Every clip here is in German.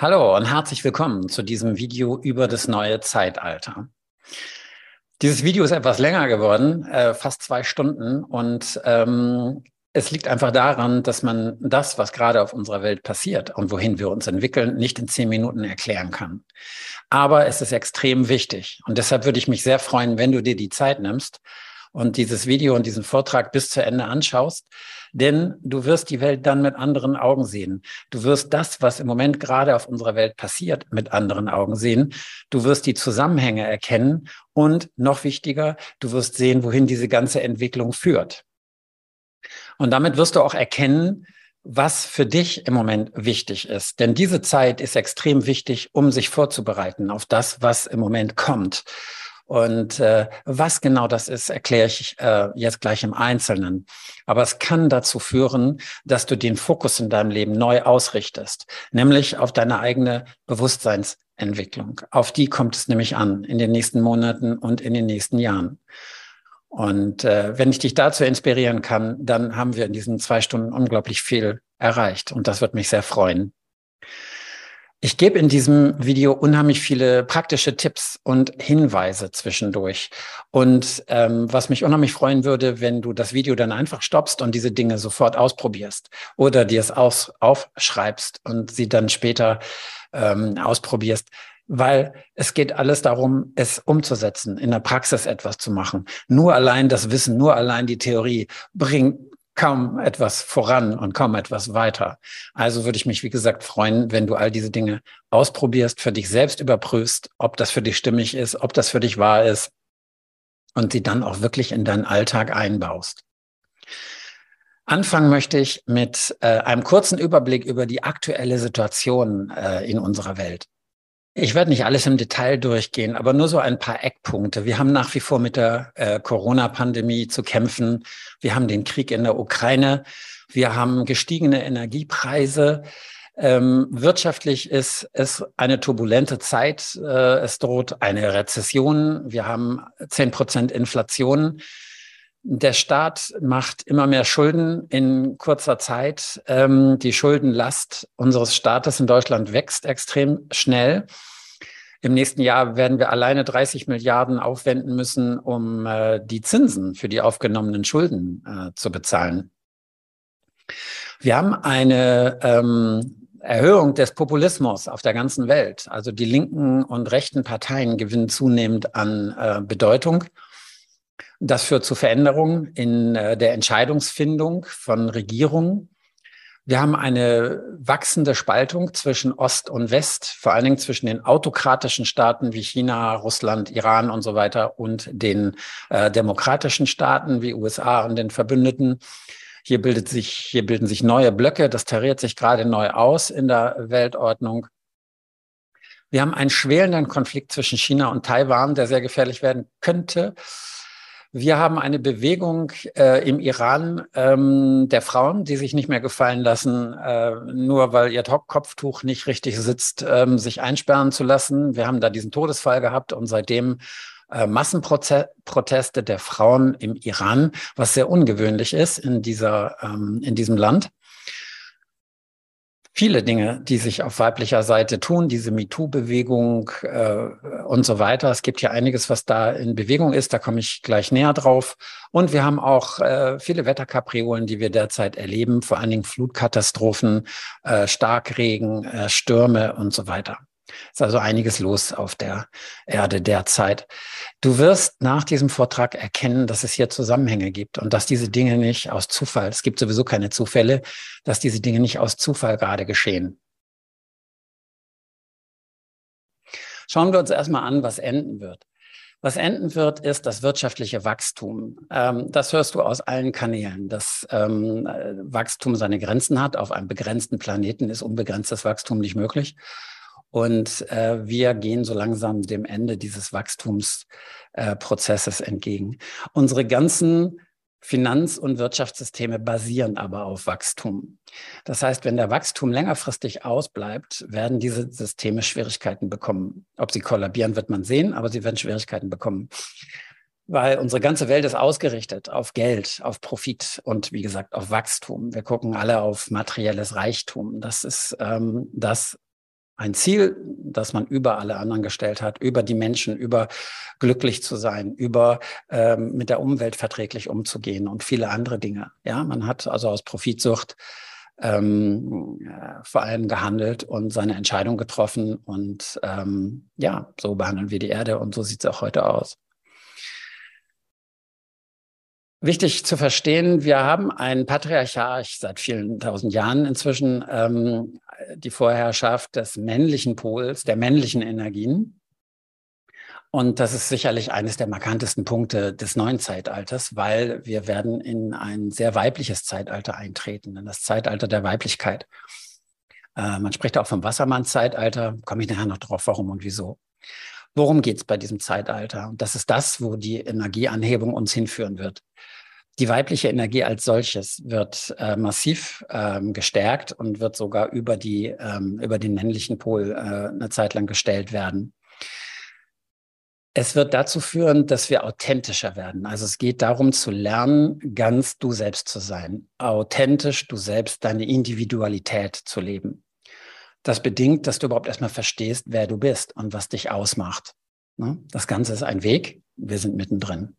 Hallo und herzlich willkommen zu diesem Video über das neue Zeitalter. Dieses Video ist etwas länger geworden, äh, fast zwei Stunden und ähm, es liegt einfach daran, dass man das, was gerade auf unserer Welt passiert und wohin wir uns entwickeln, nicht in zehn Minuten erklären kann. Aber es ist extrem wichtig und deshalb würde ich mich sehr freuen, wenn du dir die Zeit nimmst und dieses Video und diesen Vortrag bis zu Ende anschaust, denn du wirst die Welt dann mit anderen Augen sehen. Du wirst das, was im Moment gerade auf unserer Welt passiert, mit anderen Augen sehen. Du wirst die Zusammenhänge erkennen und noch wichtiger, du wirst sehen, wohin diese ganze Entwicklung führt. Und damit wirst du auch erkennen, was für dich im Moment wichtig ist. Denn diese Zeit ist extrem wichtig, um sich vorzubereiten auf das, was im Moment kommt. Und äh, was genau das ist, erkläre ich äh, jetzt gleich im Einzelnen. Aber es kann dazu führen, dass du den Fokus in deinem Leben neu ausrichtest, nämlich auf deine eigene Bewusstseinsentwicklung. Auf die kommt es nämlich an in den nächsten Monaten und in den nächsten Jahren. Und äh, wenn ich dich dazu inspirieren kann, dann haben wir in diesen zwei Stunden unglaublich viel erreicht. Und das wird mich sehr freuen. Ich gebe in diesem Video unheimlich viele praktische Tipps und Hinweise zwischendurch. Und ähm, was mich unheimlich freuen würde, wenn du das Video dann einfach stoppst und diese Dinge sofort ausprobierst oder dir es aus, aufschreibst und sie dann später ähm, ausprobierst. Weil es geht alles darum, es umzusetzen, in der Praxis etwas zu machen. Nur allein das Wissen, nur allein die Theorie bringt kaum etwas voran und kaum etwas weiter. Also würde ich mich, wie gesagt, freuen, wenn du all diese Dinge ausprobierst, für dich selbst überprüfst, ob das für dich stimmig ist, ob das für dich wahr ist und sie dann auch wirklich in deinen Alltag einbaust. Anfangen möchte ich mit äh, einem kurzen Überblick über die aktuelle Situation äh, in unserer Welt. Ich werde nicht alles im Detail durchgehen, aber nur so ein paar Eckpunkte. Wir haben nach wie vor mit der äh, Corona-Pandemie zu kämpfen. Wir haben den Krieg in der Ukraine. Wir haben gestiegene Energiepreise. Ähm, wirtschaftlich ist es eine turbulente Zeit. Äh, es droht eine Rezession. Wir haben zehn Prozent Inflation. Der Staat macht immer mehr Schulden in kurzer Zeit. Ähm, die Schuldenlast unseres Staates in Deutschland wächst extrem schnell. Im nächsten Jahr werden wir alleine 30 Milliarden aufwenden müssen, um äh, die Zinsen für die aufgenommenen Schulden äh, zu bezahlen. Wir haben eine ähm, Erhöhung des Populismus auf der ganzen Welt. Also die linken und rechten Parteien gewinnen zunehmend an äh, Bedeutung. Das führt zu Veränderungen in äh, der Entscheidungsfindung von Regierungen. Wir haben eine wachsende Spaltung zwischen Ost und West, vor allen Dingen zwischen den autokratischen Staaten wie China, Russland, Iran und so weiter und den äh, demokratischen Staaten wie USA und den Verbündeten. Hier bildet sich, hier bilden sich neue Blöcke. Das tariert sich gerade neu aus in der Weltordnung. Wir haben einen schwelenden Konflikt zwischen China und Taiwan, der sehr gefährlich werden könnte. Wir haben eine Bewegung äh, im Iran ähm, der Frauen, die sich nicht mehr gefallen lassen, äh, nur weil ihr Kopftuch nicht richtig sitzt, ähm, sich einsperren zu lassen. Wir haben da diesen Todesfall gehabt und seitdem äh, Massenproteste der Frauen im Iran, was sehr ungewöhnlich ist in dieser ähm, in diesem Land viele Dinge, die sich auf weiblicher Seite tun, diese MeToo-Bewegung äh, und so weiter. Es gibt ja einiges, was da in Bewegung ist, da komme ich gleich näher drauf. Und wir haben auch äh, viele Wetterkapriolen, die wir derzeit erleben, vor allen Dingen Flutkatastrophen, äh, Starkregen, äh, Stürme und so weiter. Ist also einiges los auf der Erde derzeit. Du wirst nach diesem Vortrag erkennen, dass es hier Zusammenhänge gibt und dass diese Dinge nicht aus Zufall, es gibt sowieso keine Zufälle, dass diese Dinge nicht aus Zufall gerade geschehen. Schauen wir uns erstmal an, was enden wird. Was enden wird, ist das wirtschaftliche Wachstum. Ähm, das hörst du aus allen Kanälen. Dass ähm, Wachstum seine Grenzen hat. Auf einem begrenzten Planeten ist unbegrenztes Wachstum nicht möglich. Und äh, wir gehen so langsam dem Ende dieses Wachstumsprozesses äh, entgegen. Unsere ganzen Finanz- und Wirtschaftssysteme basieren aber auf Wachstum. Das heißt, wenn der Wachstum längerfristig ausbleibt, werden diese Systeme Schwierigkeiten bekommen. Ob sie kollabieren, wird man sehen, aber sie werden Schwierigkeiten bekommen. Weil unsere ganze Welt ist ausgerichtet auf Geld, auf Profit und wie gesagt auf Wachstum. Wir gucken alle auf materielles Reichtum. Das ist ähm, das, ein Ziel, das man über alle anderen gestellt hat, über die Menschen, über glücklich zu sein, über ähm, mit der Umwelt verträglich umzugehen und viele andere Dinge. Ja, man hat also aus Profitsucht ähm, vor allem gehandelt und seine Entscheidung getroffen. Und ähm, ja, so behandeln wir die Erde und so sieht es auch heute aus. Wichtig zu verstehen, wir haben ein Patriarcharch seit vielen tausend Jahren inzwischen, ähm, die Vorherrschaft des männlichen Pols, der männlichen Energien. Und das ist sicherlich eines der markantesten Punkte des neuen Zeitalters, weil wir werden in ein sehr weibliches Zeitalter eintreten, in das Zeitalter der Weiblichkeit. Äh, man spricht auch vom Wassermann-Zeitalter, komme ich nachher noch drauf, warum und wieso. Worum geht es bei diesem Zeitalter? Und das ist das, wo die Energieanhebung uns hinführen wird. Die weibliche Energie als solches wird äh, massiv ähm, gestärkt und wird sogar über, die, ähm, über den männlichen Pol äh, eine Zeit lang gestellt werden. Es wird dazu führen, dass wir authentischer werden. Also es geht darum zu lernen, ganz du selbst zu sein, authentisch du selbst deine Individualität zu leben. Das bedingt, dass du überhaupt erstmal verstehst, wer du bist und was dich ausmacht. Ne? Das Ganze ist ein Weg. Wir sind mittendrin.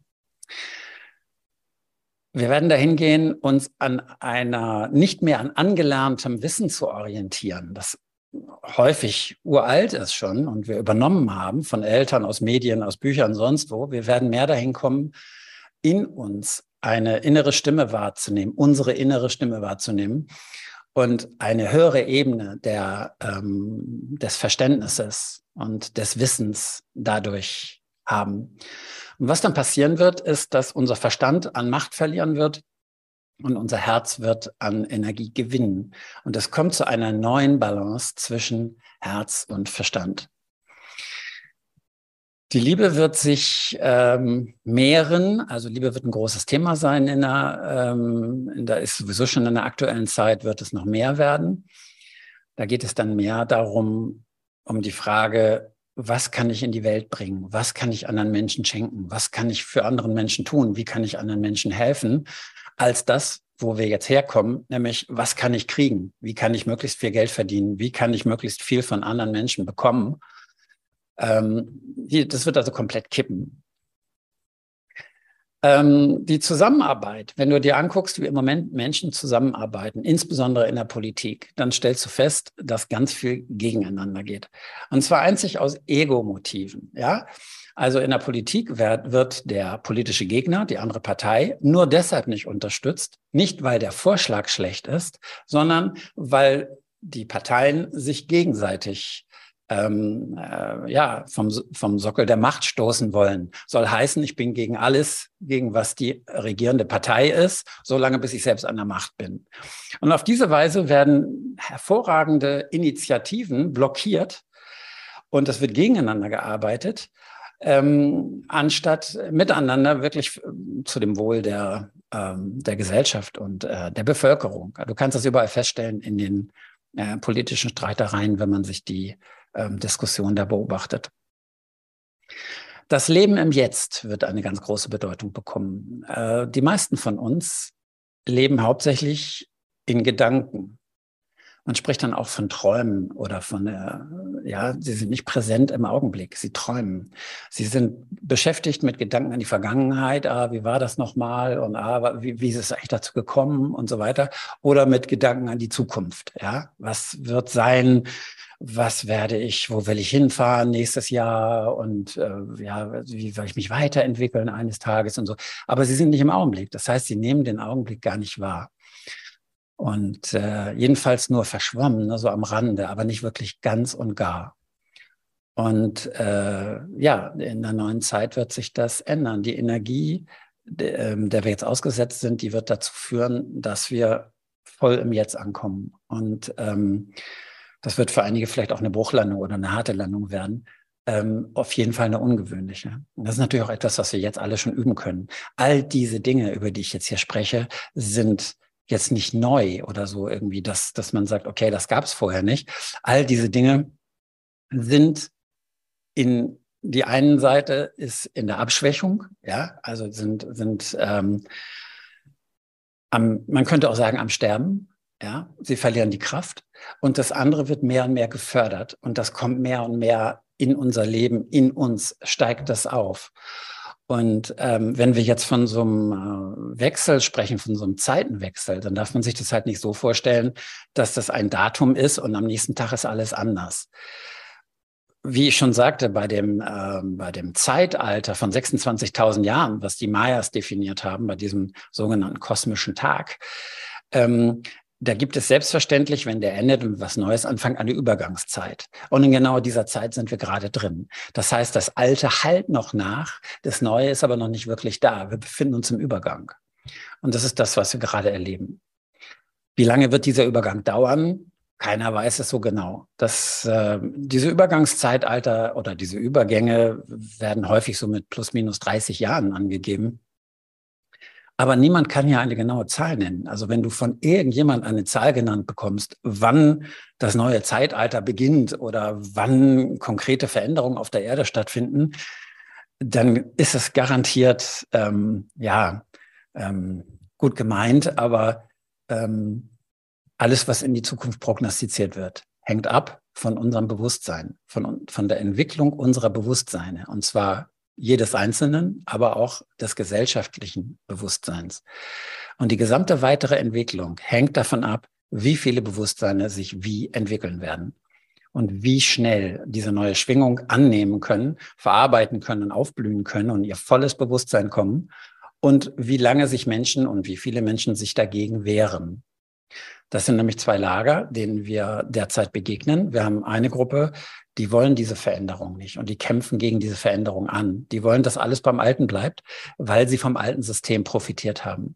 Wir werden dahin gehen, uns an einer, nicht mehr an angelerntem Wissen zu orientieren, das häufig uralt ist schon und wir übernommen haben von Eltern, aus Medien, aus Büchern, sonst wo. Wir werden mehr dahin kommen, in uns eine innere Stimme wahrzunehmen, unsere innere Stimme wahrzunehmen und eine höhere Ebene der, ähm, des Verständnisses und des Wissens dadurch haben. Und was dann passieren wird, ist, dass unser Verstand an Macht verlieren wird und unser Herz wird an Energie gewinnen. Und es kommt zu einer neuen Balance zwischen Herz und Verstand. Die Liebe wird sich ähm, mehren, also Liebe wird ein großes Thema sein in der, ähm, in der ist sowieso schon in der aktuellen Zeit, wird es noch mehr werden. Da geht es dann mehr darum, um die Frage, was kann ich in die Welt bringen? Was kann ich anderen Menschen schenken? Was kann ich für anderen Menschen tun? Wie kann ich anderen Menschen helfen? Als das, wo wir jetzt herkommen, nämlich was kann ich kriegen? Wie kann ich möglichst viel Geld verdienen? Wie kann ich möglichst viel von anderen Menschen bekommen? Ähm, das wird also komplett kippen. Ähm, die Zusammenarbeit, wenn du dir anguckst, wie im Moment Menschen zusammenarbeiten, insbesondere in der Politik, dann stellst du fest, dass ganz viel gegeneinander geht. Und zwar einzig aus Ego-Motiven. Ja? Also in der Politik wird, wird der politische Gegner, die andere Partei, nur deshalb nicht unterstützt, nicht weil der Vorschlag schlecht ist, sondern weil die Parteien sich gegenseitig ähm, äh, ja, vom, vom Sockel der Macht stoßen wollen. Soll heißen, ich bin gegen alles, gegen was die regierende Partei ist, solange bis ich selbst an der Macht bin. Und auf diese Weise werden hervorragende Initiativen blockiert und es wird gegeneinander gearbeitet, ähm, anstatt miteinander wirklich äh, zu dem Wohl der, ähm, der Gesellschaft und äh, der Bevölkerung. Du kannst das überall feststellen in den äh, politischen Streitereien, wenn man sich die ähm, Diskussion da beobachtet. Das Leben im Jetzt wird eine ganz große Bedeutung bekommen. Äh, die meisten von uns leben hauptsächlich in Gedanken. Man spricht dann auch von Träumen oder von der, ja, sie sind nicht präsent im Augenblick, sie träumen. Sie sind beschäftigt mit Gedanken an die Vergangenheit, ah, wie war das nochmal und ah, wie, wie ist es eigentlich dazu gekommen und so weiter. Oder mit Gedanken an die Zukunft, ja. Was wird sein? Was werde ich, wo will ich hinfahren nächstes Jahr und äh, ja, wie soll ich mich weiterentwickeln eines Tages und so. Aber sie sind nicht im Augenblick. Das heißt, sie nehmen den Augenblick gar nicht wahr. Und äh, jedenfalls nur verschwommen, ne, so am Rande, aber nicht wirklich ganz und gar. Und äh, ja, in der neuen Zeit wird sich das ändern. Die Energie, der, ähm, der wir jetzt ausgesetzt sind, die wird dazu führen, dass wir voll im Jetzt ankommen. Und ähm, das wird für einige vielleicht auch eine Bruchlandung oder eine harte Landung werden. Ähm, auf jeden Fall eine ungewöhnliche. Und das ist natürlich auch etwas, was wir jetzt alle schon üben können. All diese Dinge, über die ich jetzt hier spreche, sind jetzt nicht neu oder so irgendwie, dass, dass man sagt, okay, das gab es vorher nicht. All diese Dinge sind in die einen Seite ist in der Abschwächung, ja, also sind, sind ähm, am, man könnte auch sagen, am Sterben. Ja, sie verlieren die Kraft und das andere wird mehr und mehr gefördert und das kommt mehr und mehr in unser Leben, in uns steigt das auf. Und ähm, wenn wir jetzt von so einem äh, Wechsel sprechen, von so einem Zeitenwechsel, dann darf man sich das halt nicht so vorstellen, dass das ein Datum ist und am nächsten Tag ist alles anders. Wie ich schon sagte, bei dem, äh, bei dem Zeitalter von 26.000 Jahren, was die Mayas definiert haben, bei diesem sogenannten kosmischen Tag, ähm, da gibt es selbstverständlich, wenn der endet und was Neues anfängt, eine Übergangszeit. Und in genau dieser Zeit sind wir gerade drin. Das heißt, das Alte halt noch nach, das Neue ist aber noch nicht wirklich da. Wir befinden uns im Übergang. Und das ist das, was wir gerade erleben. Wie lange wird dieser Übergang dauern? Keiner weiß es so genau. Das, äh, diese Übergangszeitalter oder diese Übergänge werden häufig so mit plus minus 30 Jahren angegeben. Aber niemand kann ja eine genaue Zahl nennen. Also wenn du von irgendjemand eine Zahl genannt bekommst, wann das neue Zeitalter beginnt oder wann konkrete Veränderungen auf der Erde stattfinden, dann ist es garantiert, ähm, ja, ähm, gut gemeint, aber ähm, alles, was in die Zukunft prognostiziert wird, hängt ab von unserem Bewusstsein, von, von der Entwicklung unserer Bewusstseine. Und zwar jedes Einzelnen, aber auch des gesellschaftlichen Bewusstseins. Und die gesamte weitere Entwicklung hängt davon ab, wie viele Bewusstseine sich wie entwickeln werden und wie schnell diese neue Schwingung annehmen können, verarbeiten können, aufblühen können und ihr volles Bewusstsein kommen und wie lange sich Menschen und wie viele Menschen sich dagegen wehren. Das sind nämlich zwei Lager, denen wir derzeit begegnen. Wir haben eine Gruppe, die wollen diese Veränderung nicht und die kämpfen gegen diese Veränderung an. Die wollen, dass alles beim Alten bleibt, weil sie vom alten System profitiert haben.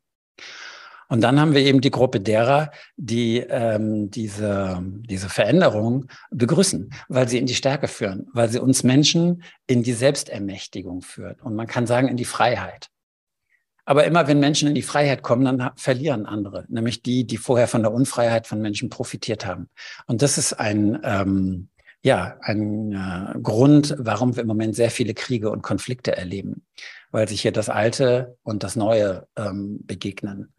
Und dann haben wir eben die Gruppe derer, die ähm, diese, diese Veränderung begrüßen, weil sie in die Stärke führen, weil sie uns Menschen in die Selbstermächtigung führt. Und man kann sagen, in die Freiheit. Aber immer wenn Menschen in die Freiheit kommen, dann verlieren andere, nämlich die, die vorher von der Unfreiheit von Menschen profitiert haben. Und das ist ein, ähm, ja, ein äh, Grund, warum wir im Moment sehr viele Kriege und Konflikte erleben, weil sich hier das Alte und das Neue ähm, begegnen.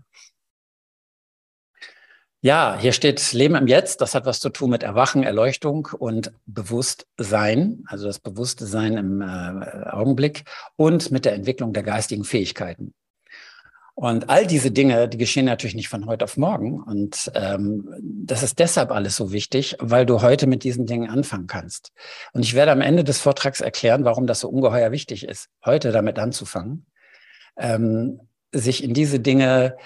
Ja, hier steht Leben im Jetzt. Das hat was zu tun mit Erwachen, Erleuchtung und Bewusstsein, also das Bewusstsein im äh, Augenblick und mit der Entwicklung der geistigen Fähigkeiten. Und all diese Dinge, die geschehen natürlich nicht von heute auf morgen. Und ähm, das ist deshalb alles so wichtig, weil du heute mit diesen Dingen anfangen kannst. Und ich werde am Ende des Vortrags erklären, warum das so ungeheuer wichtig ist, heute damit anzufangen, ähm, sich in diese Dinge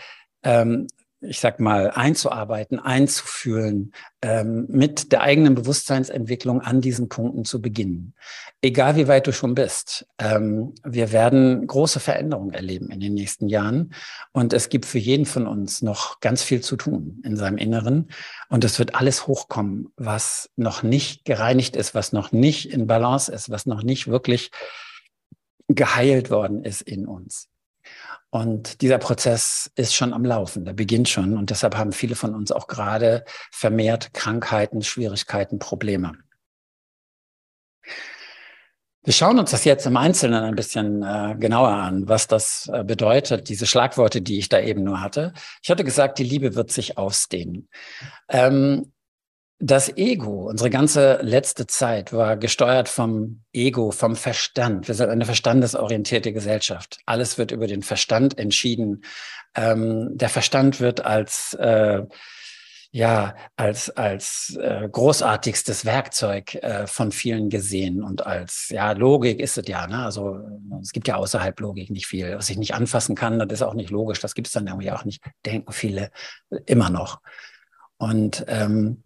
ähm, ich sag mal, einzuarbeiten, einzufühlen, ähm, mit der eigenen Bewusstseinsentwicklung an diesen Punkten zu beginnen. Egal wie weit du schon bist, ähm, wir werden große Veränderungen erleben in den nächsten Jahren. Und es gibt für jeden von uns noch ganz viel zu tun in seinem Inneren. Und es wird alles hochkommen, was noch nicht gereinigt ist, was noch nicht in Balance ist, was noch nicht wirklich geheilt worden ist in uns. Und dieser Prozess ist schon am Laufen, der beginnt schon. Und deshalb haben viele von uns auch gerade vermehrt Krankheiten, Schwierigkeiten, Probleme. Wir schauen uns das jetzt im Einzelnen ein bisschen äh, genauer an, was das äh, bedeutet, diese Schlagworte, die ich da eben nur hatte. Ich hatte gesagt, die Liebe wird sich ausdehnen. Ähm, das Ego, unsere ganze letzte Zeit war gesteuert vom Ego, vom Verstand. Wir sind eine verstandesorientierte Gesellschaft. Alles wird über den Verstand entschieden. Ähm, der Verstand wird als äh, ja als als äh, großartigstes Werkzeug äh, von vielen gesehen und als ja Logik ist es ja. Ne? Also es gibt ja außerhalb Logik nicht viel, was ich nicht anfassen kann. Das ist auch nicht logisch. Das gibt es dann irgendwie auch nicht. Denken viele immer noch. Und ähm,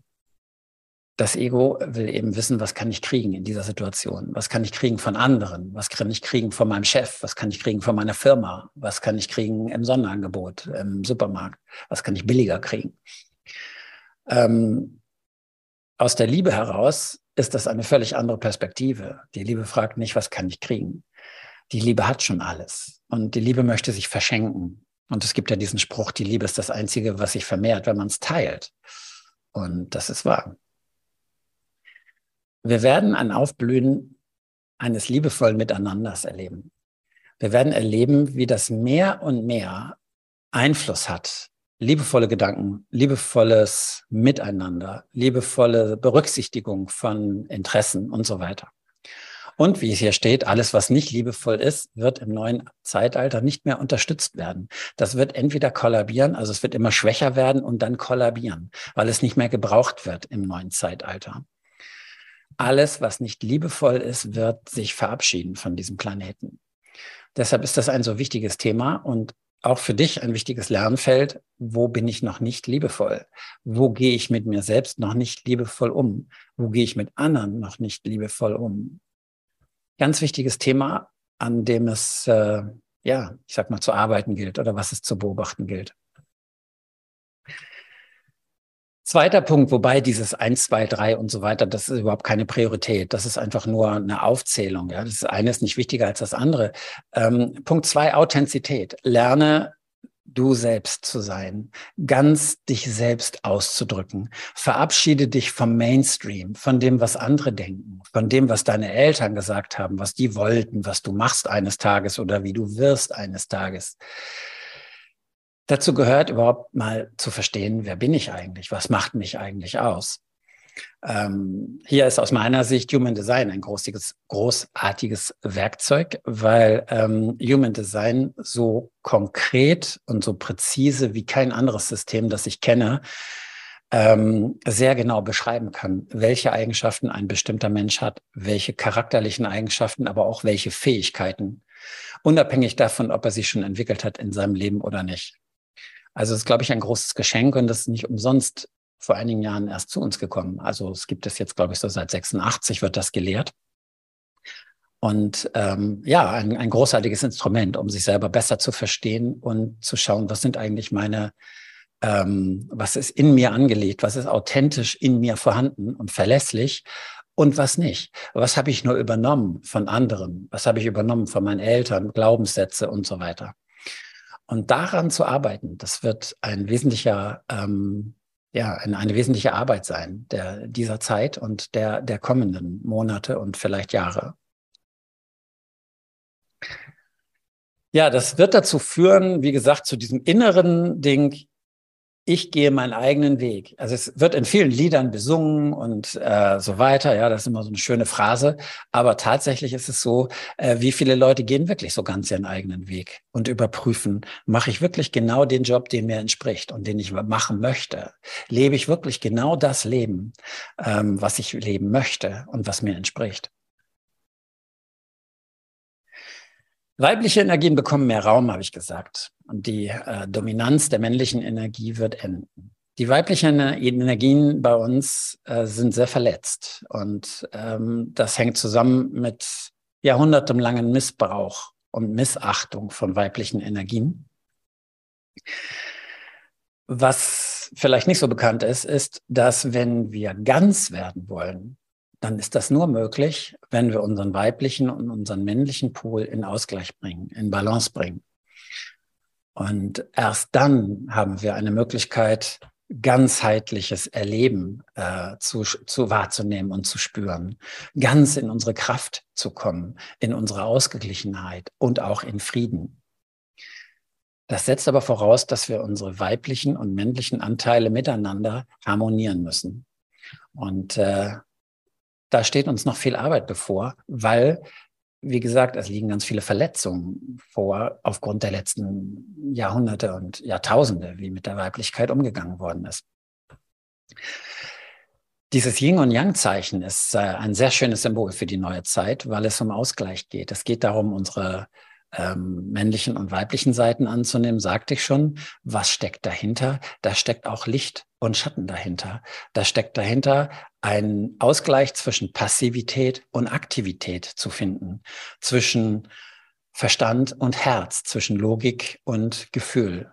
das Ego will eben wissen, was kann ich kriegen in dieser Situation? Was kann ich kriegen von anderen? Was kann ich kriegen von meinem Chef? Was kann ich kriegen von meiner Firma? Was kann ich kriegen im Sonderangebot, im Supermarkt? Was kann ich billiger kriegen? Ähm, aus der Liebe heraus ist das eine völlig andere Perspektive. Die Liebe fragt nicht, was kann ich kriegen? Die Liebe hat schon alles. Und die Liebe möchte sich verschenken. Und es gibt ja diesen Spruch, die Liebe ist das Einzige, was sich vermehrt, wenn man es teilt. Und das ist wahr. Wir werden ein Aufblühen eines liebevollen Miteinanders erleben. Wir werden erleben, wie das mehr und mehr Einfluss hat, liebevolle Gedanken, liebevolles Miteinander, liebevolle Berücksichtigung von Interessen und so weiter. Und wie es hier steht, alles, was nicht liebevoll ist, wird im neuen Zeitalter nicht mehr unterstützt werden. Das wird entweder kollabieren, also es wird immer schwächer werden und dann kollabieren, weil es nicht mehr gebraucht wird im neuen Zeitalter. Alles, was nicht liebevoll ist, wird sich verabschieden von diesem Planeten. Deshalb ist das ein so wichtiges Thema und auch für dich ein wichtiges Lernfeld. Wo bin ich noch nicht liebevoll? Wo gehe ich mit mir selbst noch nicht liebevoll um? Wo gehe ich mit anderen noch nicht liebevoll um? Ganz wichtiges Thema, an dem es, äh, ja, ich sag mal, zu arbeiten gilt oder was es zu beobachten gilt. Zweiter Punkt, wobei dieses eins, zwei, drei und so weiter, das ist überhaupt keine Priorität. Das ist einfach nur eine Aufzählung. Ja, das eine ist nicht wichtiger als das andere. Ähm, Punkt zwei, Authentizität. Lerne du selbst zu sein, ganz dich selbst auszudrücken. Verabschiede dich vom Mainstream, von dem, was andere denken, von dem, was deine Eltern gesagt haben, was die wollten, was du machst eines Tages oder wie du wirst eines Tages. Dazu gehört überhaupt mal zu verstehen, wer bin ich eigentlich? Was macht mich eigentlich aus? Ähm, hier ist aus meiner Sicht Human Design ein großartiges, großartiges Werkzeug, weil ähm, Human Design so konkret und so präzise wie kein anderes System, das ich kenne, ähm, sehr genau beschreiben kann, welche Eigenschaften ein bestimmter Mensch hat, welche charakterlichen Eigenschaften, aber auch welche Fähigkeiten, unabhängig davon, ob er sie schon entwickelt hat in seinem Leben oder nicht. Also es ist, glaube ich, ein großes Geschenk und das ist nicht umsonst vor einigen Jahren erst zu uns gekommen. Also es gibt es jetzt, glaube ich, so seit 86 wird das gelehrt. Und ähm, ja, ein, ein großartiges Instrument, um sich selber besser zu verstehen und zu schauen, was sind eigentlich meine, ähm, was ist in mir angelegt, was ist authentisch in mir vorhanden und verlässlich und was nicht. Was habe ich nur übernommen von anderen? Was habe ich übernommen von meinen Eltern, Glaubenssätze und so weiter. Und daran zu arbeiten, das wird ein wesentlicher, ähm, ja, eine, eine wesentliche Arbeit sein der, dieser Zeit und der, der kommenden Monate und vielleicht Jahre. Ja, das wird dazu führen, wie gesagt, zu diesem inneren Ding, ich gehe meinen eigenen Weg. Also es wird in vielen Liedern besungen und äh, so weiter. Ja, das ist immer so eine schöne Phrase. Aber tatsächlich ist es so, äh, wie viele Leute gehen wirklich so ganz ihren eigenen Weg und überprüfen, mache ich wirklich genau den Job, den mir entspricht und den ich machen möchte? Lebe ich wirklich genau das Leben, ähm, was ich leben möchte und was mir entspricht? Weibliche Energien bekommen mehr Raum, habe ich gesagt. Und die äh, Dominanz der männlichen Energie wird enden. Die weiblichen Energien bei uns äh, sind sehr verletzt. Und ähm, das hängt zusammen mit jahrhundertelangen Missbrauch und Missachtung von weiblichen Energien. Was vielleicht nicht so bekannt ist, ist, dass wenn wir ganz werden wollen, dann ist das nur möglich, wenn wir unseren weiblichen und unseren männlichen Pol in Ausgleich bringen, in Balance bringen. Und erst dann haben wir eine Möglichkeit, ganzheitliches Erleben äh, zu, zu wahrzunehmen und zu spüren, ganz in unsere Kraft zu kommen, in unsere Ausgeglichenheit und auch in Frieden. Das setzt aber voraus, dass wir unsere weiblichen und männlichen Anteile miteinander harmonieren müssen. Und äh, da steht uns noch viel Arbeit bevor, weil, wie gesagt, es liegen ganz viele Verletzungen vor aufgrund der letzten Jahrhunderte und Jahrtausende, wie mit der Weiblichkeit umgegangen worden ist. Dieses Yin und Yang-Zeichen ist äh, ein sehr schönes Symbol für die neue Zeit, weil es um Ausgleich geht. Es geht darum, unsere ähm, männlichen und weiblichen Seiten anzunehmen, sagte ich schon. Was steckt dahinter? Da steckt auch Licht und Schatten dahinter. Da steckt dahinter ein Ausgleich zwischen Passivität und Aktivität zu finden, zwischen Verstand und Herz, zwischen Logik und Gefühl,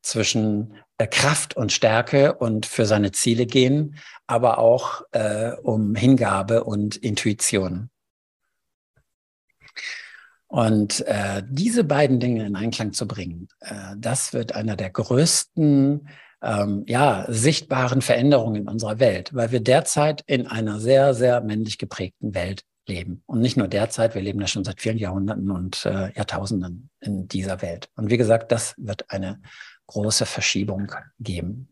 zwischen äh, Kraft und Stärke und für seine Ziele gehen, aber auch äh, um Hingabe und Intuition. Und äh, diese beiden Dinge in Einklang zu bringen, äh, das wird einer der größten ähm, ja, sichtbaren Veränderungen in unserer Welt, weil wir derzeit in einer sehr, sehr männlich geprägten Welt leben. Und nicht nur derzeit, wir leben ja schon seit vielen Jahrhunderten und äh, Jahrtausenden in dieser Welt. Und wie gesagt, das wird eine große Verschiebung geben.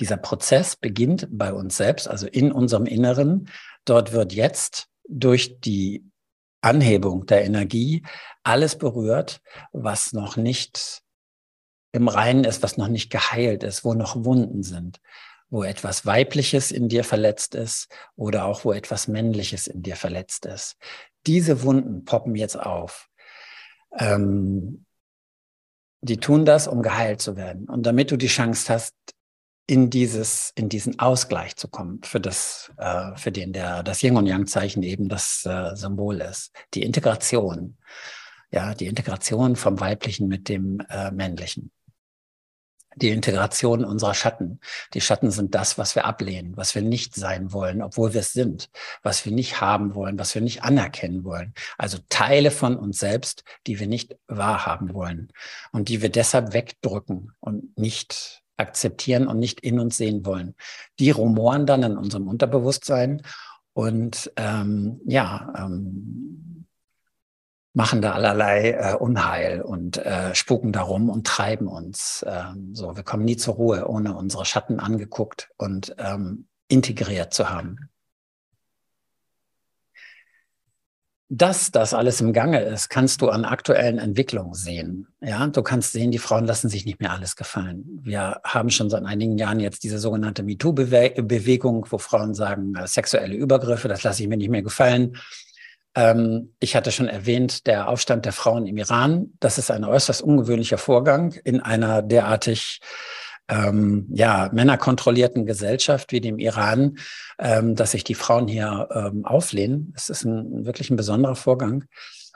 Dieser Prozess beginnt bei uns selbst, also in unserem Inneren. Dort wird jetzt durch die Anhebung der Energie alles berührt, was noch nicht im Reinen ist, was noch nicht geheilt ist, wo noch Wunden sind, wo etwas Weibliches in dir verletzt ist oder auch wo etwas Männliches in dir verletzt ist. Diese Wunden poppen jetzt auf. Ähm, die tun das, um geheilt zu werden. Und damit du die Chance hast, in dieses, in diesen Ausgleich zu kommen, für das, äh, für den der, das Yin und Yang Zeichen eben das äh, Symbol ist. Die Integration. Ja, die Integration vom Weiblichen mit dem äh, Männlichen. Die Integration unserer Schatten. Die Schatten sind das, was wir ablehnen, was wir nicht sein wollen, obwohl wir es sind, was wir nicht haben wollen, was wir nicht anerkennen wollen. Also Teile von uns selbst, die wir nicht wahrhaben wollen und die wir deshalb wegdrücken und nicht akzeptieren und nicht in uns sehen wollen. Die rumoren dann in unserem Unterbewusstsein und ähm, ja, ähm, machen da allerlei äh, Unheil und äh, spuken darum und treiben uns. Ähm, so, wir kommen nie zur Ruhe, ohne unsere Schatten angeguckt und ähm, integriert zu haben. dass das alles im Gange ist, kannst du an aktuellen Entwicklungen sehen. Ja, du kannst sehen, die Frauen lassen sich nicht mehr alles gefallen. Wir haben schon seit einigen Jahren jetzt diese sogenannte MeToo-Bewegung, wo Frauen sagen, äh, sexuelle Übergriffe, das lasse ich mir nicht mehr gefallen. Ähm, ich hatte schon erwähnt, der Aufstand der Frauen im Iran. Das ist ein äußerst ungewöhnlicher Vorgang in einer derartig ähm, ja, männerkontrollierten Gesellschaft wie dem Iran, ähm, dass sich die Frauen hier ähm, auflehnen. Es ist ein, wirklich ein besonderer Vorgang.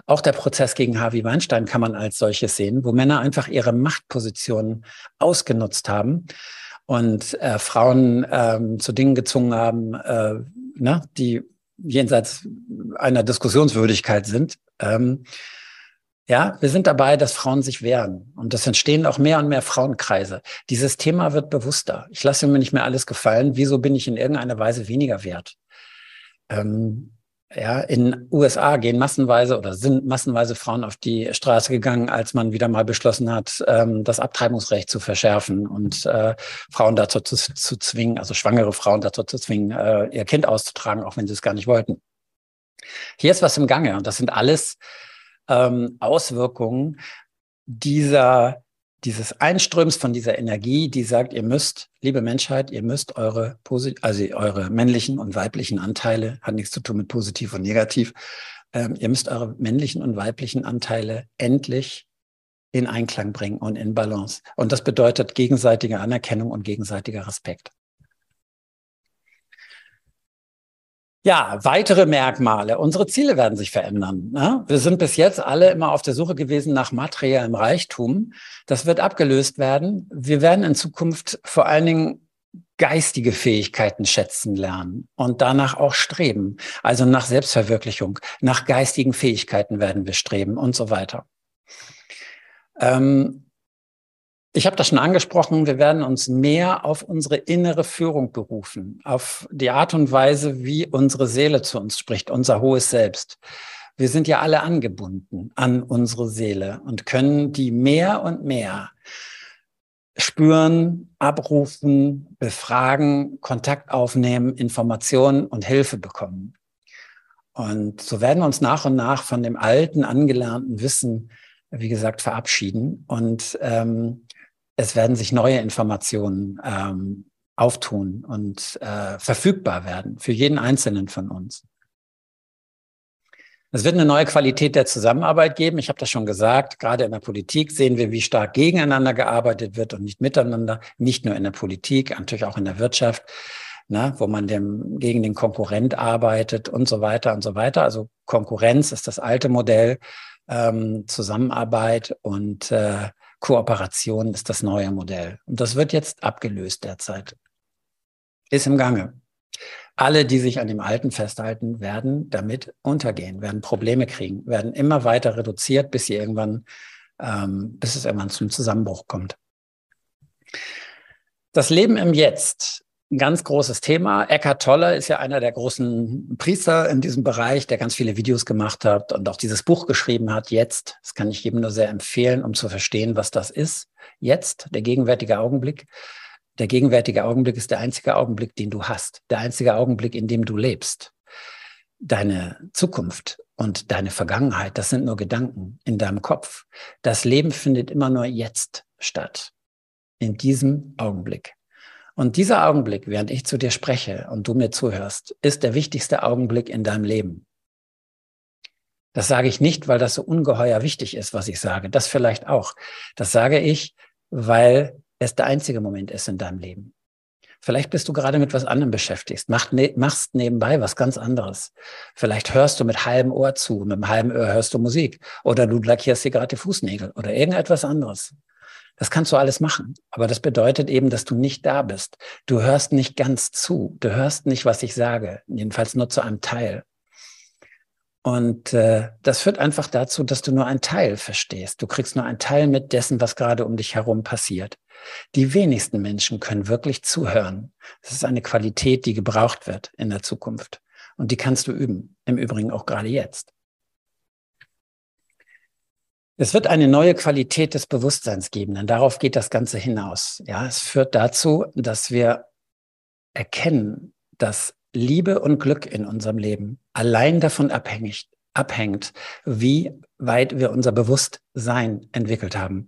Auch der Prozess gegen Harvey Weinstein kann man als solches sehen, wo Männer einfach ihre Machtpositionen ausgenutzt haben und äh, Frauen ähm, zu Dingen gezwungen haben, äh, ne, die jenseits einer Diskussionswürdigkeit sind. Ähm, ja, wir sind dabei, dass Frauen sich wehren. Und es entstehen auch mehr und mehr Frauenkreise. Dieses Thema wird bewusster. Ich lasse mir nicht mehr alles gefallen. Wieso bin ich in irgendeiner Weise weniger wert? Ähm, ja, in USA gehen massenweise oder sind massenweise Frauen auf die Straße gegangen, als man wieder mal beschlossen hat, ähm, das Abtreibungsrecht zu verschärfen und äh, Frauen dazu zu, zu, zwingen, also schwangere Frauen dazu zu zwingen, äh, ihr Kind auszutragen, auch wenn sie es gar nicht wollten. Hier ist was im Gange und das sind alles ähm, Auswirkungen dieser, dieses Einströms von dieser Energie, die sagt, ihr müsst, liebe Menschheit, ihr müsst eure, also eure männlichen und weiblichen Anteile, hat nichts zu tun mit positiv und negativ, ähm, ihr müsst eure männlichen und weiblichen Anteile endlich in Einklang bringen und in Balance. Und das bedeutet gegenseitige Anerkennung und gegenseitiger Respekt. Ja, weitere Merkmale. Unsere Ziele werden sich verändern. Ne? Wir sind bis jetzt alle immer auf der Suche gewesen nach materiellem Reichtum. Das wird abgelöst werden. Wir werden in Zukunft vor allen Dingen geistige Fähigkeiten schätzen lernen und danach auch streben. Also nach Selbstverwirklichung, nach geistigen Fähigkeiten werden wir streben und so weiter. Ähm, ich habe das schon angesprochen, wir werden uns mehr auf unsere innere Führung berufen, auf die Art und Weise, wie unsere Seele zu uns spricht, unser hohes Selbst. Wir sind ja alle angebunden an unsere Seele und können die mehr und mehr spüren, abrufen, befragen, Kontakt aufnehmen, Informationen und Hilfe bekommen. Und so werden wir uns nach und nach von dem alten, angelernten Wissen, wie gesagt, verabschieden und ähm, es werden sich neue Informationen ähm, auftun und äh, verfügbar werden für jeden Einzelnen von uns. Es wird eine neue Qualität der Zusammenarbeit geben. Ich habe das schon gesagt. Gerade in der Politik sehen wir, wie stark gegeneinander gearbeitet wird und nicht miteinander. Nicht nur in der Politik, natürlich auch in der Wirtschaft, ne, wo man dem, gegen den Konkurrent arbeitet und so weiter und so weiter. Also Konkurrenz ist das alte Modell, ähm, Zusammenarbeit und äh, Kooperation ist das neue Modell. Und das wird jetzt abgelöst derzeit. Ist im Gange. Alle, die sich an dem Alten festhalten, werden damit untergehen, werden Probleme kriegen, werden immer weiter reduziert, bis sie irgendwann, ähm, bis es irgendwann zum Zusammenbruch kommt. Das Leben im Jetzt ein ganz großes Thema. Eckhart Tolle ist ja einer der großen Priester in diesem Bereich, der ganz viele Videos gemacht hat und auch dieses Buch geschrieben hat, Jetzt. Das kann ich jedem nur sehr empfehlen, um zu verstehen, was das ist. Jetzt, der gegenwärtige Augenblick. Der gegenwärtige Augenblick ist der einzige Augenblick, den du hast. Der einzige Augenblick, in dem du lebst. Deine Zukunft und deine Vergangenheit, das sind nur Gedanken in deinem Kopf. Das Leben findet immer nur jetzt statt. In diesem Augenblick. Und dieser Augenblick, während ich zu dir spreche und du mir zuhörst, ist der wichtigste Augenblick in deinem Leben. Das sage ich nicht, weil das so ungeheuer wichtig ist, was ich sage. Das vielleicht auch. Das sage ich, weil es der einzige Moment ist in deinem Leben. Vielleicht bist du gerade mit was anderem beschäftigt, ne, machst nebenbei was ganz anderes. Vielleicht hörst du mit halbem Ohr zu, mit einem halben Ohr hörst du Musik oder du lackierst dir gerade die Fußnägel oder irgendetwas anderes. Das kannst du alles machen. Aber das bedeutet eben, dass du nicht da bist. Du hörst nicht ganz zu. Du hörst nicht, was ich sage. Jedenfalls nur zu einem Teil. Und äh, das führt einfach dazu, dass du nur einen Teil verstehst. Du kriegst nur einen Teil mit dessen, was gerade um dich herum passiert. Die wenigsten Menschen können wirklich zuhören. Das ist eine Qualität, die gebraucht wird in der Zukunft. Und die kannst du üben. Im Übrigen auch gerade jetzt. Es wird eine neue Qualität des Bewusstseins geben, denn darauf geht das Ganze hinaus. Ja, es führt dazu, dass wir erkennen, dass Liebe und Glück in unserem Leben allein davon abhängig, abhängt, wie weit wir unser Bewusstsein entwickelt haben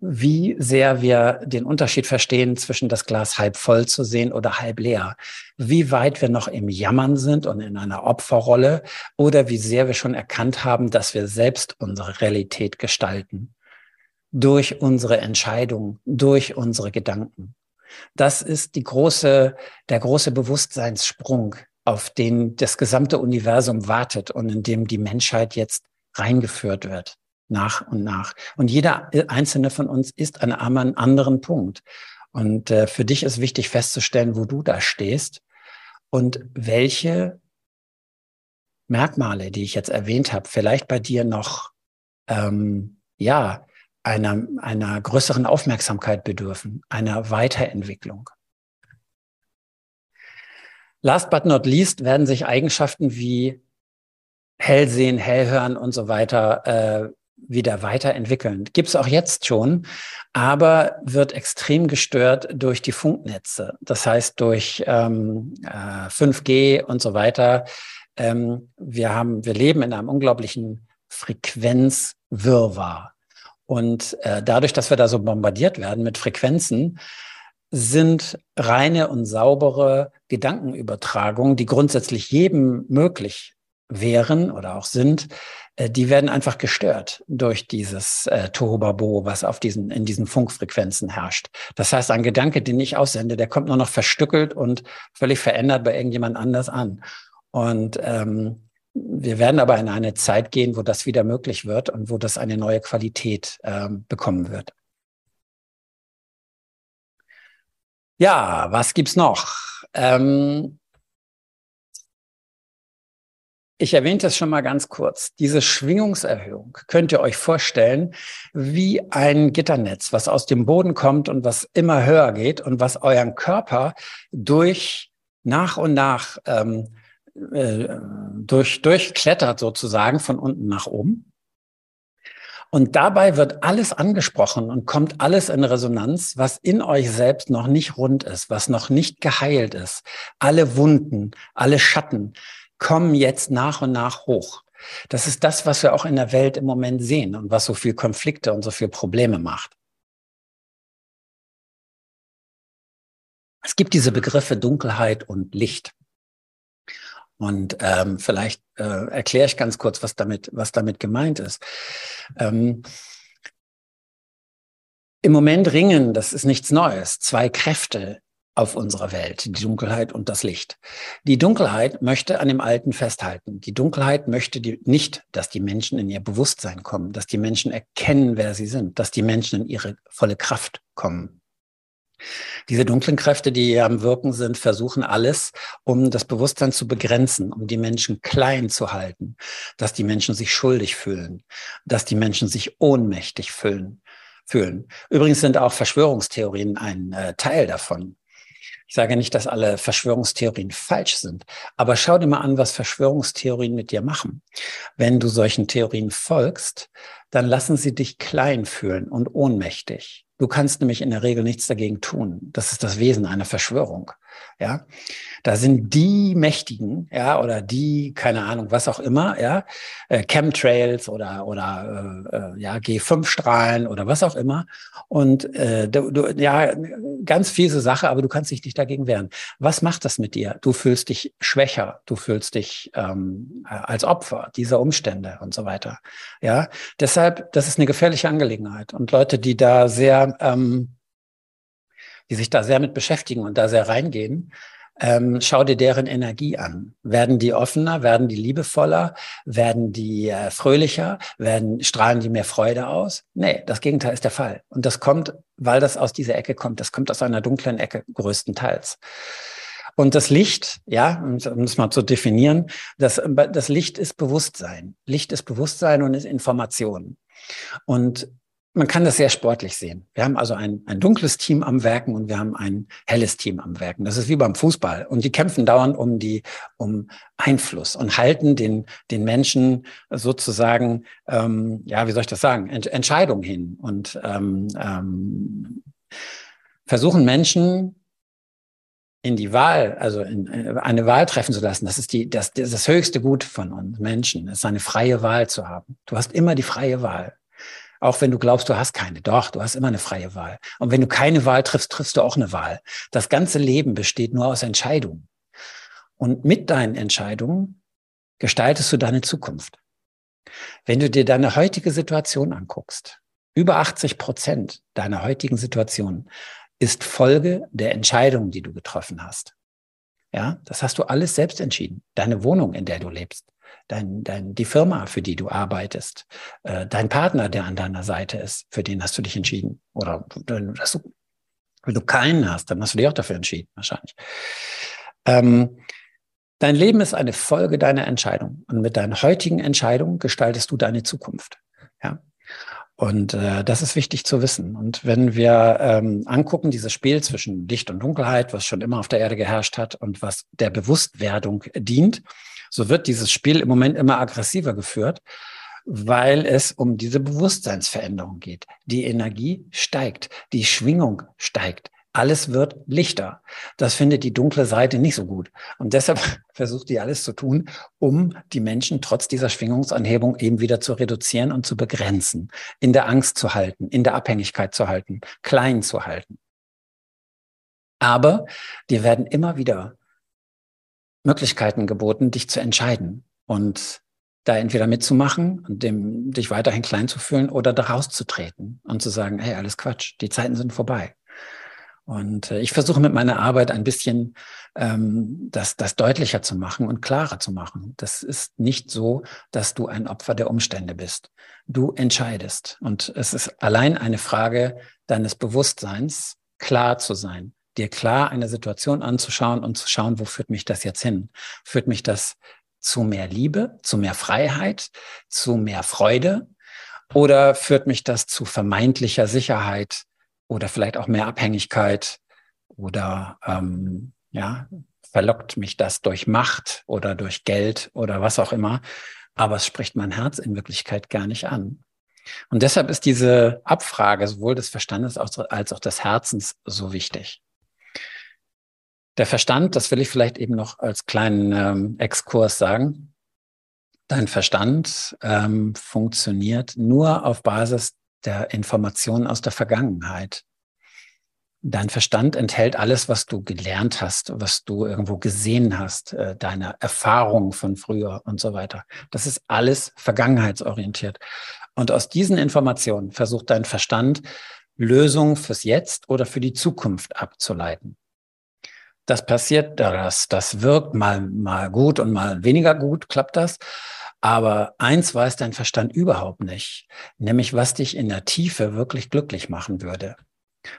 wie sehr wir den Unterschied verstehen zwischen das Glas halb voll zu sehen oder halb leer, wie weit wir noch im Jammern sind und in einer Opferrolle oder wie sehr wir schon erkannt haben, dass wir selbst unsere Realität gestalten. Durch unsere Entscheidungen, durch unsere Gedanken. Das ist die große, der große Bewusstseinssprung, auf den das gesamte Universum wartet und in dem die Menschheit jetzt reingeführt wird nach und nach. Und jeder einzelne von uns ist an einem anderen Punkt. Und äh, für dich ist wichtig festzustellen, wo du da stehst und welche Merkmale, die ich jetzt erwähnt habe, vielleicht bei dir noch ähm, ja einer, einer größeren Aufmerksamkeit bedürfen, einer Weiterentwicklung. Last but not least werden sich Eigenschaften wie Hellsehen, Hellhören und so weiter äh, wieder weiterentwickeln. Gibt es auch jetzt schon, aber wird extrem gestört durch die Funknetze. Das heißt durch ähm, äh, 5G und so weiter. Ähm, wir haben, wir leben in einem unglaublichen Frequenzwirrwarr. Und äh, dadurch, dass wir da so bombardiert werden mit Frequenzen, sind reine und saubere Gedankenübertragungen, die grundsätzlich jedem möglich wären oder auch sind, die werden einfach gestört durch dieses äh, Tohobabo, was auf diesen, in diesen Funkfrequenzen herrscht. Das heißt, ein Gedanke, den ich aussende, der kommt nur noch verstückelt und völlig verändert bei irgendjemand anders an. Und ähm, wir werden aber in eine Zeit gehen, wo das wieder möglich wird und wo das eine neue Qualität ähm, bekommen wird. Ja, was gibt's noch? Ähm, ich erwähnte es schon mal ganz kurz. Diese Schwingungserhöhung könnt ihr euch vorstellen wie ein Gitternetz, was aus dem Boden kommt und was immer höher geht und was euren Körper durch nach und nach ähm, äh, durch, durchklettert sozusagen von unten nach oben. Und dabei wird alles angesprochen und kommt alles in Resonanz, was in euch selbst noch nicht rund ist, was noch nicht geheilt ist. Alle Wunden, alle Schatten, kommen jetzt nach und nach hoch. Das ist das, was wir auch in der Welt im Moment sehen und was so viel Konflikte und so viel Probleme macht. Es gibt diese Begriffe Dunkelheit und Licht. Und ähm, vielleicht äh, erkläre ich ganz kurz, was damit, was damit gemeint ist. Ähm, Im Moment ringen, das ist nichts Neues, zwei Kräfte auf unserer Welt, die Dunkelheit und das Licht. Die Dunkelheit möchte an dem Alten festhalten. Die Dunkelheit möchte die, nicht, dass die Menschen in ihr Bewusstsein kommen, dass die Menschen erkennen, wer sie sind, dass die Menschen in ihre volle Kraft kommen. Diese dunklen Kräfte, die hier am Wirken sind, versuchen alles, um das Bewusstsein zu begrenzen, um die Menschen klein zu halten, dass die Menschen sich schuldig fühlen, dass die Menschen sich ohnmächtig fühlen. fühlen. Übrigens sind auch Verschwörungstheorien ein äh, Teil davon. Ich sage nicht, dass alle Verschwörungstheorien falsch sind, aber schau dir mal an, was Verschwörungstheorien mit dir machen. Wenn du solchen Theorien folgst, dann lassen sie dich klein fühlen und ohnmächtig. Du kannst nämlich in der Regel nichts dagegen tun. Das ist das Wesen einer Verschwörung. Ja, da sind die Mächtigen, ja, oder die, keine Ahnung, was auch immer, ja, äh, Chemtrails oder oder äh, äh ja G5-Strahlen oder was auch immer. Und äh, du, du, ja, ganz fiese Sache, aber du kannst dich nicht dagegen wehren. Was macht das mit dir? Du fühlst dich schwächer, du fühlst dich ähm, als Opfer dieser Umstände und so weiter. Ja, deshalb, das ist eine gefährliche Angelegenheit. Und Leute, die da sehr ähm, die sich da sehr mit beschäftigen und da sehr reingehen, ähm, schau dir deren Energie an. Werden die offener, werden die liebevoller, werden die äh, fröhlicher, werden, strahlen die mehr Freude aus? Nee, das Gegenteil ist der Fall. Und das kommt, weil das aus dieser Ecke kommt. Das kommt aus einer dunklen Ecke größtenteils. Und das Licht, ja, um es mal zu definieren, das, das Licht ist Bewusstsein. Licht ist Bewusstsein und ist Information. Und man kann das sehr sportlich sehen. Wir haben also ein, ein dunkles Team am Werken und wir haben ein helles Team am Werken. Das ist wie beim Fußball. Und die kämpfen dauernd um die, um Einfluss und halten den, den Menschen sozusagen, ähm, ja, wie soll ich das sagen, Ent Entscheidungen hin und ähm, ähm, versuchen Menschen in die Wahl, also in, äh, eine Wahl treffen zu lassen. Das ist die, das, das, das höchste Gut von uns Menschen, ist eine freie Wahl zu haben. Du hast immer die freie Wahl. Auch wenn du glaubst, du hast keine. Doch, du hast immer eine freie Wahl. Und wenn du keine Wahl triffst, triffst du auch eine Wahl. Das ganze Leben besteht nur aus Entscheidungen. Und mit deinen Entscheidungen gestaltest du deine Zukunft. Wenn du dir deine heutige Situation anguckst, über 80 Prozent deiner heutigen Situation ist Folge der Entscheidungen, die du getroffen hast. Ja, das hast du alles selbst entschieden. Deine Wohnung, in der du lebst, dein, dein, die Firma, für die du arbeitest, äh, dein Partner, der an deiner Seite ist, für den hast du dich entschieden. Oder wenn du, wenn du keinen hast, dann hast du dich auch dafür entschieden, wahrscheinlich. Ähm, dein Leben ist eine Folge deiner Entscheidung. Und mit deinen heutigen Entscheidungen gestaltest du deine Zukunft. Ja. Und äh, das ist wichtig zu wissen. Und wenn wir ähm, angucken, dieses Spiel zwischen Licht und Dunkelheit, was schon immer auf der Erde geherrscht hat und was der Bewusstwerdung dient, so wird dieses Spiel im Moment immer aggressiver geführt, weil es um diese Bewusstseinsveränderung geht. Die Energie steigt, die Schwingung steigt. Alles wird lichter. Das findet die dunkle Seite nicht so gut. Und deshalb versucht die alles zu tun, um die Menschen trotz dieser Schwingungsanhebung eben wieder zu reduzieren und zu begrenzen, in der Angst zu halten, in der Abhängigkeit zu halten, klein zu halten. Aber die werden immer wieder Möglichkeiten geboten, dich zu entscheiden und da entweder mitzumachen und dem, dich weiterhin klein zu fühlen oder da rauszutreten und zu sagen, hey, alles Quatsch, die Zeiten sind vorbei. Und äh, ich versuche mit meiner Arbeit ein bisschen ähm, das, das deutlicher zu machen und klarer zu machen. Das ist nicht so, dass du ein Opfer der Umstände bist. Du entscheidest. Und es ist allein eine Frage deines Bewusstseins, klar zu sein dir klar eine Situation anzuschauen und zu schauen, wo führt mich das jetzt hin? Führt mich das zu mehr Liebe, zu mehr Freiheit, zu mehr Freude? Oder führt mich das zu vermeintlicher Sicherheit oder vielleicht auch mehr Abhängigkeit? Oder ähm, ja, verlockt mich das durch Macht oder durch Geld oder was auch immer? Aber es spricht mein Herz in Wirklichkeit gar nicht an. Und deshalb ist diese Abfrage sowohl des Verstandes als auch des Herzens so wichtig. Der Verstand, das will ich vielleicht eben noch als kleinen ähm, Exkurs sagen. Dein Verstand ähm, funktioniert nur auf Basis der Informationen aus der Vergangenheit. Dein Verstand enthält alles, was du gelernt hast, was du irgendwo gesehen hast, äh, deine Erfahrungen von früher und so weiter. Das ist alles vergangenheitsorientiert. Und aus diesen Informationen versucht dein Verstand Lösungen fürs Jetzt oder für die Zukunft abzuleiten das passiert, das, das wirkt mal, mal gut und mal weniger gut, klappt das. Aber eins weiß dein Verstand überhaupt nicht, nämlich was dich in der Tiefe wirklich glücklich machen würde.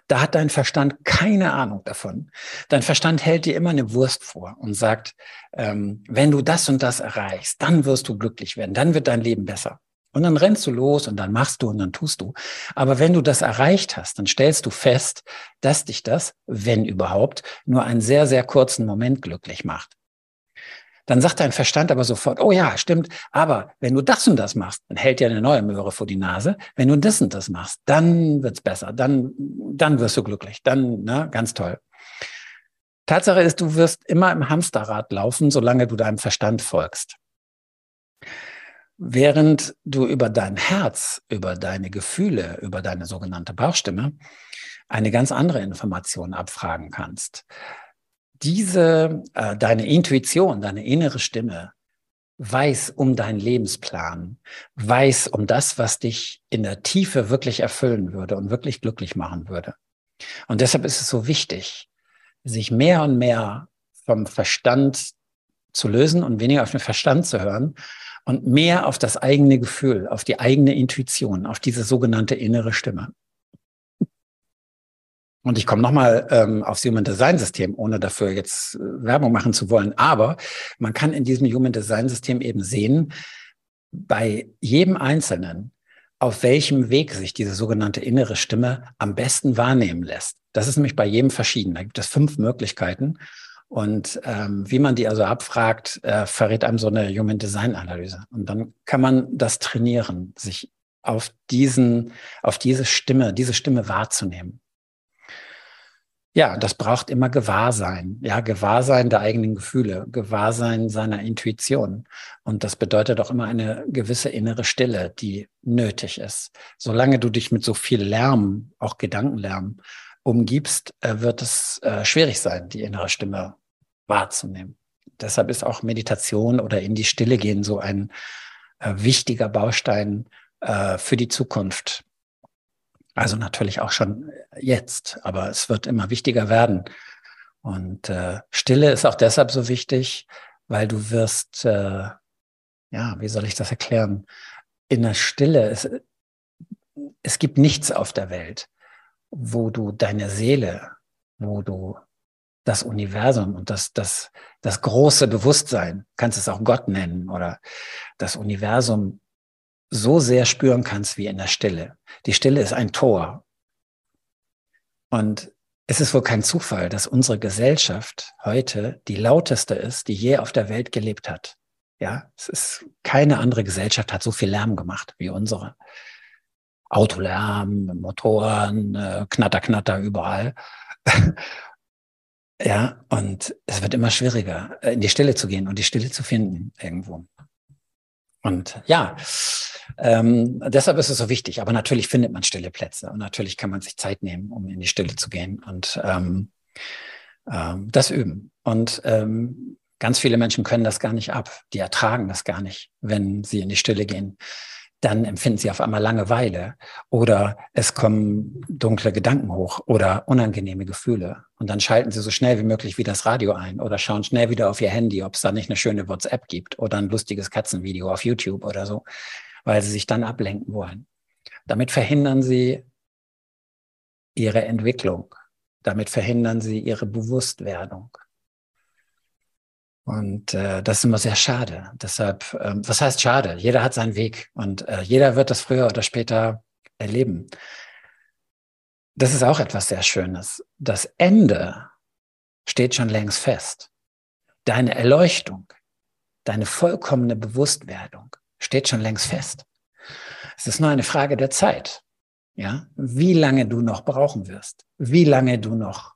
Da hat dein Verstand keine Ahnung davon. Dein Verstand hält dir immer eine Wurst vor und sagt, ähm, wenn du das und das erreichst, dann wirst du glücklich werden, dann wird dein Leben besser. Und dann rennst du los und dann machst du und dann tust du. Aber wenn du das erreicht hast, dann stellst du fest, dass dich das, wenn überhaupt, nur einen sehr, sehr kurzen Moment glücklich macht. Dann sagt dein Verstand aber sofort, oh ja, stimmt, aber wenn du das und das machst, dann hält dir eine neue Möhre vor die Nase. Wenn du das und das machst, dann wird's besser, dann, dann wirst du glücklich, dann, ne, ganz toll. Tatsache ist, du wirst immer im Hamsterrad laufen, solange du deinem Verstand folgst. Während du über dein Herz, über deine Gefühle, über deine sogenannte Bauchstimme eine ganz andere Information abfragen kannst. Diese, äh, deine Intuition, deine innere Stimme weiß um deinen Lebensplan, weiß um das, was dich in der Tiefe wirklich erfüllen würde und wirklich glücklich machen würde. Und deshalb ist es so wichtig, sich mehr und mehr vom Verstand zu lösen und weniger auf den Verstand zu hören und mehr auf das eigene Gefühl, auf die eigene Intuition, auf diese sogenannte innere Stimme. Und ich komme nochmal ähm, aufs Human Design System, ohne dafür jetzt äh, Werbung machen zu wollen. Aber man kann in diesem Human Design System eben sehen, bei jedem Einzelnen, auf welchem Weg sich diese sogenannte innere Stimme am besten wahrnehmen lässt. Das ist nämlich bei jedem verschieden. Da gibt es fünf Möglichkeiten. Und ähm, wie man die also abfragt, äh, verrät einem so eine Human Design Analyse. Und dann kann man das trainieren, sich auf diesen, auf diese Stimme, diese Stimme wahrzunehmen. Ja, das braucht immer Gewahrsein. Ja, Gewahrsein der eigenen Gefühle, Gewahrsein seiner Intuition. Und das bedeutet auch immer eine gewisse innere Stille, die nötig ist. Solange du dich mit so viel Lärm, auch Gedankenlärm, umgibst, äh, wird es äh, schwierig sein, die innere Stimme wahrzunehmen. Deshalb ist auch Meditation oder in die Stille gehen so ein äh, wichtiger Baustein äh, für die Zukunft. Also natürlich auch schon jetzt, aber es wird immer wichtiger werden. Und äh, Stille ist auch deshalb so wichtig, weil du wirst, äh, ja, wie soll ich das erklären? In der Stille, es, es gibt nichts auf der Welt, wo du deine Seele, wo du das Universum und das, das, das große Bewusstsein, kannst es auch Gott nennen oder das Universum so sehr spüren kannst wie in der Stille. Die Stille ist ein Tor. Und es ist wohl kein Zufall, dass unsere Gesellschaft heute die lauteste ist, die je auf der Welt gelebt hat. Ja, es ist keine andere Gesellschaft hat so viel Lärm gemacht wie unsere. Autolärm, Motoren, äh, Knatter, Knatter überall. ja, und es wird immer schwieriger, äh, in die Stille zu gehen und die Stille zu finden irgendwo. Und ja, ähm, deshalb ist es so wichtig. Aber natürlich findet man stille Plätze und natürlich kann man sich Zeit nehmen, um in die Stille zu gehen und ähm, ähm, das üben. Und ähm, ganz viele Menschen können das gar nicht ab. Die ertragen das gar nicht, wenn sie in die Stille gehen dann empfinden sie auf einmal Langeweile oder es kommen dunkle Gedanken hoch oder unangenehme Gefühle. Und dann schalten sie so schnell wie möglich wieder das Radio ein oder schauen schnell wieder auf ihr Handy, ob es da nicht eine schöne WhatsApp gibt oder ein lustiges Katzenvideo auf YouTube oder so, weil sie sich dann ablenken wollen. Damit verhindern sie ihre Entwicklung. Damit verhindern sie ihre Bewusstwerdung. Und äh, das ist immer sehr schade. Deshalb, ähm, was heißt schade? Jeder hat seinen Weg und äh, jeder wird das früher oder später erleben. Das ist auch etwas sehr Schönes. Das Ende steht schon längst fest. Deine Erleuchtung, deine vollkommene Bewusstwerdung steht schon längst fest. Es ist nur eine Frage der Zeit. Ja, wie lange du noch brauchen wirst, wie lange du noch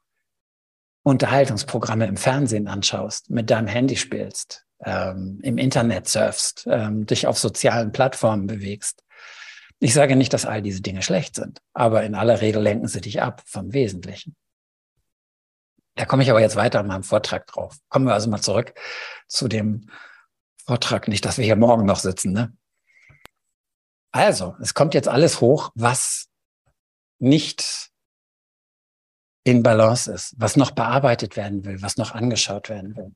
Unterhaltungsprogramme im Fernsehen anschaust, mit deinem Handy spielst, ähm, im Internet surfst, ähm, dich auf sozialen Plattformen bewegst. Ich sage nicht, dass all diese Dinge schlecht sind, aber in aller Regel lenken sie dich ab vom Wesentlichen. Da komme ich aber jetzt weiter in meinem Vortrag drauf. Kommen wir also mal zurück zu dem Vortrag, nicht, dass wir hier morgen noch sitzen. Ne? Also, es kommt jetzt alles hoch, was nicht in Balance ist, was noch bearbeitet werden will, was noch angeschaut werden will.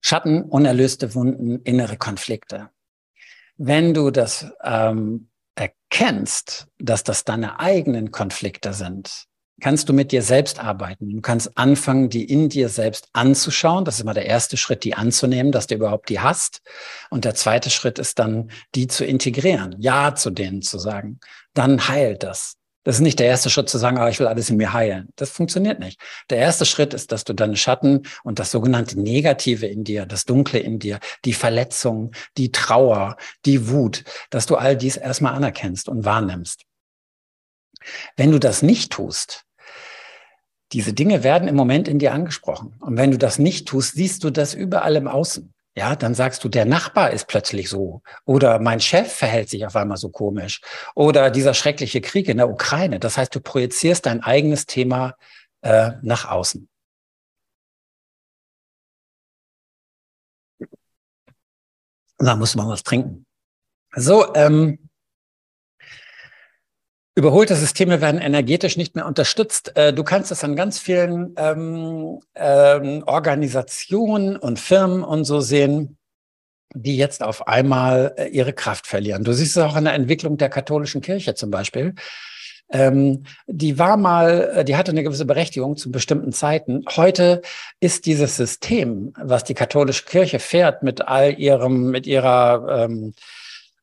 Schatten, unerlöste Wunden, innere Konflikte. Wenn du das ähm, erkennst, dass das deine eigenen Konflikte sind, kannst du mit dir selbst arbeiten. Du kannst anfangen, die in dir selbst anzuschauen. Das ist immer der erste Schritt, die anzunehmen, dass du überhaupt die hast. Und der zweite Schritt ist dann, die zu integrieren, Ja zu denen zu sagen. Dann heilt das. Das ist nicht der erste Schritt zu sagen, ah, ich will alles in mir heilen. Das funktioniert nicht. Der erste Schritt ist, dass du deine Schatten und das sogenannte Negative in dir, das Dunkle in dir, die Verletzung, die Trauer, die Wut, dass du all dies erstmal anerkennst und wahrnimmst. Wenn du das nicht tust, diese Dinge werden im Moment in dir angesprochen. Und wenn du das nicht tust, siehst du das überall im Außen. Ja, dann sagst du, der Nachbar ist plötzlich so. Oder mein Chef verhält sich auf einmal so komisch. Oder dieser schreckliche Krieg in der Ukraine. Das heißt, du projizierst dein eigenes Thema äh, nach außen. Da muss man was trinken. So, ähm, Überholte Systeme werden energetisch nicht mehr unterstützt. Äh, du kannst es an ganz vielen ähm, ähm, Organisationen und Firmen und so sehen, die jetzt auf einmal äh, ihre Kraft verlieren. Du siehst es auch an der Entwicklung der katholischen Kirche zum Beispiel. Ähm, die war mal, äh, die hatte eine gewisse Berechtigung zu bestimmten Zeiten. Heute ist dieses System, was die katholische Kirche fährt mit all ihrem, mit ihrer ähm,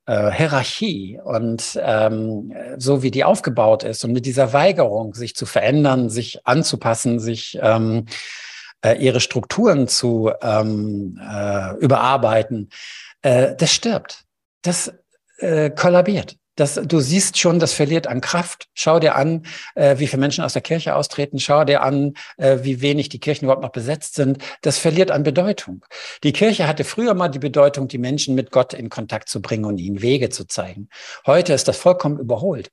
äh, Hierarchie und ähm, so wie die aufgebaut ist und mit dieser Weigerung, sich zu verändern, sich anzupassen, sich ähm, äh, ihre Strukturen zu ähm, äh, überarbeiten, äh, das stirbt. Das äh, kollabiert. Das, du siehst schon, das verliert an Kraft. Schau dir an, äh, wie viele Menschen aus der Kirche austreten. Schau dir an, äh, wie wenig die Kirchen überhaupt noch besetzt sind. Das verliert an Bedeutung. Die Kirche hatte früher mal die Bedeutung, die Menschen mit Gott in Kontakt zu bringen und ihnen Wege zu zeigen. Heute ist das vollkommen überholt.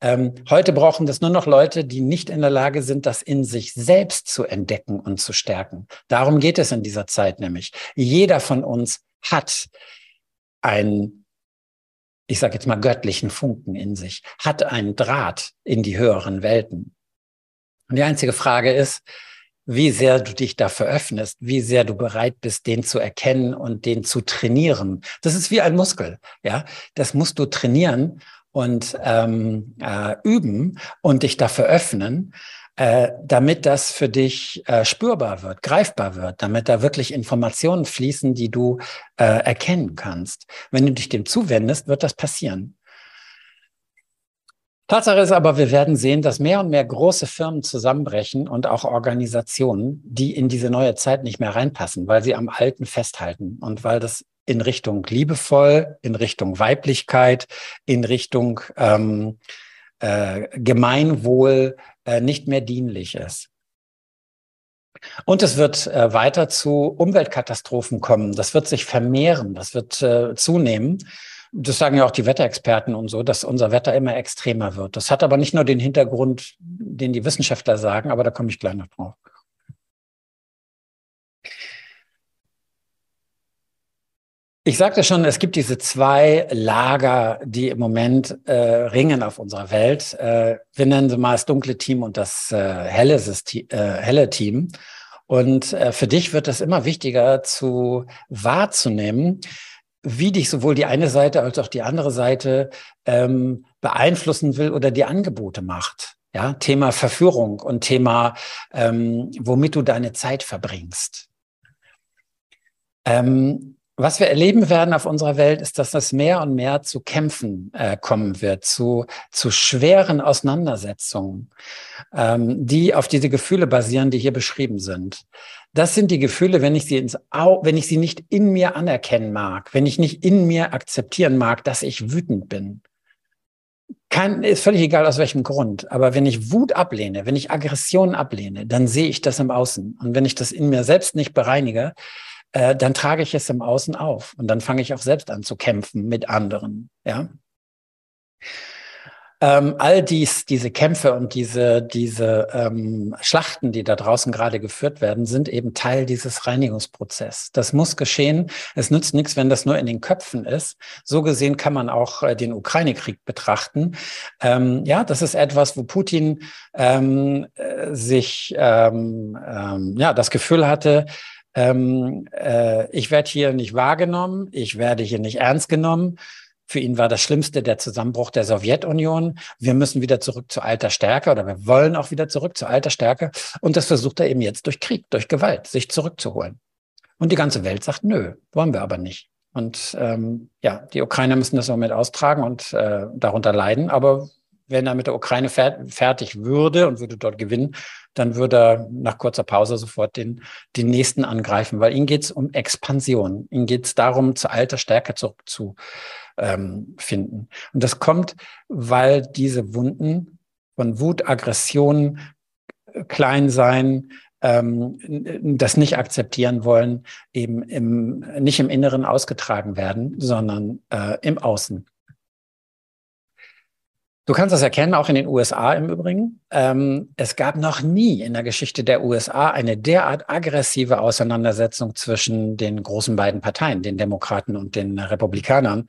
Ähm, heute brauchen das nur noch Leute, die nicht in der Lage sind, das in sich selbst zu entdecken und zu stärken. Darum geht es in dieser Zeit nämlich. Jeder von uns hat ein ich sage jetzt mal, göttlichen Funken in sich, hat einen Draht in die höheren Welten. Und die einzige Frage ist, wie sehr du dich dafür öffnest, wie sehr du bereit bist, den zu erkennen und den zu trainieren. Das ist wie ein Muskel, ja. Das musst du trainieren und ähm, äh, üben und dich dafür öffnen äh, damit das für dich äh, spürbar wird, greifbar wird, damit da wirklich Informationen fließen, die du äh, erkennen kannst. Wenn du dich dem zuwendest, wird das passieren. Tatsache ist aber, wir werden sehen, dass mehr und mehr große Firmen zusammenbrechen und auch Organisationen, die in diese neue Zeit nicht mehr reinpassen, weil sie am Alten festhalten und weil das in Richtung liebevoll, in Richtung Weiblichkeit, in Richtung ähm, äh, Gemeinwohl äh, nicht mehr dienlich ist. Und es wird äh, weiter zu Umweltkatastrophen kommen. Das wird sich vermehren, das wird äh, zunehmen. Das sagen ja auch die Wetterexperten und so, dass unser Wetter immer extremer wird. Das hat aber nicht nur den Hintergrund, den die Wissenschaftler sagen, aber da komme ich gleich noch drauf. Ich sagte schon, es gibt diese zwei Lager, die im Moment äh, ringen auf unserer Welt. Äh, wir nennen sie mal das dunkle Team und das äh, helle, System, äh, helle Team. Und äh, für dich wird es immer wichtiger zu wahrzunehmen, wie dich sowohl die eine Seite als auch die andere Seite ähm, beeinflussen will oder die Angebote macht. Ja, Thema Verführung und Thema, ähm, womit du deine Zeit verbringst. Ähm, was wir erleben werden auf unserer Welt, ist, dass das mehr und mehr zu Kämpfen äh, kommen wird, zu, zu schweren Auseinandersetzungen, ähm, die auf diese Gefühle basieren, die hier beschrieben sind. Das sind die Gefühle, wenn ich sie ins Au wenn ich sie nicht in mir anerkennen mag, wenn ich nicht in mir akzeptieren mag, dass ich wütend bin. Kein, ist völlig egal aus welchem Grund. Aber wenn ich Wut ablehne, wenn ich Aggression ablehne, dann sehe ich das im Außen. Und wenn ich das in mir selbst nicht bereinige, äh, dann trage ich es im Außen auf und dann fange ich auch selbst an zu kämpfen mit anderen. Ja. Ähm, all dies, diese Kämpfe und diese, diese ähm, Schlachten, die da draußen gerade geführt werden, sind eben Teil dieses Reinigungsprozesses. Das muss geschehen. Es nützt nichts, wenn das nur in den Köpfen ist. So gesehen kann man auch äh, den Ukraine-Krieg betrachten. Ähm, ja, das ist etwas, wo Putin ähm, äh, sich ähm, ähm, ja das Gefühl hatte, ähm, äh, ich werde hier nicht wahrgenommen, ich werde hier nicht ernst genommen. Für ihn war das Schlimmste der Zusammenbruch der Sowjetunion. Wir müssen wieder zurück zu alter Stärke oder wir wollen auch wieder zurück zu alter Stärke. Und das versucht er eben jetzt durch Krieg, durch Gewalt, sich zurückzuholen. Und die ganze Welt sagt, nö, wollen wir aber nicht. Und ähm, ja, die Ukrainer müssen das im Moment austragen und äh, darunter leiden. Aber wenn er mit der Ukraine fertig würde und würde dort gewinnen, dann würde er nach kurzer Pause sofort den, den nächsten angreifen, weil ihm geht es um Expansion. Ihm geht es darum, zu alter Stärke zurückzufinden. Ähm, und das kommt, weil diese Wunden von Wut, Aggression, Kleinsein, ähm, das nicht akzeptieren wollen, eben im, nicht im Inneren ausgetragen werden, sondern äh, im Außen. Du kannst das erkennen, auch in den USA im Übrigen. Ähm, es gab noch nie in der Geschichte der USA eine derart aggressive Auseinandersetzung zwischen den großen beiden Parteien, den Demokraten und den Republikanern.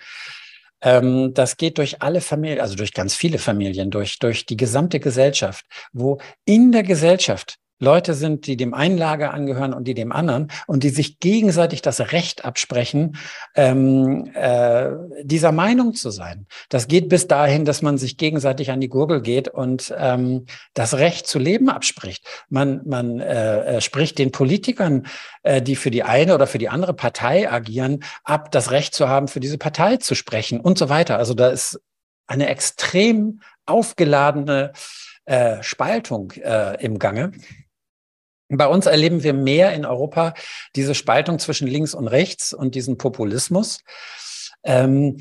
Ähm, das geht durch alle Familien, also durch ganz viele Familien, durch, durch die gesamte Gesellschaft, wo in der Gesellschaft Leute sind, die dem einen Lager angehören und die dem anderen und die sich gegenseitig das Recht absprechen, ähm, äh, dieser Meinung zu sein. Das geht bis dahin, dass man sich gegenseitig an die Gurgel geht und ähm, das Recht zu leben abspricht. Man, man äh, äh spricht den Politikern, äh, die für die eine oder für die andere Partei agieren, ab, das Recht zu haben, für diese Partei zu sprechen und so weiter. Also da ist eine extrem aufgeladene äh, Spaltung äh, im Gange. Bei uns erleben wir mehr in Europa diese Spaltung zwischen links und rechts und diesen Populismus. Ähm,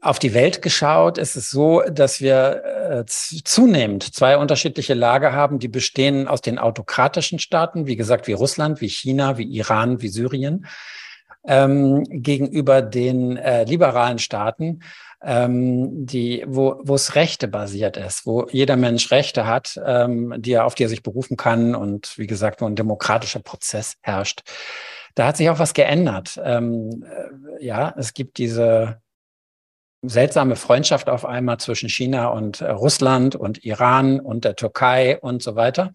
auf die Welt geschaut ist es so, dass wir äh, zunehmend zwei unterschiedliche Lager haben, die bestehen aus den autokratischen Staaten, wie gesagt, wie Russland, wie China, wie Iran, wie Syrien, ähm, gegenüber den äh, liberalen Staaten, ähm, die, wo, wo es Rechte basiert ist, wo jeder Mensch Rechte hat, ähm, die er, auf die er sich berufen kann und wie gesagt, wo ein demokratischer Prozess herrscht. Da hat sich auch was geändert. Ähm, äh, ja, es gibt diese seltsame Freundschaft auf einmal zwischen China und äh, Russland und Iran und der Türkei und so weiter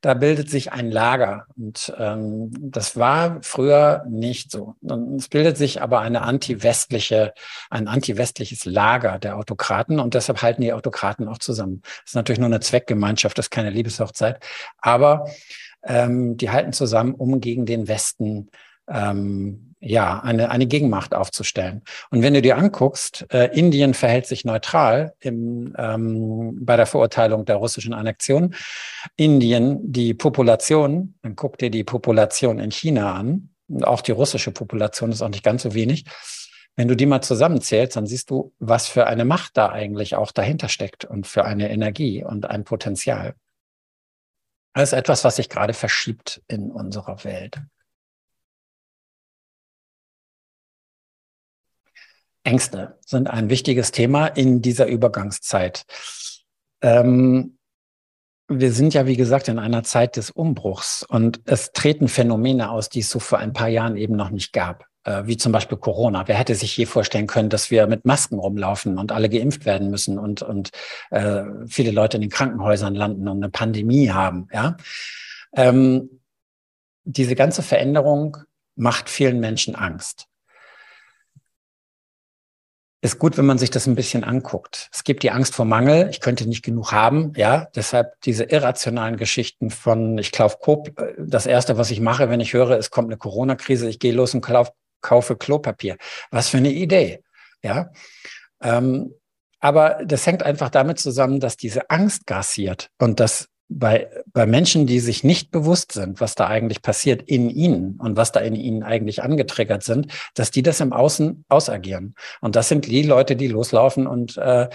da bildet sich ein Lager. Und ähm, das war früher nicht so. Und es bildet sich aber eine anti-westliche, ein anti-westliches Lager der Autokraten und deshalb halten die Autokraten auch zusammen. Das ist natürlich nur eine Zweckgemeinschaft, das ist keine Liebeshochzeit. Aber ähm, die halten zusammen, um gegen den Westen ähm, ja, eine, eine Gegenmacht aufzustellen. Und wenn du dir anguckst, äh, Indien verhält sich neutral im, ähm, bei der Verurteilung der russischen Annexion. Indien, die Population, dann guck dir die Population in China an. Und auch die russische Population ist auch nicht ganz so wenig. Wenn du die mal zusammenzählst, dann siehst du, was für eine Macht da eigentlich auch dahinter steckt und für eine Energie und ein Potenzial. Das ist etwas, was sich gerade verschiebt in unserer Welt. Ängste sind ein wichtiges Thema in dieser Übergangszeit. Ähm, wir sind ja, wie gesagt, in einer Zeit des Umbruchs und es treten Phänomene aus, die es so vor ein paar Jahren eben noch nicht gab, äh, wie zum Beispiel Corona. Wer hätte sich je vorstellen können, dass wir mit Masken rumlaufen und alle geimpft werden müssen und, und äh, viele Leute in den Krankenhäusern landen und eine Pandemie haben? Ja, ähm, diese ganze Veränderung macht vielen Menschen Angst ist gut, wenn man sich das ein bisschen anguckt. Es gibt die Angst vor Mangel. Ich könnte nicht genug haben. Ja, deshalb diese irrationalen Geschichten von, ich kaufe. Das erste, was ich mache, wenn ich höre, es kommt eine Corona-Krise, ich gehe los und kauf, kaufe Klopapier. Was für eine Idee. Ja. Ähm, aber das hängt einfach damit zusammen, dass diese Angst grassiert und dass bei, bei Menschen, die sich nicht bewusst sind, was da eigentlich passiert in ihnen und was da in ihnen eigentlich angetriggert sind, dass die das im Außen ausagieren. Und das sind die Leute, die loslaufen und äh,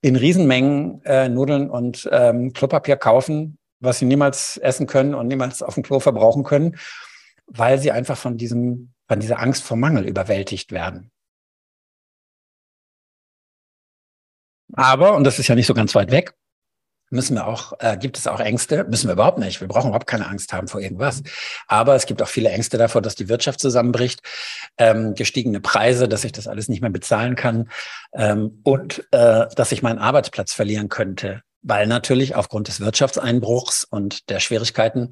in Riesenmengen äh, Nudeln und ähm, Klopapier kaufen, was sie niemals essen können und niemals auf dem Klo verbrauchen können, weil sie einfach von diesem, von dieser Angst vor Mangel überwältigt werden. Aber, und das ist ja nicht so ganz weit weg, müssen wir auch, äh, gibt es auch Ängste? Müssen wir überhaupt nicht. Wir brauchen überhaupt keine Angst haben vor irgendwas. Aber es gibt auch viele Ängste davor, dass die Wirtschaft zusammenbricht, ähm, gestiegene Preise, dass ich das alles nicht mehr bezahlen kann ähm, und äh, dass ich meinen Arbeitsplatz verlieren könnte. Weil natürlich aufgrund des Wirtschaftseinbruchs und der Schwierigkeiten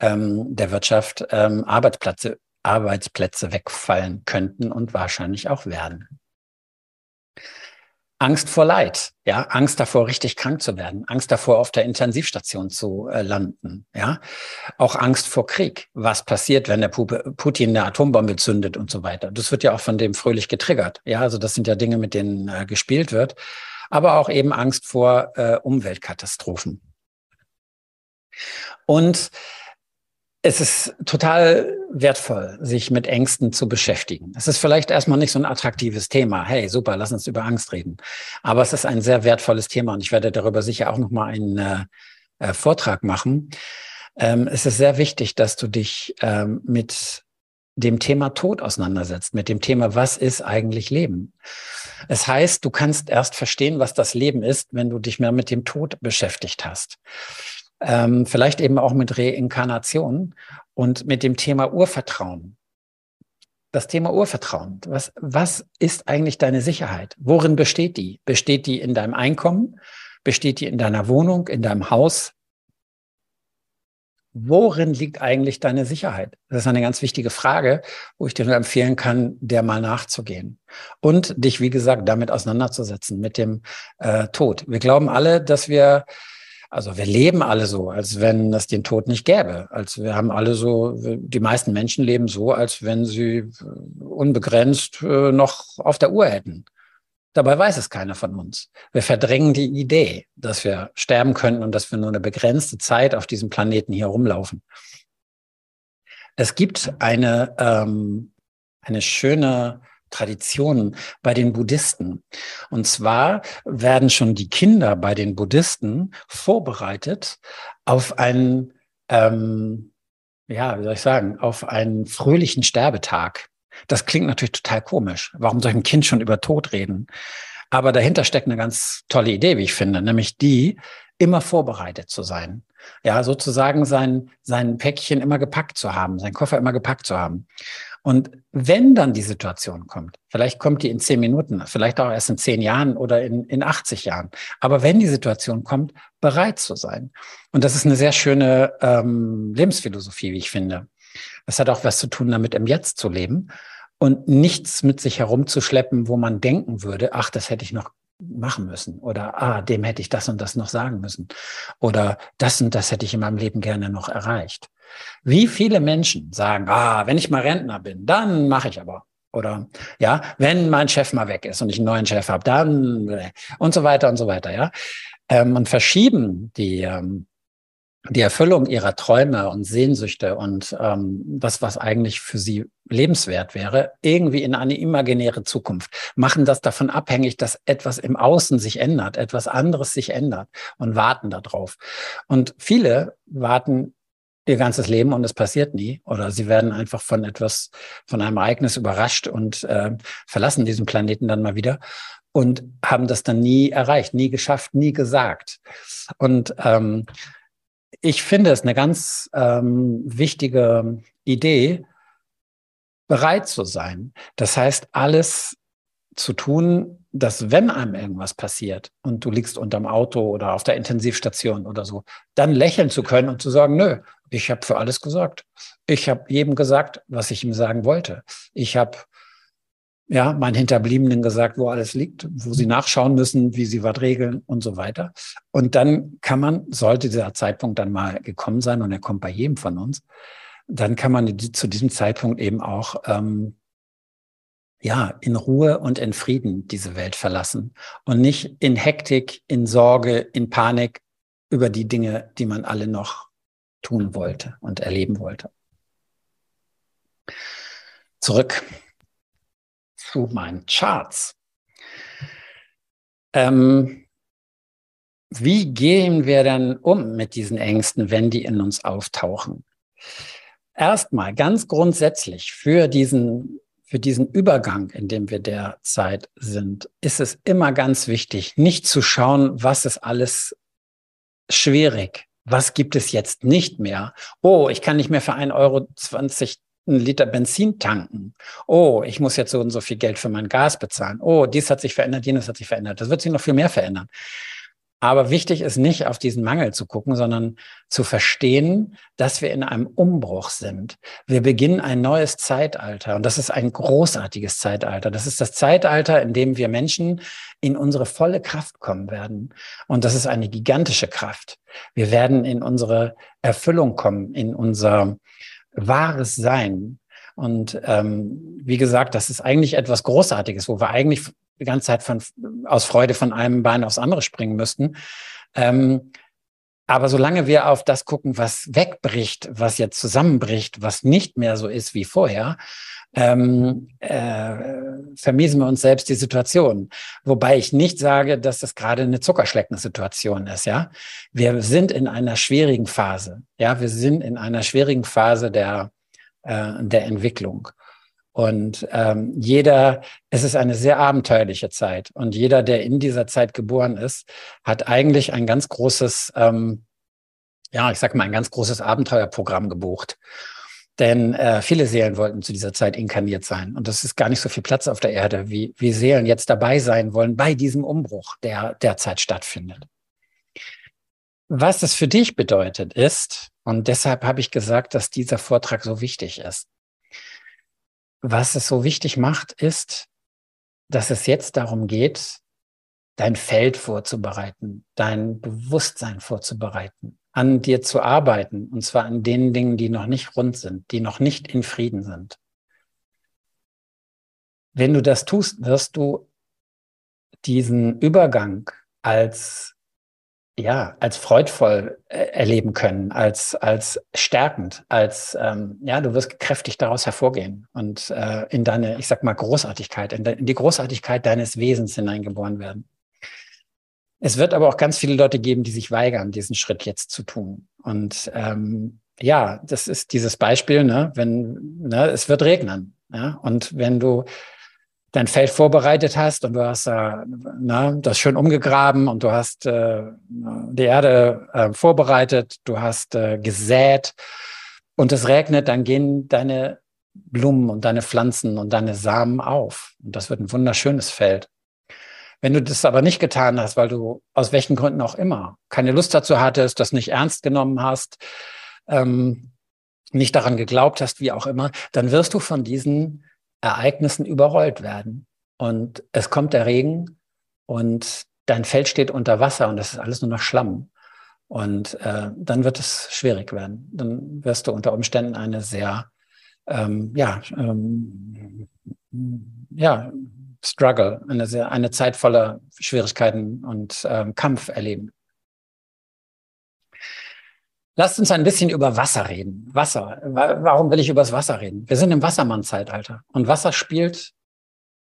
ähm, der Wirtschaft ähm, Arbeitsplätze, Arbeitsplätze wegfallen könnten und wahrscheinlich auch werden. Angst vor Leid, ja, Angst davor, richtig krank zu werden, Angst davor, auf der Intensivstation zu äh, landen, ja, auch Angst vor Krieg. Was passiert, wenn der Putin eine Atombombe zündet und so weiter? Das wird ja auch von dem fröhlich getriggert, ja, also das sind ja Dinge, mit denen äh, gespielt wird, aber auch eben Angst vor äh, Umweltkatastrophen. Und es ist total wertvoll, sich mit Ängsten zu beschäftigen. Es ist vielleicht erstmal nicht so ein attraktives Thema. Hey, super, lass uns über Angst reden. Aber es ist ein sehr wertvolles Thema und ich werde darüber sicher auch nochmal einen äh, äh, Vortrag machen. Ähm, es ist sehr wichtig, dass du dich ähm, mit dem Thema Tod auseinandersetzt, mit dem Thema, was ist eigentlich Leben? Es heißt, du kannst erst verstehen, was das Leben ist, wenn du dich mehr mit dem Tod beschäftigt hast ähm, vielleicht eben auch mit Reinkarnation und mit dem Thema Urvertrauen. Das Thema Urvertrauen. Was, was ist eigentlich deine Sicherheit? Worin besteht die? Besteht die in deinem Einkommen? Besteht die in deiner Wohnung, in deinem Haus? Worin liegt eigentlich deine Sicherheit? Das ist eine ganz wichtige Frage, wo ich dir nur empfehlen kann, der mal nachzugehen. Und dich, wie gesagt, damit auseinanderzusetzen, mit dem äh, Tod. Wir glauben alle, dass wir also wir leben alle so, als wenn es den Tod nicht gäbe. Als wir haben alle so, die meisten Menschen leben so, als wenn sie unbegrenzt äh, noch auf der Uhr hätten. Dabei weiß es keiner von uns. Wir verdrängen die Idee, dass wir sterben könnten und dass wir nur eine begrenzte Zeit auf diesem Planeten hier rumlaufen. Es gibt eine, ähm, eine schöne Traditionen bei den Buddhisten. Und zwar werden schon die Kinder bei den Buddhisten vorbereitet auf einen, ähm, ja, wie soll ich sagen, auf einen fröhlichen Sterbetag. Das klingt natürlich total komisch. Warum soll ich ein Kind schon über Tod reden? Aber dahinter steckt eine ganz tolle Idee, wie ich finde, nämlich die, immer vorbereitet zu sein. Ja, sozusagen sein, sein Päckchen immer gepackt zu haben, sein Koffer immer gepackt zu haben. Und wenn dann die Situation kommt, vielleicht kommt die in zehn Minuten, vielleicht auch erst in zehn Jahren oder in, in 80 Jahren, aber wenn die Situation kommt, bereit zu sein. Und das ist eine sehr schöne ähm, Lebensphilosophie, wie ich finde. Das hat auch was zu tun damit, im Jetzt zu leben und nichts mit sich herumzuschleppen, wo man denken würde, ach, das hätte ich noch machen müssen oder ah, dem hätte ich das und das noch sagen müssen oder das und das hätte ich in meinem Leben gerne noch erreicht. Wie viele Menschen sagen, ah, wenn ich mal Rentner bin, dann mache ich aber. Oder ja, wenn mein Chef mal weg ist und ich einen neuen Chef habe, dann äh, und so weiter und so weiter, ja. Ähm, und verschieben die, ähm, die Erfüllung ihrer Träume und Sehnsüchte und ähm, das, was eigentlich für sie lebenswert wäre, irgendwie in eine imaginäre Zukunft, machen das davon abhängig, dass etwas im Außen sich ändert, etwas anderes sich ändert und warten darauf. Und viele warten ihr ganzes Leben und es passiert nie. Oder sie werden einfach von etwas, von einem Ereignis überrascht und äh, verlassen diesen Planeten dann mal wieder und haben das dann nie erreicht, nie geschafft, nie gesagt. Und ähm, ich finde es eine ganz ähm, wichtige Idee, bereit zu sein. Das heißt, alles zu tun, dass wenn einem irgendwas passiert und du liegst unterm Auto oder auf der Intensivstation oder so, dann lächeln zu können und zu sagen, nö, ich habe für alles gesorgt. Ich habe jedem gesagt, was ich ihm sagen wollte. Ich habe ja meinen Hinterbliebenen gesagt, wo alles liegt, wo sie nachschauen müssen, wie sie was regeln und so weiter. Und dann kann man, sollte dieser Zeitpunkt dann mal gekommen sein und er kommt bei jedem von uns, dann kann man zu diesem Zeitpunkt eben auch ähm, ja, in Ruhe und in Frieden diese Welt verlassen und nicht in Hektik, in Sorge, in Panik über die Dinge, die man alle noch tun wollte und erleben wollte. Zurück zu meinen Charts. Ähm, wie gehen wir denn um mit diesen Ängsten, wenn die in uns auftauchen? Erstmal ganz grundsätzlich für diesen, für diesen Übergang, in dem wir derzeit sind, ist es immer ganz wichtig, nicht zu schauen, was ist alles schwierig, was gibt es jetzt nicht mehr? Oh, ich kann nicht mehr für 1,20 Euro einen Liter Benzin tanken. Oh, ich muss jetzt so und so viel Geld für mein Gas bezahlen. Oh, dies hat sich verändert, jenes hat sich verändert. Das wird sich noch viel mehr verändern. Aber wichtig ist nicht auf diesen Mangel zu gucken, sondern zu verstehen, dass wir in einem Umbruch sind. Wir beginnen ein neues Zeitalter und das ist ein großartiges Zeitalter. Das ist das Zeitalter, in dem wir Menschen in unsere volle Kraft kommen werden. Und das ist eine gigantische Kraft. Wir werden in unsere Erfüllung kommen, in unser wahres Sein. Und ähm, wie gesagt, das ist eigentlich etwas Großartiges, wo wir eigentlich die ganze Zeit von, aus Freude von einem Bein aufs andere springen müssten. Ähm, aber solange wir auf das gucken, was wegbricht, was jetzt zusammenbricht, was nicht mehr so ist wie vorher, ähm, äh, vermiesen wir uns selbst die Situation. Wobei ich nicht sage, dass das gerade eine Zuckerschlecken-Situation ist. Ja, wir sind in einer schwierigen Phase. Ja, wir sind in einer schwierigen Phase der äh, der Entwicklung. Und ähm, jeder, es ist eine sehr abenteuerliche Zeit. Und jeder, der in dieser Zeit geboren ist, hat eigentlich ein ganz großes, ähm, ja, ich sag mal, ein ganz großes Abenteuerprogramm gebucht. Denn äh, viele Seelen wollten zu dieser Zeit inkarniert sein. Und das ist gar nicht so viel Platz auf der Erde, wie, wie Seelen jetzt dabei sein wollen bei diesem Umbruch, der derzeit stattfindet. Was es für dich bedeutet ist, und deshalb habe ich gesagt, dass dieser Vortrag so wichtig ist. Was es so wichtig macht, ist, dass es jetzt darum geht, dein Feld vorzubereiten, dein Bewusstsein vorzubereiten, an dir zu arbeiten, und zwar an den Dingen, die noch nicht rund sind, die noch nicht in Frieden sind. Wenn du das tust, wirst du diesen Übergang als ja, als freudvoll äh, erleben können, als, als stärkend, als, ähm, ja, du wirst kräftig daraus hervorgehen und äh, in deine, ich sag mal, Großartigkeit, in, de, in die Großartigkeit deines Wesens hineingeboren werden. Es wird aber auch ganz viele Leute geben, die sich weigern, diesen Schritt jetzt zu tun. Und ähm, ja, das ist dieses Beispiel, ne, wenn, ne, es wird regnen. Ja, und wenn du dein Feld vorbereitet hast und du hast äh, na, das schön umgegraben und du hast äh, die Erde äh, vorbereitet, du hast äh, gesät und es regnet, dann gehen deine Blumen und deine Pflanzen und deine Samen auf. Und das wird ein wunderschönes Feld. Wenn du das aber nicht getan hast, weil du aus welchen Gründen auch immer keine Lust dazu hattest, das nicht ernst genommen hast, ähm, nicht daran geglaubt hast, wie auch immer, dann wirst du von diesen Ereignissen überrollt werden. Und es kommt der Regen und dein Feld steht unter Wasser und das ist alles nur noch Schlamm. Und äh, dann wird es schwierig werden. Dann wirst du unter Umständen eine sehr, ähm, ja, ähm, ja, Struggle, eine, sehr, eine Zeit voller Schwierigkeiten und ähm, Kampf erleben. Lasst uns ein bisschen über Wasser reden. Wasser. Warum will ich über das Wasser reden? Wir sind im Wassermann-Zeitalter. Und Wasser spielt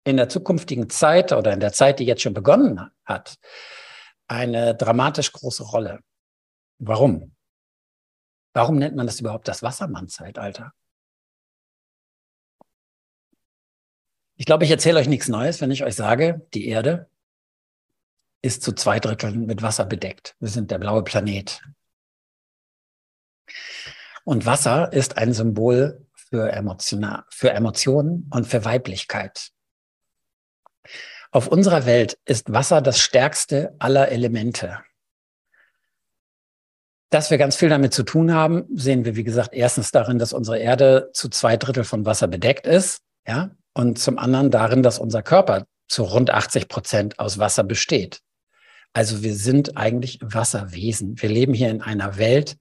in der zukünftigen Zeit oder in der Zeit, die jetzt schon begonnen hat, eine dramatisch große Rolle. Warum? Warum nennt man das überhaupt das Wassermann-Zeitalter? Ich glaube, ich erzähle euch nichts Neues, wenn ich euch sage, die Erde ist zu zwei Dritteln mit Wasser bedeckt. Wir sind der blaue Planet. Und Wasser ist ein Symbol für, Emotiona für Emotionen und für Weiblichkeit. Auf unserer Welt ist Wasser das stärkste aller Elemente. Dass wir ganz viel damit zu tun haben, sehen wir, wie gesagt, erstens darin, dass unsere Erde zu zwei Drittel von Wasser bedeckt ist, ja, und zum anderen darin, dass unser Körper zu rund 80 Prozent aus Wasser besteht. Also wir sind eigentlich Wasserwesen. Wir leben hier in einer Welt,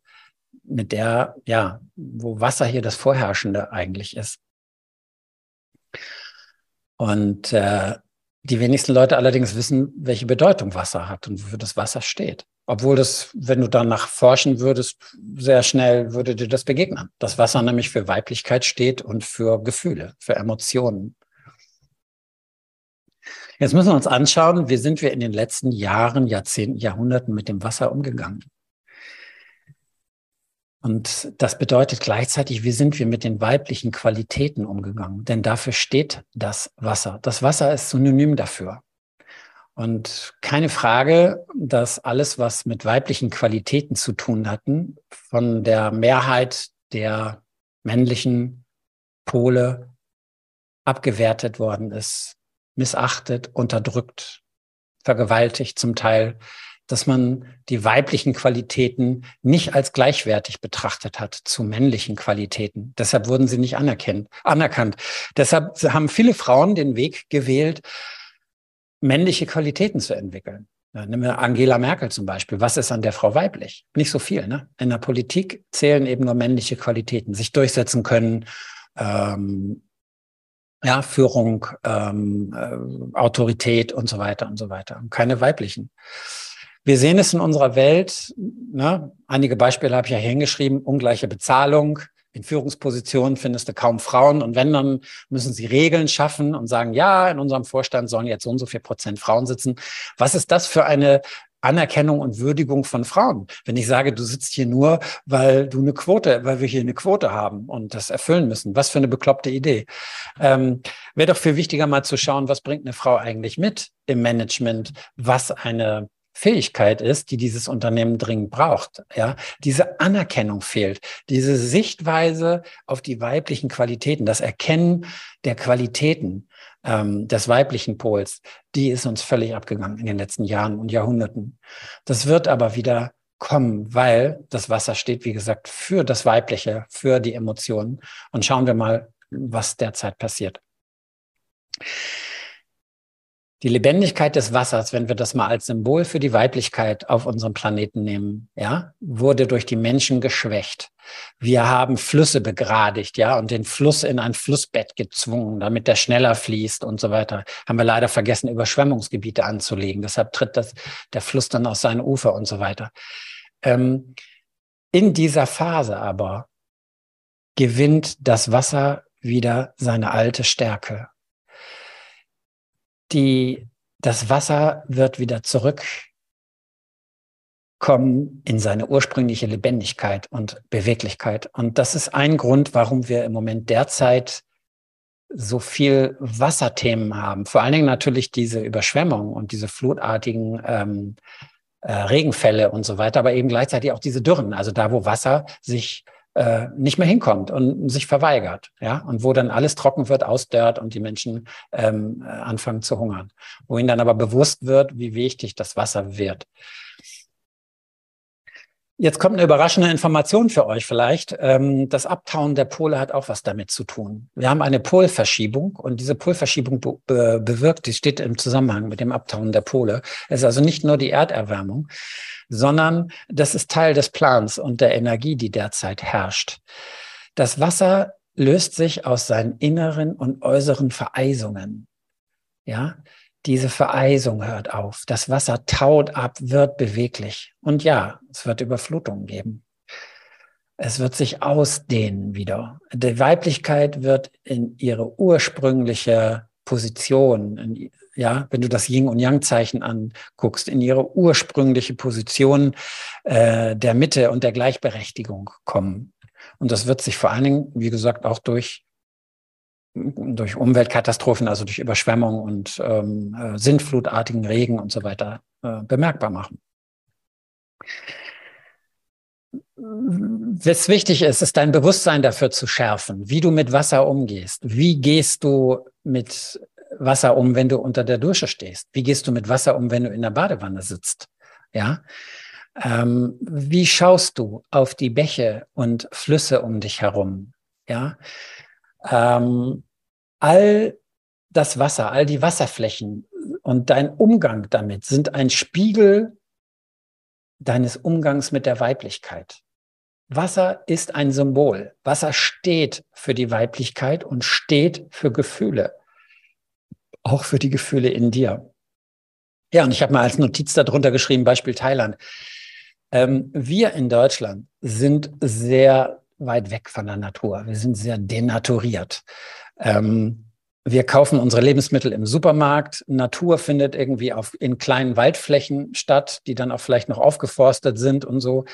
mit der, ja, wo Wasser hier das Vorherrschende eigentlich ist. Und äh, die wenigsten Leute allerdings wissen, welche Bedeutung Wasser hat und wofür das Wasser steht. Obwohl das, wenn du danach forschen würdest, sehr schnell würde dir das begegnen. Das Wasser nämlich für Weiblichkeit steht und für Gefühle, für Emotionen. Jetzt müssen wir uns anschauen, wie sind wir in den letzten Jahren, Jahrzehnten, Jahrhunderten mit dem Wasser umgegangen. Und das bedeutet gleichzeitig, wie sind wir mit den weiblichen Qualitäten umgegangen? Denn dafür steht das Wasser. Das Wasser ist synonym dafür. Und keine Frage, dass alles, was mit weiblichen Qualitäten zu tun hatten, von der Mehrheit der männlichen Pole abgewertet worden ist, missachtet, unterdrückt, vergewaltigt zum Teil, dass man die weiblichen Qualitäten nicht als gleichwertig betrachtet hat zu männlichen Qualitäten. Deshalb wurden sie nicht anerkannt. anerkannt. Deshalb haben viele Frauen den Weg gewählt, männliche Qualitäten zu entwickeln. Ja, nehmen wir Angela Merkel zum Beispiel. Was ist an der Frau weiblich? Nicht so viel. Ne? In der Politik zählen eben nur männliche Qualitäten, sich durchsetzen können, ähm, ja, Führung, ähm, äh, Autorität und so weiter und so weiter. Und keine weiblichen. Wir sehen es in unserer Welt. Ne? Einige Beispiele habe ich ja hingeschrieben. Ungleiche Bezahlung, in Führungspositionen findest du kaum Frauen und wenn, dann müssen sie Regeln schaffen und sagen, ja, in unserem Vorstand sollen jetzt so und so viel Prozent Frauen sitzen. Was ist das für eine Anerkennung und Würdigung von Frauen. Wenn ich sage, du sitzt hier nur, weil du eine Quote, weil wir hier eine Quote haben und das erfüllen müssen. Was für eine bekloppte Idee. Ähm, Wäre doch viel wichtiger mal zu schauen, was bringt eine Frau eigentlich mit im Management, was eine Fähigkeit ist, die dieses Unternehmen dringend braucht. Ja, diese Anerkennung fehlt, diese Sichtweise auf die weiblichen Qualitäten, das Erkennen der Qualitäten ähm, des weiblichen Pols, die ist uns völlig abgegangen in den letzten Jahren und Jahrhunderten. Das wird aber wieder kommen, weil das Wasser steht, wie gesagt, für das Weibliche, für die Emotionen. Und schauen wir mal, was derzeit passiert. Die Lebendigkeit des Wassers, wenn wir das mal als Symbol für die Weiblichkeit auf unserem Planeten nehmen, ja, wurde durch die Menschen geschwächt. Wir haben Flüsse begradigt, ja, und den Fluss in ein Flussbett gezwungen, damit der schneller fließt und so weiter. Haben wir leider vergessen, Überschwemmungsgebiete anzulegen. Deshalb tritt das, der Fluss dann aus seinen Ufer und so weiter. Ähm, in dieser Phase aber gewinnt das Wasser wieder seine alte Stärke die, das Wasser wird wieder zurückkommen in seine ursprüngliche Lebendigkeit und Beweglichkeit. Und das ist ein Grund, warum wir im Moment derzeit so viel Wasserthemen haben. Vor allen Dingen natürlich diese Überschwemmung und diese flutartigen ähm, äh, Regenfälle und so weiter, aber eben gleichzeitig auch diese Dürren, also da, wo Wasser sich äh, nicht mehr hinkommt und sich verweigert, ja, und wo dann alles trocken wird, ausdörrt und die Menschen ähm, anfangen zu hungern, wo ihnen dann aber bewusst wird, wie wichtig das Wasser wird. Jetzt kommt eine überraschende Information für euch vielleicht. Ähm, das Abtauen der Pole hat auch was damit zu tun. Wir haben eine Polverschiebung und diese Polverschiebung bewirkt, die steht im Zusammenhang mit dem Abtauen der Pole. Es ist also nicht nur die Erderwärmung, sondern das ist Teil des Plans und der Energie, die derzeit herrscht. Das Wasser löst sich aus seinen inneren und äußeren Vereisungen. Ja, diese Vereisung hört auf. Das Wasser taut ab, wird beweglich. Und ja, es wird Überflutungen geben. Es wird sich ausdehnen wieder. Die Weiblichkeit wird in ihre ursprüngliche Position, in, ja, wenn du das Yin und Yang Zeichen anguckst, in ihre ursprüngliche Position äh, der Mitte und der Gleichberechtigung kommen. Und das wird sich vor allen Dingen, wie gesagt, auch durch durch Umweltkatastrophen, also durch Überschwemmung und ähm, äh, sintflutartigen Regen und so weiter äh, bemerkbar machen. Was wichtig ist, ist dein Bewusstsein dafür zu schärfen, wie du mit Wasser umgehst. Wie gehst du mit Wasser um, wenn du unter der Dusche stehst? Wie gehst du mit Wasser um, wenn du in der Badewanne sitzt? Ja. Ähm, wie schaust du auf die Bäche und Flüsse um dich herum? Ja. Ähm, all das Wasser, all die Wasserflächen und dein Umgang damit sind ein Spiegel deines Umgangs mit der Weiblichkeit. Wasser ist ein Symbol. Wasser steht für die Weiblichkeit und steht für Gefühle. Auch für die Gefühle in dir. Ja, und ich habe mal als Notiz darunter geschrieben, Beispiel Thailand. Ähm, wir in Deutschland sind sehr weit weg von der Natur. Wir sind sehr denaturiert. Ähm, wir kaufen unsere Lebensmittel im Supermarkt. Natur findet irgendwie auf, in kleinen Waldflächen statt, die dann auch vielleicht noch aufgeforstet sind und so.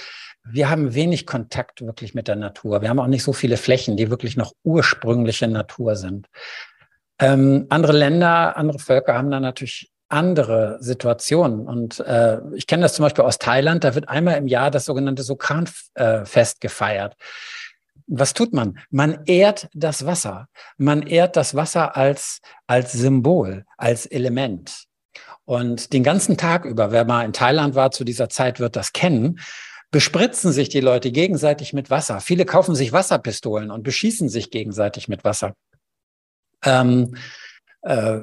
Wir haben wenig Kontakt wirklich mit der Natur. Wir haben auch nicht so viele Flächen, die wirklich noch ursprüngliche Natur sind. Ähm, andere Länder, andere Völker haben da natürlich andere Situationen. Und äh, ich kenne das zum Beispiel aus Thailand, da wird einmal im Jahr das sogenannte Sokran-Fest gefeiert. Was tut man? Man ehrt das Wasser. Man ehrt das Wasser als, als Symbol, als Element. Und den ganzen Tag über, wer mal in Thailand war zu dieser Zeit, wird das kennen, bespritzen sich die Leute gegenseitig mit Wasser. Viele kaufen sich Wasserpistolen und beschießen sich gegenseitig mit Wasser. Ähm, äh,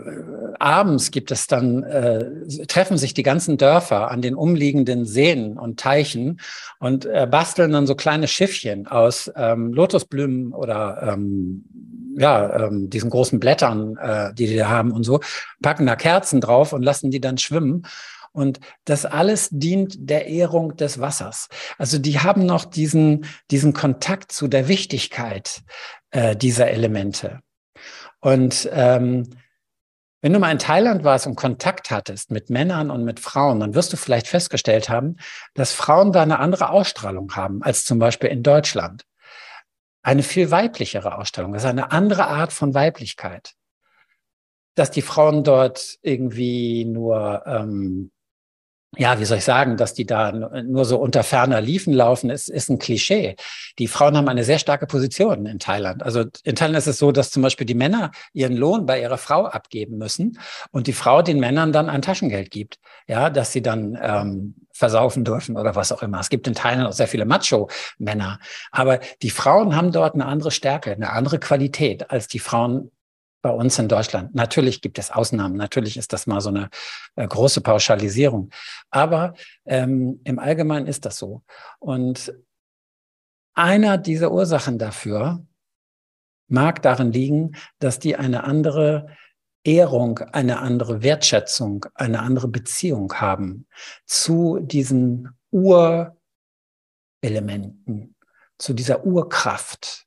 abends gibt es dann, äh, treffen sich die ganzen Dörfer an den umliegenden Seen und Teichen und äh, basteln dann so kleine Schiffchen aus ähm, Lotusblumen oder ähm, ja, ähm, diesen großen Blättern, äh, die die da haben und so, packen da Kerzen drauf und lassen die dann schwimmen. Und das alles dient der Ehrung des Wassers. Also die haben noch diesen, diesen Kontakt zu der Wichtigkeit äh, dieser Elemente. Und ähm, wenn du mal in Thailand warst und Kontakt hattest mit Männern und mit Frauen, dann wirst du vielleicht festgestellt haben, dass Frauen da eine andere Ausstrahlung haben als zum Beispiel in Deutschland. Eine viel weiblichere Ausstrahlung. Ist eine andere Art von Weiblichkeit. Dass die Frauen dort irgendwie nur ähm, ja, wie soll ich sagen, dass die da nur so unter ferner Liefen laufen, ist, ist ein Klischee. Die Frauen haben eine sehr starke Position in Thailand. Also in Thailand ist es so, dass zum Beispiel die Männer ihren Lohn bei ihrer Frau abgeben müssen und die Frau den Männern dann ein Taschengeld gibt, ja, dass sie dann ähm, versaufen dürfen oder was auch immer. Es gibt in Thailand auch sehr viele Macho-Männer, aber die Frauen haben dort eine andere Stärke, eine andere Qualität als die Frauen bei uns in Deutschland. Natürlich gibt es Ausnahmen, natürlich ist das mal so eine äh, große Pauschalisierung, aber ähm, im Allgemeinen ist das so. Und einer dieser Ursachen dafür mag darin liegen, dass die eine andere Ehrung, eine andere Wertschätzung, eine andere Beziehung haben zu diesen Urelementen, zu dieser Urkraft,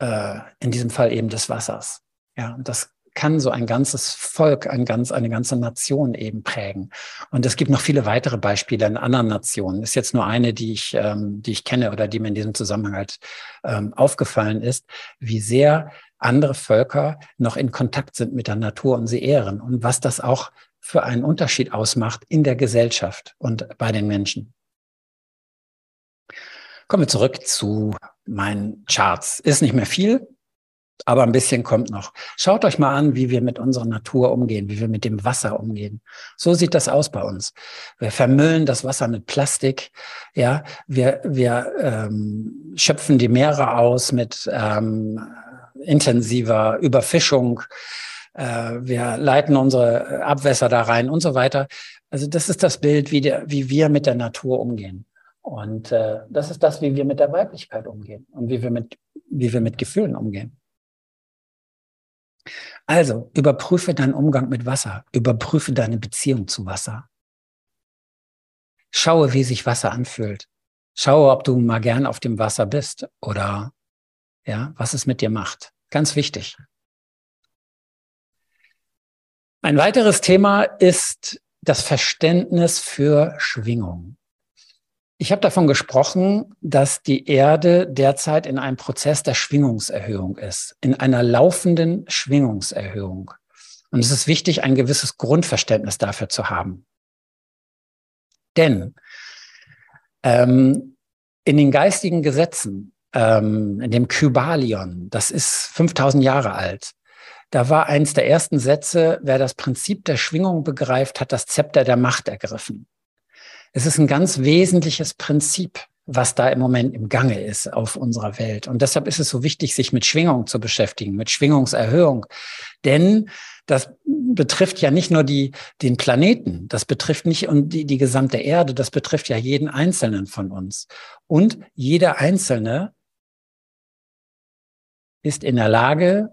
äh, in diesem Fall eben des Wassers. Ja, das kann so ein ganzes Volk, ein ganz, eine ganze Nation eben prägen. Und es gibt noch viele weitere Beispiele in anderen Nationen. Ist jetzt nur eine, die ich, ähm, die ich kenne oder die mir in diesem Zusammenhang halt ähm, aufgefallen ist, wie sehr andere Völker noch in Kontakt sind mit der Natur und sie ehren und was das auch für einen Unterschied ausmacht in der Gesellschaft und bei den Menschen. Kommen wir zurück zu meinen Charts. Ist nicht mehr viel, aber ein bisschen kommt noch. Schaut euch mal an, wie wir mit unserer Natur umgehen, wie wir mit dem Wasser umgehen. So sieht das aus bei uns. Wir vermüllen das Wasser mit Plastik. Ja, wir, wir ähm, schöpfen die Meere aus mit ähm, intensiver Überfischung. Äh, wir leiten unsere Abwässer da rein und so weiter. Also das ist das Bild, wie, der, wie wir mit der Natur umgehen. Und äh, das ist das, wie wir mit der Weiblichkeit umgehen und wie wir mit, wie wir mit Gefühlen umgehen. Also überprüfe deinen Umgang mit Wasser, überprüfe deine Beziehung zu Wasser. Schaue, wie sich Wasser anfühlt. Schaue, ob du mal gern auf dem Wasser bist oder ja, was es mit dir macht. Ganz wichtig. Ein weiteres Thema ist das Verständnis für Schwingung. Ich habe davon gesprochen, dass die Erde derzeit in einem Prozess der Schwingungserhöhung ist, in einer laufenden Schwingungserhöhung. Und es ist wichtig, ein gewisses Grundverständnis dafür zu haben. Denn ähm, in den geistigen Gesetzen, ähm, in dem Kybalion, das ist 5000 Jahre alt, da war eins der ersten Sätze, wer das Prinzip der Schwingung begreift, hat das Zepter der Macht ergriffen. Es ist ein ganz wesentliches Prinzip, was da im Moment im Gange ist auf unserer Welt. Und deshalb ist es so wichtig, sich mit Schwingung zu beschäftigen, mit Schwingungserhöhung. Denn das betrifft ja nicht nur die, den Planeten, das betrifft nicht die, die gesamte Erde, das betrifft ja jeden Einzelnen von uns. Und jeder Einzelne ist in der Lage,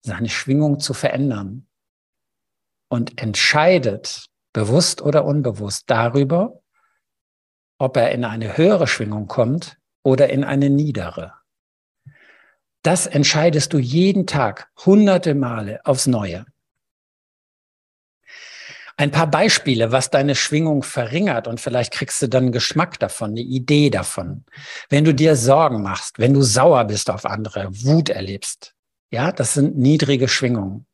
seine Schwingung zu verändern und entscheidet, bewusst oder unbewusst, darüber, ob er in eine höhere Schwingung kommt oder in eine niedere. Das entscheidest du jeden Tag, hunderte Male aufs Neue. Ein paar Beispiele, was deine Schwingung verringert und vielleicht kriegst du dann Geschmack davon, eine Idee davon. Wenn du dir Sorgen machst, wenn du sauer bist auf andere, Wut erlebst, ja, das sind niedrige Schwingungen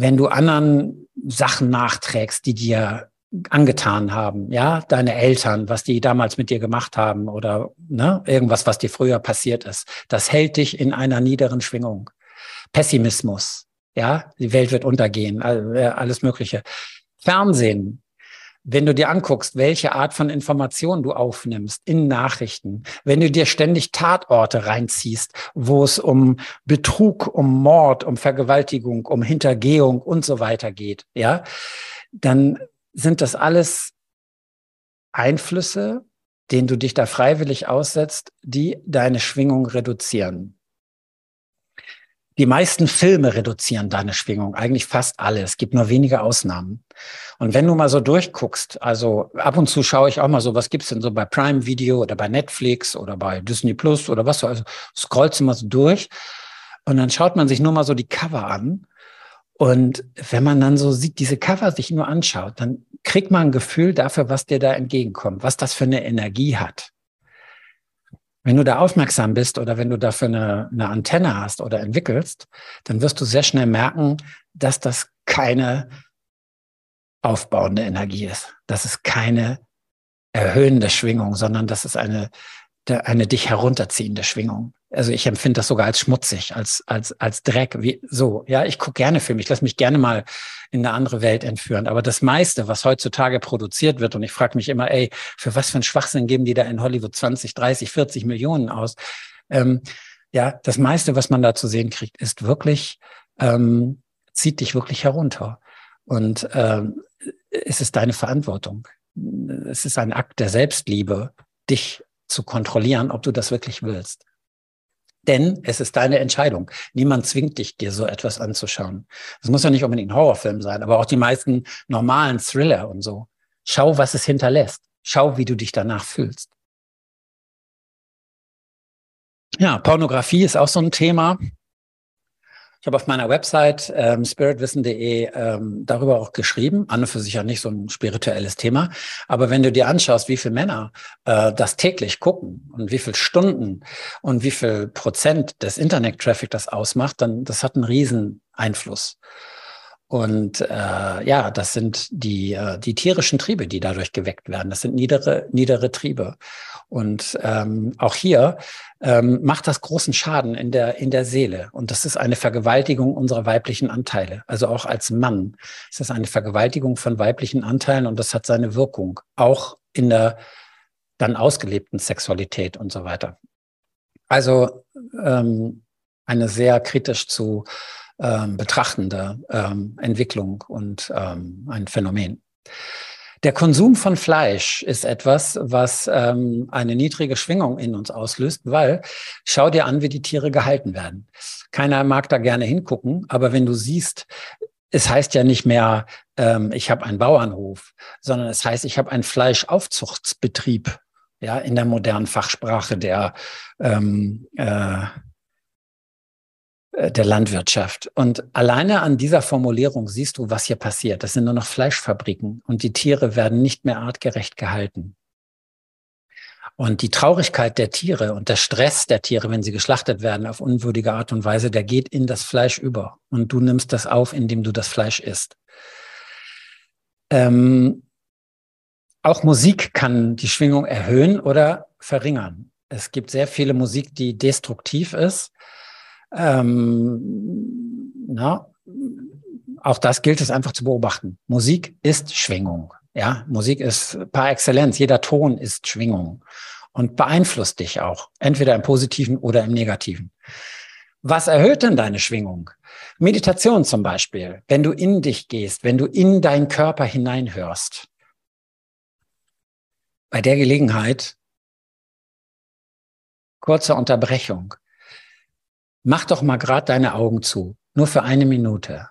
wenn du anderen Sachen nachträgst, die dir angetan haben, ja, deine Eltern, was die damals mit dir gemacht haben oder ne, irgendwas, was dir früher passiert ist, das hält dich in einer niederen Schwingung. Pessimismus, ja, die Welt wird untergehen, alles Mögliche. Fernsehen, wenn du dir anguckst, welche Art von Information du aufnimmst in Nachrichten, wenn du dir ständig Tatorte reinziehst, wo es um Betrug, um Mord, um Vergewaltigung, um Hintergehung und so weiter geht, ja, dann sind das alles Einflüsse, denen du dich da freiwillig aussetzt, die deine Schwingung reduzieren. Die meisten Filme reduzieren deine Schwingung, eigentlich fast alle. Es gibt nur wenige Ausnahmen. Und wenn du mal so durchguckst, also ab und zu schaue ich auch mal so, was gibt's denn so bei Prime Video oder bei Netflix oder bei Disney Plus oder was so, also scrollst du mal so durch und dann schaut man sich nur mal so die Cover an. Und wenn man dann so sieht, diese Cover sich nur anschaut, dann kriegt man ein Gefühl dafür, was dir da entgegenkommt, was das für eine Energie hat. Wenn du da aufmerksam bist oder wenn du dafür eine, eine Antenne hast oder entwickelst, dann wirst du sehr schnell merken, dass das keine aufbauende Energie ist. Das ist keine erhöhende Schwingung, sondern das ist eine, eine dich herunterziehende Schwingung. Also ich empfinde das sogar als schmutzig, als, als, als Dreck. Wie, so, ja, ich gucke gerne Filme, ich lasse mich gerne mal in eine andere Welt entführen. Aber das meiste, was heutzutage produziert wird, und ich frage mich immer, ey, für was für einen Schwachsinn geben die da in Hollywood 20, 30, 40 Millionen aus? Ähm, ja, das meiste, was man da zu sehen kriegt, ist wirklich, ähm, zieht dich wirklich herunter. Und ähm, es ist deine Verantwortung. Es ist ein Akt der Selbstliebe, dich zu kontrollieren, ob du das wirklich willst. Denn es ist deine Entscheidung. Niemand zwingt dich, dir so etwas anzuschauen. Es muss ja nicht unbedingt ein Horrorfilm sein, aber auch die meisten normalen Thriller und so. Schau, was es hinterlässt. Schau, wie du dich danach fühlst. Ja, Pornografie ist auch so ein Thema. Ich habe auf meiner Website ähm, spiritwissen.de ähm, darüber auch geschrieben. An und für sich ja nicht so ein spirituelles Thema. Aber wenn du dir anschaust, wie viele Männer äh, das täglich gucken und wie viele Stunden und wie viel Prozent des Internet-Traffic das ausmacht, dann das hat einen riesen Einfluss. Und äh, ja, das sind die, äh, die tierischen Triebe, die dadurch geweckt werden. Das sind niedere, niedere Triebe. Und ähm, auch hier ähm, macht das großen Schaden in der, in der Seele. Und das ist eine Vergewaltigung unserer weiblichen Anteile. Also auch als Mann ist das eine Vergewaltigung von weiblichen Anteilen und das hat seine Wirkung. Auch in der dann ausgelebten Sexualität und so weiter. Also ähm, eine sehr kritisch zu ähm, betrachtende ähm, Entwicklung und ähm, ein Phänomen. Der Konsum von Fleisch ist etwas, was ähm, eine niedrige Schwingung in uns auslöst, weil schau dir an, wie die Tiere gehalten werden. Keiner mag da gerne hingucken, aber wenn du siehst, es heißt ja nicht mehr, ähm, ich habe einen Bauernhof, sondern es heißt, ich habe einen Fleischaufzuchtsbetrieb, ja, in der modernen Fachsprache der ähm, äh, der Landwirtschaft. Und alleine an dieser Formulierung siehst du, was hier passiert. Das sind nur noch Fleischfabriken und die Tiere werden nicht mehr artgerecht gehalten. Und die Traurigkeit der Tiere und der Stress der Tiere, wenn sie geschlachtet werden auf unwürdige Art und Weise, der geht in das Fleisch über. Und du nimmst das auf, indem du das Fleisch isst. Ähm, auch Musik kann die Schwingung erhöhen oder verringern. Es gibt sehr viele Musik, die destruktiv ist ähm, na, auch das gilt es einfach zu beobachten. Musik ist Schwingung. Ja, Musik ist par excellence. Jeder Ton ist Schwingung und beeinflusst dich auch, entweder im Positiven oder im Negativen. Was erhöht denn deine Schwingung? Meditation zum Beispiel. Wenn du in dich gehst, wenn du in deinen Körper hineinhörst. Bei der Gelegenheit, kurze Unterbrechung. Mach doch mal gerade deine Augen zu, nur für eine Minute.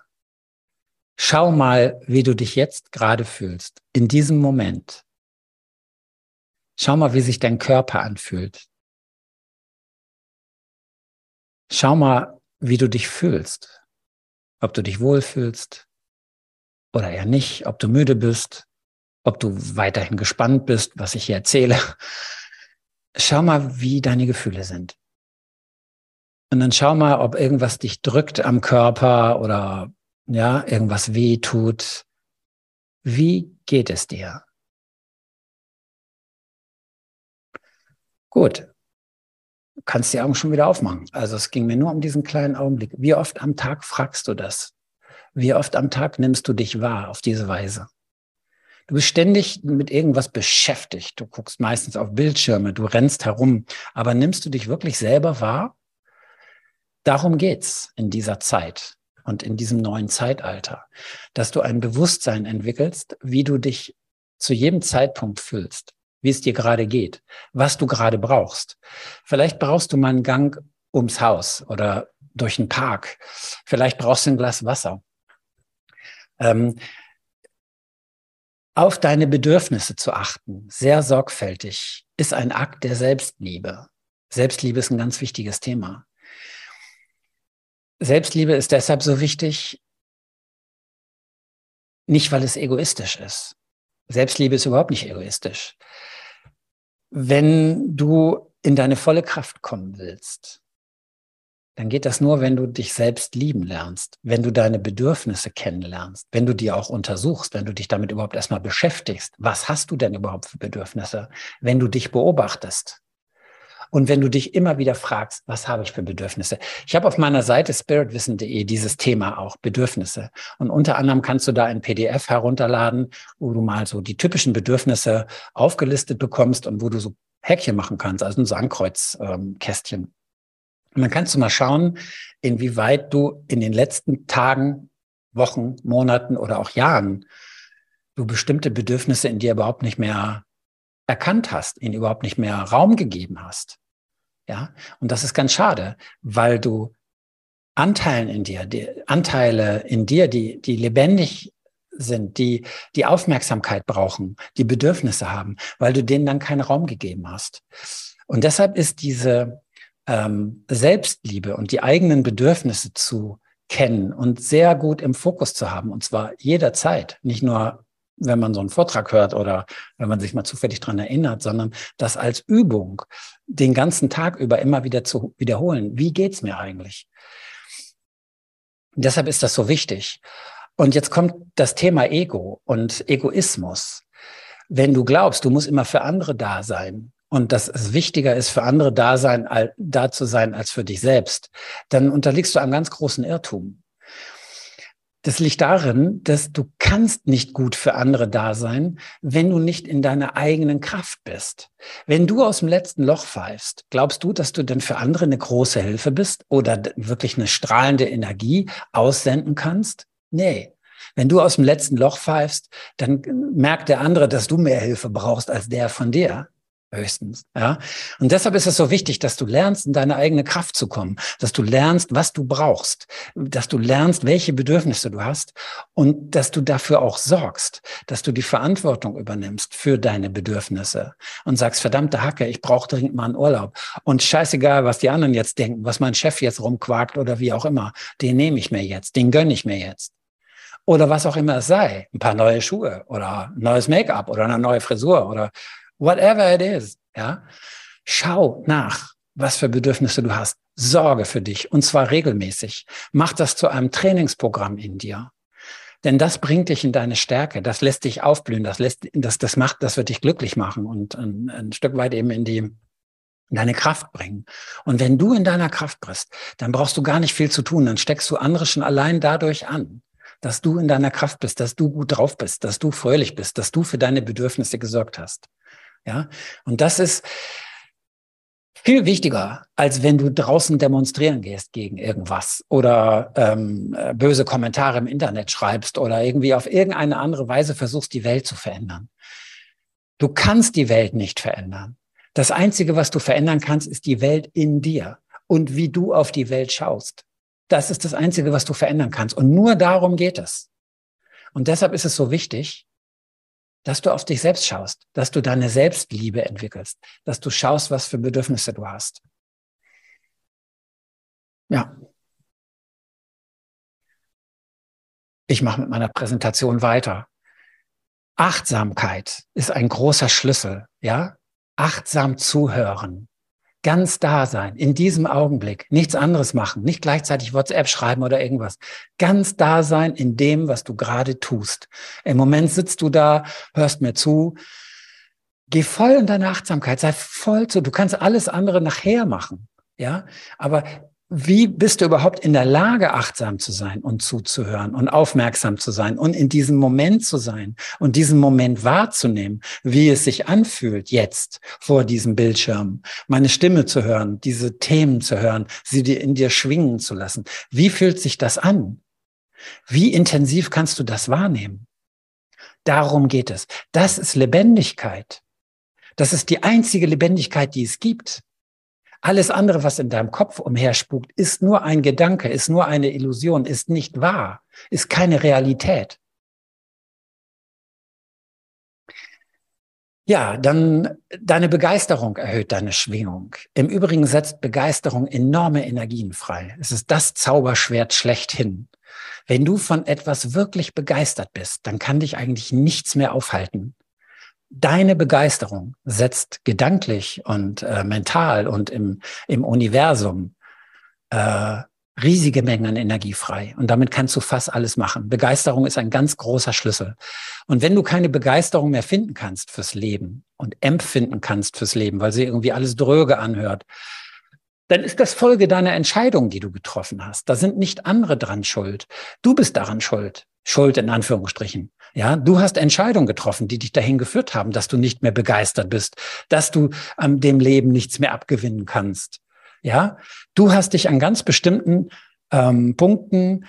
Schau mal, wie du dich jetzt gerade fühlst, in diesem Moment. Schau mal, wie sich dein Körper anfühlt. Schau mal, wie du dich fühlst. Ob du dich wohlfühlst oder eher nicht, ob du müde bist, ob du weiterhin gespannt bist, was ich hier erzähle. Schau mal, wie deine Gefühle sind. Und dann schau mal, ob irgendwas dich drückt am Körper oder ja, irgendwas weh tut. Wie geht es dir? Gut. Du kannst die Augen schon wieder aufmachen. Also es ging mir nur um diesen kleinen Augenblick. Wie oft am Tag fragst du das? Wie oft am Tag nimmst du dich wahr auf diese Weise? Du bist ständig mit irgendwas beschäftigt. Du guckst meistens auf Bildschirme, du rennst herum, aber nimmst du dich wirklich selber wahr? Darum geht's in dieser Zeit und in diesem neuen Zeitalter, dass du ein Bewusstsein entwickelst, wie du dich zu jedem Zeitpunkt fühlst, wie es dir gerade geht, was du gerade brauchst. Vielleicht brauchst du mal einen Gang ums Haus oder durch einen Park. Vielleicht brauchst du ein Glas Wasser. Ähm, auf deine Bedürfnisse zu achten, sehr sorgfältig, ist ein Akt der Selbstliebe. Selbstliebe ist ein ganz wichtiges Thema. Selbstliebe ist deshalb so wichtig, nicht weil es egoistisch ist. Selbstliebe ist überhaupt nicht egoistisch. Wenn du in deine volle Kraft kommen willst, dann geht das nur, wenn du dich selbst lieben lernst, wenn du deine Bedürfnisse kennenlernst, wenn du die auch untersuchst, wenn du dich damit überhaupt erstmal beschäftigst. Was hast du denn überhaupt für Bedürfnisse? Wenn du dich beobachtest. Und wenn du dich immer wieder fragst, was habe ich für Bedürfnisse? Ich habe auf meiner Seite spiritwissen.de dieses Thema auch, Bedürfnisse. Und unter anderem kannst du da ein PDF herunterladen, wo du mal so die typischen Bedürfnisse aufgelistet bekommst und wo du so Häkchen machen kannst, also ein Sandkreuzkästchen. Ähm, und dann kannst du mal schauen, inwieweit du in den letzten Tagen, Wochen, Monaten oder auch Jahren du bestimmte Bedürfnisse in dir überhaupt nicht mehr erkannt hast, ihnen überhaupt nicht mehr Raum gegeben hast. Ja, und das ist ganz schade, weil du Anteilen in dir, die Anteile in dir, die, die lebendig sind, die die Aufmerksamkeit brauchen, die Bedürfnisse haben, weil du denen dann keinen Raum gegeben hast. Und deshalb ist diese ähm, Selbstliebe und die eigenen Bedürfnisse zu kennen und sehr gut im Fokus zu haben, und zwar jederzeit, nicht nur wenn man so einen Vortrag hört oder wenn man sich mal zufällig dran erinnert, sondern das als Übung den ganzen Tag über immer wieder zu wiederholen. Wie geht's mir eigentlich? Deshalb ist das so wichtig. Und jetzt kommt das Thema Ego und Egoismus. Wenn du glaubst, du musst immer für andere da sein, und dass es wichtiger ist, für andere da, sein, da zu sein als für dich selbst, dann unterliegst du einem ganz großen Irrtum. Das liegt darin, dass du kannst nicht gut für andere da sein, wenn du nicht in deiner eigenen Kraft bist. Wenn du aus dem letzten Loch pfeifst, glaubst du, dass du denn für andere eine große Hilfe bist oder wirklich eine strahlende Energie aussenden kannst? Nee. Wenn du aus dem letzten Loch pfeifst, dann merkt der andere, dass du mehr Hilfe brauchst als der von dir höchstens. Ja. Und deshalb ist es so wichtig, dass du lernst, in deine eigene Kraft zu kommen, dass du lernst, was du brauchst, dass du lernst, welche Bedürfnisse du hast und dass du dafür auch sorgst, dass du die Verantwortung übernimmst für deine Bedürfnisse und sagst, verdammte Hacke, ich brauche dringend mal einen Urlaub. Und scheißegal, was die anderen jetzt denken, was mein Chef jetzt rumquakt oder wie auch immer, den nehme ich mir jetzt, den gönne ich mir jetzt oder was auch immer es sei, ein paar neue Schuhe oder neues Make-up oder eine neue Frisur oder whatever it is, ja, schau nach, was für Bedürfnisse du hast. Sorge für dich und zwar regelmäßig. Mach das zu einem Trainingsprogramm in dir. Denn das bringt dich in deine Stärke, das lässt dich aufblühen, das lässt, das, das macht, das wird dich glücklich machen und ein, ein Stück weit eben in die, in deine Kraft bringen. Und wenn du in deiner Kraft bist, dann brauchst du gar nicht viel zu tun, dann steckst du andere schon allein dadurch an, dass du in deiner Kraft bist, dass du gut drauf bist, dass du fröhlich bist, dass du für deine Bedürfnisse gesorgt hast. Ja, und das ist viel wichtiger, als wenn du draußen demonstrieren gehst gegen irgendwas oder ähm, böse Kommentare im Internet schreibst oder irgendwie auf irgendeine andere Weise versuchst, die Welt zu verändern. Du kannst die Welt nicht verändern. Das Einzige, was du verändern kannst, ist die Welt in dir und wie du auf die Welt schaust. Das ist das Einzige, was du verändern kannst. Und nur darum geht es. Und deshalb ist es so wichtig, dass du auf dich selbst schaust, dass du deine Selbstliebe entwickelst, dass du schaust, was für Bedürfnisse du hast. Ja. Ich mache mit meiner Präsentation weiter. Achtsamkeit ist ein großer Schlüssel, ja? Achtsam zuhören, ganz da sein, in diesem Augenblick, nichts anderes machen, nicht gleichzeitig WhatsApp schreiben oder irgendwas. Ganz da sein in dem, was du gerade tust. Im Moment sitzt du da, hörst mir zu, geh voll in deine Achtsamkeit, sei voll zu. Du kannst alles andere nachher machen, ja, aber wie bist du überhaupt in der Lage, achtsam zu sein und zuzuhören und aufmerksam zu sein und in diesem Moment zu sein und diesen Moment wahrzunehmen, wie es sich anfühlt, jetzt vor diesem Bildschirm, meine Stimme zu hören, diese Themen zu hören, sie dir in dir schwingen zu lassen. Wie fühlt sich das an? Wie intensiv kannst du das wahrnehmen? Darum geht es. Das ist Lebendigkeit. Das ist die einzige Lebendigkeit, die es gibt. Alles andere, was in deinem Kopf umherspukt, ist nur ein Gedanke, ist nur eine Illusion, ist nicht wahr, ist keine Realität. Ja, dann deine Begeisterung erhöht deine Schwingung. Im Übrigen setzt Begeisterung enorme Energien frei. Es ist das Zauberschwert schlechthin. Wenn du von etwas wirklich begeistert bist, dann kann dich eigentlich nichts mehr aufhalten deine Begeisterung setzt gedanklich und äh, mental und im, im Universum äh, riesige Mengen an Energie frei. Und damit kannst du fast alles machen. Begeisterung ist ein ganz großer Schlüssel. Und wenn du keine Begeisterung mehr finden kannst fürs Leben und empfinden kannst fürs Leben, weil sie irgendwie alles dröge anhört, dann ist das Folge deiner Entscheidung, die du getroffen hast. Da sind nicht andere dran schuld. Du bist daran schuld. Schuld in Anführungsstrichen. Ja, du hast Entscheidungen getroffen, die dich dahin geführt haben, dass du nicht mehr begeistert bist, dass du ähm, dem Leben nichts mehr abgewinnen kannst. Ja, du hast dich an ganz bestimmten ähm, Punkten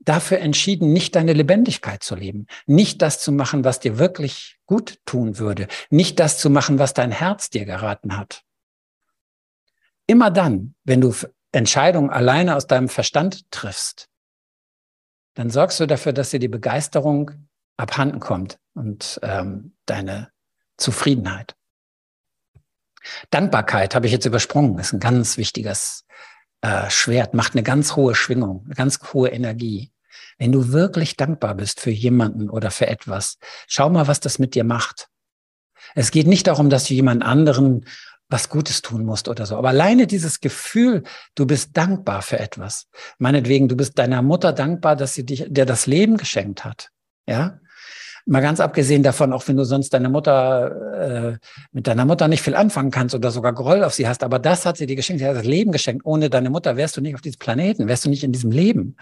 dafür entschieden, nicht deine Lebendigkeit zu leben, nicht das zu machen, was dir wirklich gut tun würde, nicht das zu machen, was dein Herz dir geraten hat. Immer dann, wenn du Entscheidungen alleine aus deinem Verstand triffst, dann sorgst du dafür, dass dir die Begeisterung abhanden kommt und ähm, deine Zufriedenheit. Dankbarkeit habe ich jetzt übersprungen, ist ein ganz wichtiges äh, Schwert, macht eine ganz hohe Schwingung, eine ganz hohe Energie. Wenn du wirklich dankbar bist für jemanden oder für etwas, schau mal, was das mit dir macht. Es geht nicht darum, dass du jemand anderen was Gutes tun musst oder so. Aber alleine dieses Gefühl, du bist dankbar für etwas. Meinetwegen, du bist deiner Mutter dankbar, dass sie dich, dir das Leben geschenkt hat. Ja, Mal ganz abgesehen davon, auch wenn du sonst deine Mutter äh, mit deiner Mutter nicht viel anfangen kannst oder sogar Groll auf sie hast, aber das hat sie dir geschenkt, sie hat das Leben geschenkt. Ohne deine Mutter wärst du nicht auf diesem Planeten, wärst du nicht in diesem Leben.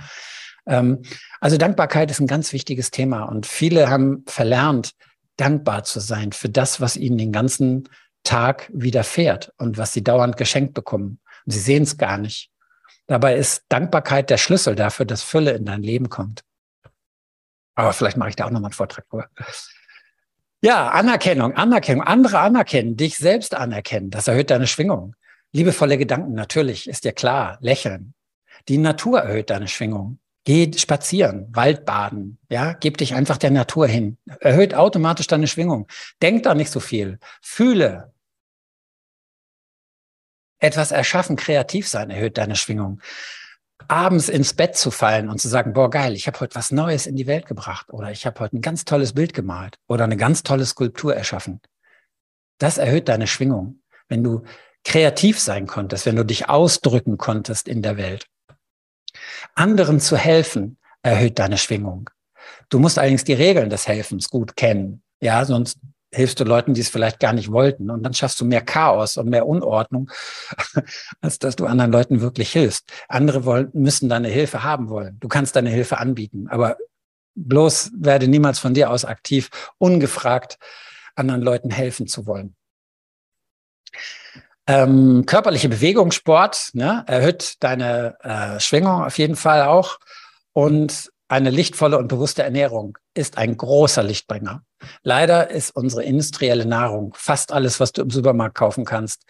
Ähm, also Dankbarkeit ist ein ganz wichtiges Thema und viele haben verlernt, dankbar zu sein für das, was ihnen den ganzen Tag widerfährt und was sie dauernd geschenkt bekommen. Und sie sehen es gar nicht. Dabei ist Dankbarkeit der Schlüssel dafür, dass Fülle in dein Leben kommt. Aber vielleicht mache ich da auch nochmal einen Vortrag drüber. Ja, Anerkennung, Anerkennung, andere anerkennen, dich selbst anerkennen, das erhöht deine Schwingung. Liebevolle Gedanken, natürlich, ist dir klar, lächeln. Die Natur erhöht deine Schwingung. Geh spazieren, Waldbaden, ja, gib dich einfach der Natur hin. Erhöht automatisch deine Schwingung. Denk da nicht so viel. Fühle. Etwas erschaffen, kreativ sein, erhöht deine Schwingung abends ins Bett zu fallen und zu sagen, boah, geil, ich habe heute was Neues in die Welt gebracht oder ich habe heute ein ganz tolles Bild gemalt oder eine ganz tolle Skulptur erschaffen. Das erhöht deine Schwingung, wenn du kreativ sein konntest, wenn du dich ausdrücken konntest in der Welt. Anderen zu helfen erhöht deine Schwingung. Du musst allerdings die Regeln des Helfens gut kennen. Ja, sonst hilfst du Leuten, die es vielleicht gar nicht wollten. Und dann schaffst du mehr Chaos und mehr Unordnung, als dass du anderen Leuten wirklich hilfst. Andere wollen, müssen deine Hilfe haben wollen. Du kannst deine Hilfe anbieten, aber bloß werde niemals von dir aus aktiv, ungefragt anderen Leuten helfen zu wollen. Ähm, körperliche Bewegung, Sport, ne, erhöht deine äh, Schwingung auf jeden Fall auch. Und eine lichtvolle und bewusste Ernährung ist ein großer Lichtbringer. Leider ist unsere industrielle Nahrung, fast alles, was du im Supermarkt kaufen kannst,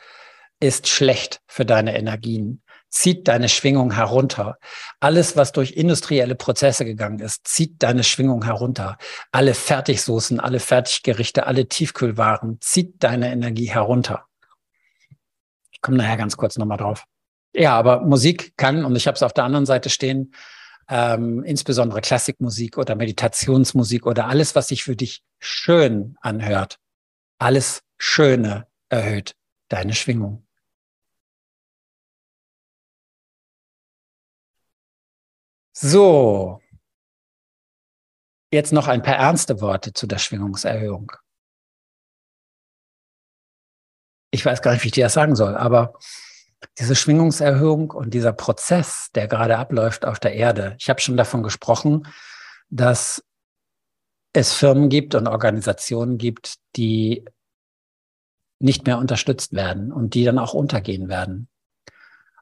ist schlecht für deine Energien, zieht deine Schwingung herunter. Alles, was durch industrielle Prozesse gegangen ist, zieht deine Schwingung herunter. Alle Fertigsoßen, alle Fertiggerichte, alle Tiefkühlwaren, zieht deine Energie herunter. Ich komme nachher ganz kurz nochmal drauf. Ja, aber Musik kann, und ich habe es auf der anderen Seite stehen, ähm, insbesondere Klassikmusik oder Meditationsmusik oder alles, was sich für dich schön anhört. Alles Schöne erhöht deine Schwingung. So, jetzt noch ein paar ernste Worte zu der Schwingungserhöhung. Ich weiß gar nicht, wie ich dir das sagen soll, aber diese Schwingungserhöhung und dieser Prozess, der gerade abläuft auf der Erde. Ich habe schon davon gesprochen, dass es Firmen gibt und Organisationen gibt, die nicht mehr unterstützt werden und die dann auch untergehen werden.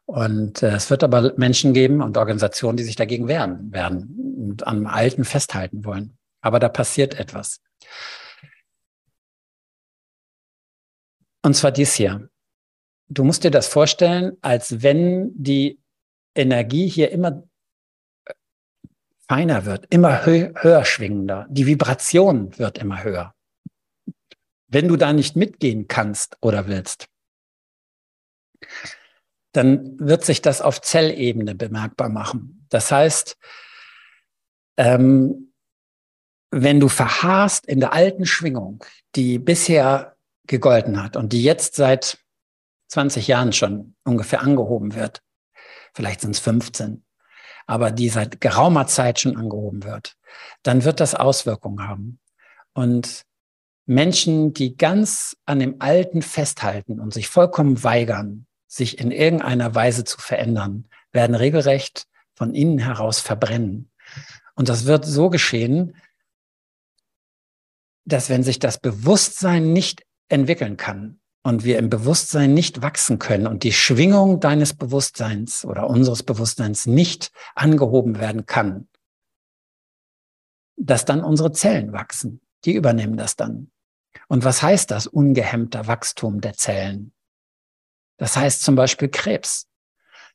Und äh, es wird aber Menschen geben und Organisationen, die sich dagegen wehren werden und am Alten festhalten wollen. Aber da passiert etwas. Und zwar dies hier. Du musst dir das vorstellen, als wenn die Energie hier immer feiner wird, immer hö höher schwingender. Die Vibration wird immer höher. Wenn du da nicht mitgehen kannst oder willst, dann wird sich das auf Zellebene bemerkbar machen. Das heißt, ähm, wenn du verharrst in der alten Schwingung, die bisher gegolten hat und die jetzt seit 20 Jahren schon ungefähr angehoben wird, vielleicht sind es 15, aber die seit geraumer Zeit schon angehoben wird, dann wird das Auswirkungen haben. Und Menschen, die ganz an dem Alten festhalten und sich vollkommen weigern, sich in irgendeiner Weise zu verändern, werden regelrecht von innen heraus verbrennen. Und das wird so geschehen, dass wenn sich das Bewusstsein nicht entwickeln kann und wir im Bewusstsein nicht wachsen können und die Schwingung deines Bewusstseins oder unseres Bewusstseins nicht angehoben werden kann, dass dann unsere Zellen wachsen. Die übernehmen das dann. Und was heißt das ungehemmter Wachstum der Zellen? Das heißt zum Beispiel Krebs.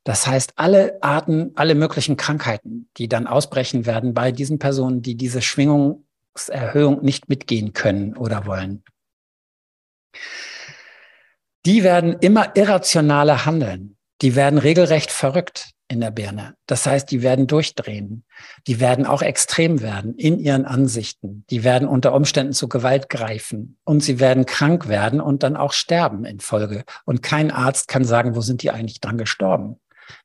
Das heißt alle Arten, alle möglichen Krankheiten, die dann ausbrechen werden bei diesen Personen, die diese Schwingungserhöhung nicht mitgehen können oder wollen. Die werden immer irrationaler handeln. Die werden regelrecht verrückt in der Birne. Das heißt, die werden durchdrehen. Die werden auch extrem werden in ihren Ansichten. Die werden unter Umständen zu Gewalt greifen und sie werden krank werden und dann auch sterben in Folge. Und kein Arzt kann sagen, wo sind die eigentlich dran gestorben.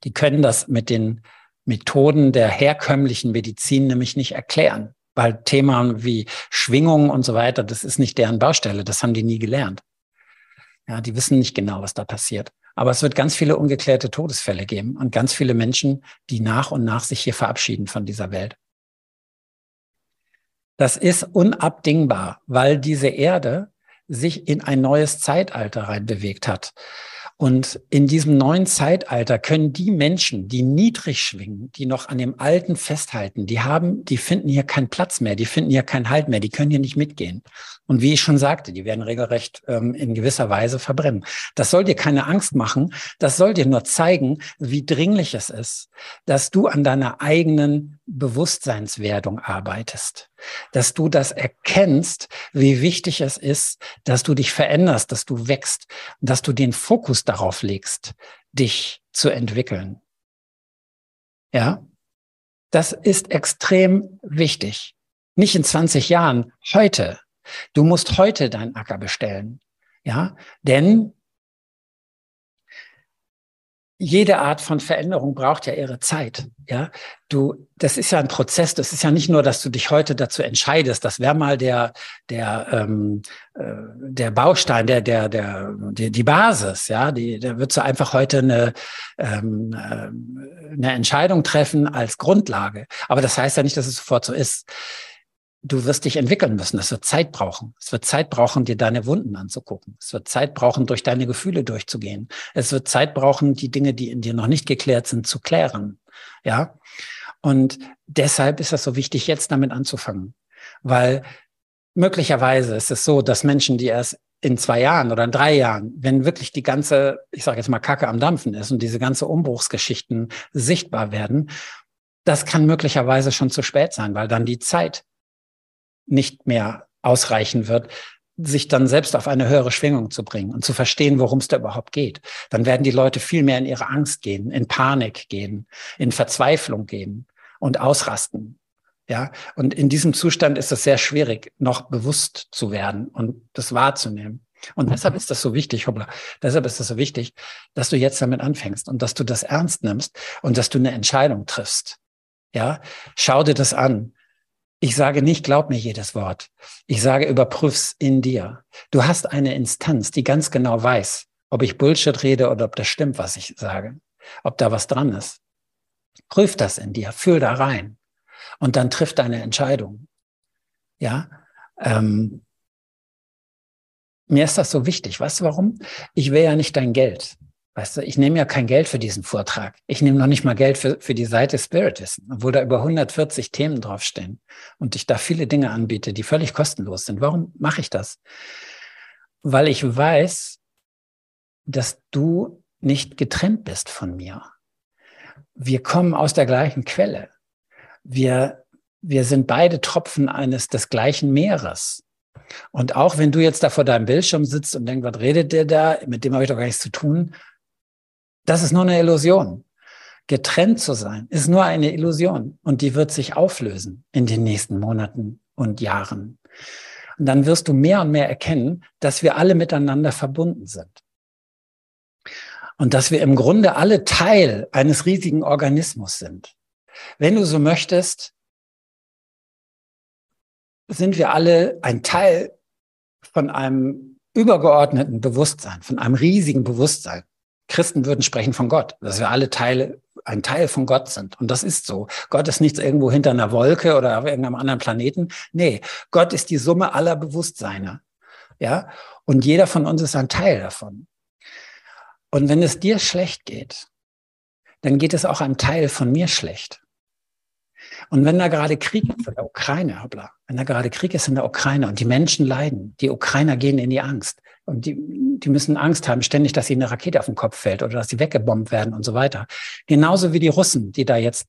Die können das mit den Methoden der herkömmlichen Medizin nämlich nicht erklären, weil Themen wie Schwingungen und so weiter, das ist nicht deren Baustelle. Das haben die nie gelernt. Ja, die wissen nicht genau, was da passiert. Aber es wird ganz viele ungeklärte Todesfälle geben und ganz viele Menschen, die nach und nach sich hier verabschieden von dieser Welt. Das ist unabdingbar, weil diese Erde sich in ein neues Zeitalter reinbewegt hat. Und in diesem neuen Zeitalter können die Menschen, die niedrig schwingen, die noch an dem Alten festhalten, die haben, die finden hier keinen Platz mehr, die finden hier keinen Halt mehr, die können hier nicht mitgehen. Und wie ich schon sagte, die werden regelrecht ähm, in gewisser Weise verbrennen. Das soll dir keine Angst machen, das soll dir nur zeigen, wie dringlich es ist, dass du an deiner eigenen Bewusstseinswerdung arbeitest dass du das erkennst, wie wichtig es ist, dass du dich veränderst, dass du wächst, dass du den Fokus darauf legst, dich zu entwickeln. Ja, das ist extrem wichtig. Nicht in 20 Jahren, heute. Du musst heute deinen Acker bestellen. Ja, denn jede Art von Veränderung braucht ja ihre Zeit. Ja, du, das ist ja ein Prozess. Das ist ja nicht nur, dass du dich heute dazu entscheidest. Das wäre mal der, der, ähm, äh, der Baustein, der, der, der, die, die Basis. Ja, die, da würdest du einfach heute eine, ähm, äh, eine Entscheidung treffen als Grundlage. Aber das heißt ja nicht, dass es sofort so ist du wirst dich entwickeln müssen. Es wird Zeit brauchen. Es wird Zeit brauchen, dir deine Wunden anzugucken. Es wird Zeit brauchen, durch deine Gefühle durchzugehen. Es wird Zeit brauchen, die Dinge, die in dir noch nicht geklärt sind, zu klären. Ja. Und deshalb ist es so wichtig, jetzt damit anzufangen. Weil möglicherweise ist es so, dass Menschen, die erst in zwei Jahren oder in drei Jahren, wenn wirklich die ganze, ich sage jetzt mal Kacke am Dampfen ist und diese ganze Umbruchsgeschichten sichtbar werden, das kann möglicherweise schon zu spät sein, weil dann die Zeit nicht mehr ausreichen wird, sich dann selbst auf eine höhere Schwingung zu bringen und zu verstehen, worum es da überhaupt geht. Dann werden die Leute viel mehr in ihre Angst gehen, in Panik gehen, in Verzweiflung gehen und ausrasten. Ja, und in diesem Zustand ist es sehr schwierig, noch bewusst zu werden und das wahrzunehmen. Und deshalb ist das so wichtig, hoppla, deshalb ist das so wichtig, dass du jetzt damit anfängst und dass du das ernst nimmst und dass du eine Entscheidung triffst. Ja, schau dir das an. Ich sage nicht, glaub mir jedes Wort. Ich sage, überprüf's in dir. Du hast eine Instanz, die ganz genau weiß, ob ich Bullshit rede oder ob das stimmt, was ich sage, ob da was dran ist. Prüf das in dir, fühl da rein und dann triff deine Entscheidung. Ja, ähm, mir ist das so wichtig. Weißt du warum? Ich will ja nicht dein Geld. Weißt du, ich nehme ja kein Geld für diesen Vortrag. Ich nehme noch nicht mal Geld für, für die Seite Spiritism, obwohl da über 140 Themen draufstehen und ich da viele Dinge anbiete, die völlig kostenlos sind. Warum mache ich das? Weil ich weiß, dass du nicht getrennt bist von mir. Wir kommen aus der gleichen Quelle. Wir, wir sind beide Tropfen eines des gleichen Meeres. Und auch wenn du jetzt da vor deinem Bildschirm sitzt und denkst, was redet der da? Mit dem habe ich doch gar nichts zu tun. Das ist nur eine Illusion. Getrennt zu sein ist nur eine Illusion und die wird sich auflösen in den nächsten Monaten und Jahren. Und dann wirst du mehr und mehr erkennen, dass wir alle miteinander verbunden sind. Und dass wir im Grunde alle Teil eines riesigen Organismus sind. Wenn du so möchtest, sind wir alle ein Teil von einem übergeordneten Bewusstsein, von einem riesigen Bewusstsein. Christen würden sprechen von Gott, dass wir alle Teile, ein Teil von Gott sind. Und das ist so. Gott ist nichts irgendwo hinter einer Wolke oder auf irgendeinem anderen Planeten. Nee, Gott ist die Summe aller Bewusstseine. Ja. Und jeder von uns ist ein Teil davon. Und wenn es dir schlecht geht, dann geht es auch einem Teil von mir schlecht. Und wenn da gerade Krieg ist in der Ukraine, hoppla, wenn da gerade Krieg ist in der Ukraine und die Menschen leiden, die Ukrainer gehen in die Angst, und die, die müssen Angst haben, ständig, dass ihnen eine Rakete auf den Kopf fällt oder dass sie weggebombt werden und so weiter. Genauso wie die Russen, die da jetzt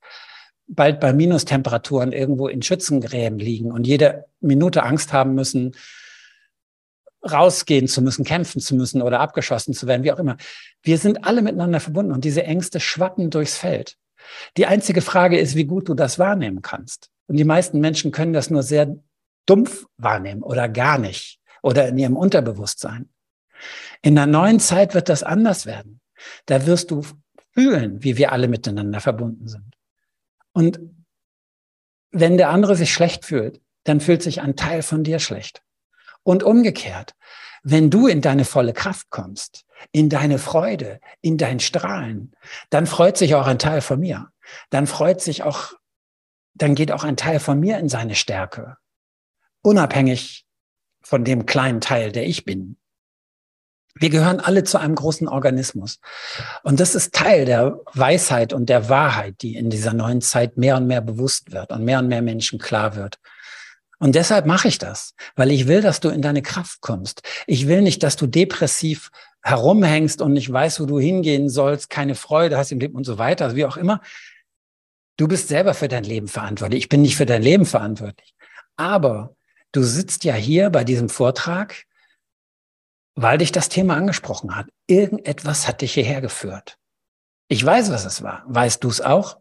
bald bei Minustemperaturen irgendwo in Schützengräben liegen und jede Minute Angst haben müssen, rausgehen zu müssen, kämpfen zu müssen oder abgeschossen zu werden, wie auch immer. Wir sind alle miteinander verbunden und diese Ängste schwappen durchs Feld. Die einzige Frage ist, wie gut du das wahrnehmen kannst. Und die meisten Menschen können das nur sehr dumpf wahrnehmen oder gar nicht oder in ihrem Unterbewusstsein. In der neuen Zeit wird das anders werden. Da wirst du fühlen, wie wir alle miteinander verbunden sind. Und wenn der andere sich schlecht fühlt, dann fühlt sich ein Teil von dir schlecht. Und umgekehrt, wenn du in deine volle Kraft kommst, in deine Freude, in dein Strahlen, dann freut sich auch ein Teil von mir. Dann freut sich auch, dann geht auch ein Teil von mir in seine Stärke. Unabhängig von dem kleinen Teil, der ich bin. Wir gehören alle zu einem großen Organismus. Und das ist Teil der Weisheit und der Wahrheit, die in dieser neuen Zeit mehr und mehr bewusst wird und mehr und mehr Menschen klar wird. Und deshalb mache ich das, weil ich will, dass du in deine Kraft kommst. Ich will nicht, dass du depressiv herumhängst und nicht weißt, wo du hingehen sollst, keine Freude hast im Leben und so weiter, wie auch immer. Du bist selber für dein Leben verantwortlich. Ich bin nicht für dein Leben verantwortlich. Aber Du sitzt ja hier bei diesem Vortrag, weil dich das Thema angesprochen hat. Irgendetwas hat dich hierher geführt. Ich weiß, was es war. Weißt du es auch?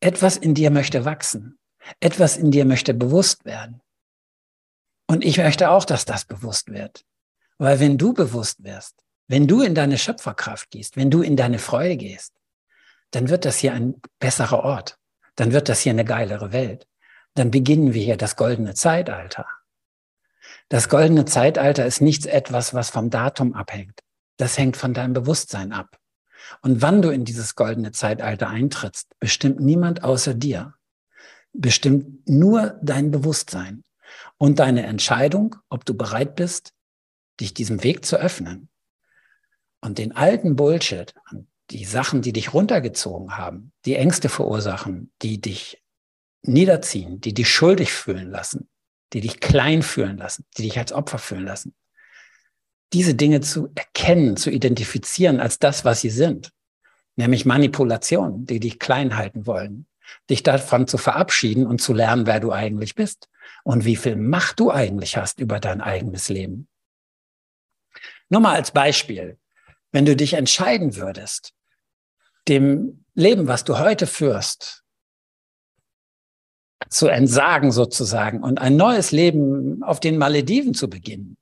Etwas in dir möchte wachsen. Etwas in dir möchte bewusst werden. Und ich möchte auch, dass das bewusst wird. Weil wenn du bewusst wirst, wenn du in deine Schöpferkraft gehst, wenn du in deine Freude gehst, dann wird das hier ein besserer Ort. Dann wird das hier eine geilere Welt dann beginnen wir hier das goldene Zeitalter. Das goldene Zeitalter ist nichts etwas, was vom Datum abhängt. Das hängt von deinem Bewusstsein ab. Und wann du in dieses goldene Zeitalter eintrittst, bestimmt niemand außer dir. Bestimmt nur dein Bewusstsein und deine Entscheidung, ob du bereit bist, dich diesem Weg zu öffnen. Und den alten Bullshit, die Sachen, die dich runtergezogen haben, die Ängste verursachen, die dich niederziehen, die dich schuldig fühlen lassen, die dich klein fühlen lassen, die dich als Opfer fühlen lassen. Diese Dinge zu erkennen, zu identifizieren als das, was sie sind, nämlich Manipulationen, die dich klein halten wollen, dich davon zu verabschieden und zu lernen, wer du eigentlich bist und wie viel Macht du eigentlich hast über dein eigenes Leben. Nur mal als Beispiel, wenn du dich entscheiden würdest, dem Leben, was du heute führst, zu entsagen sozusagen und ein neues Leben auf den Malediven zu beginnen.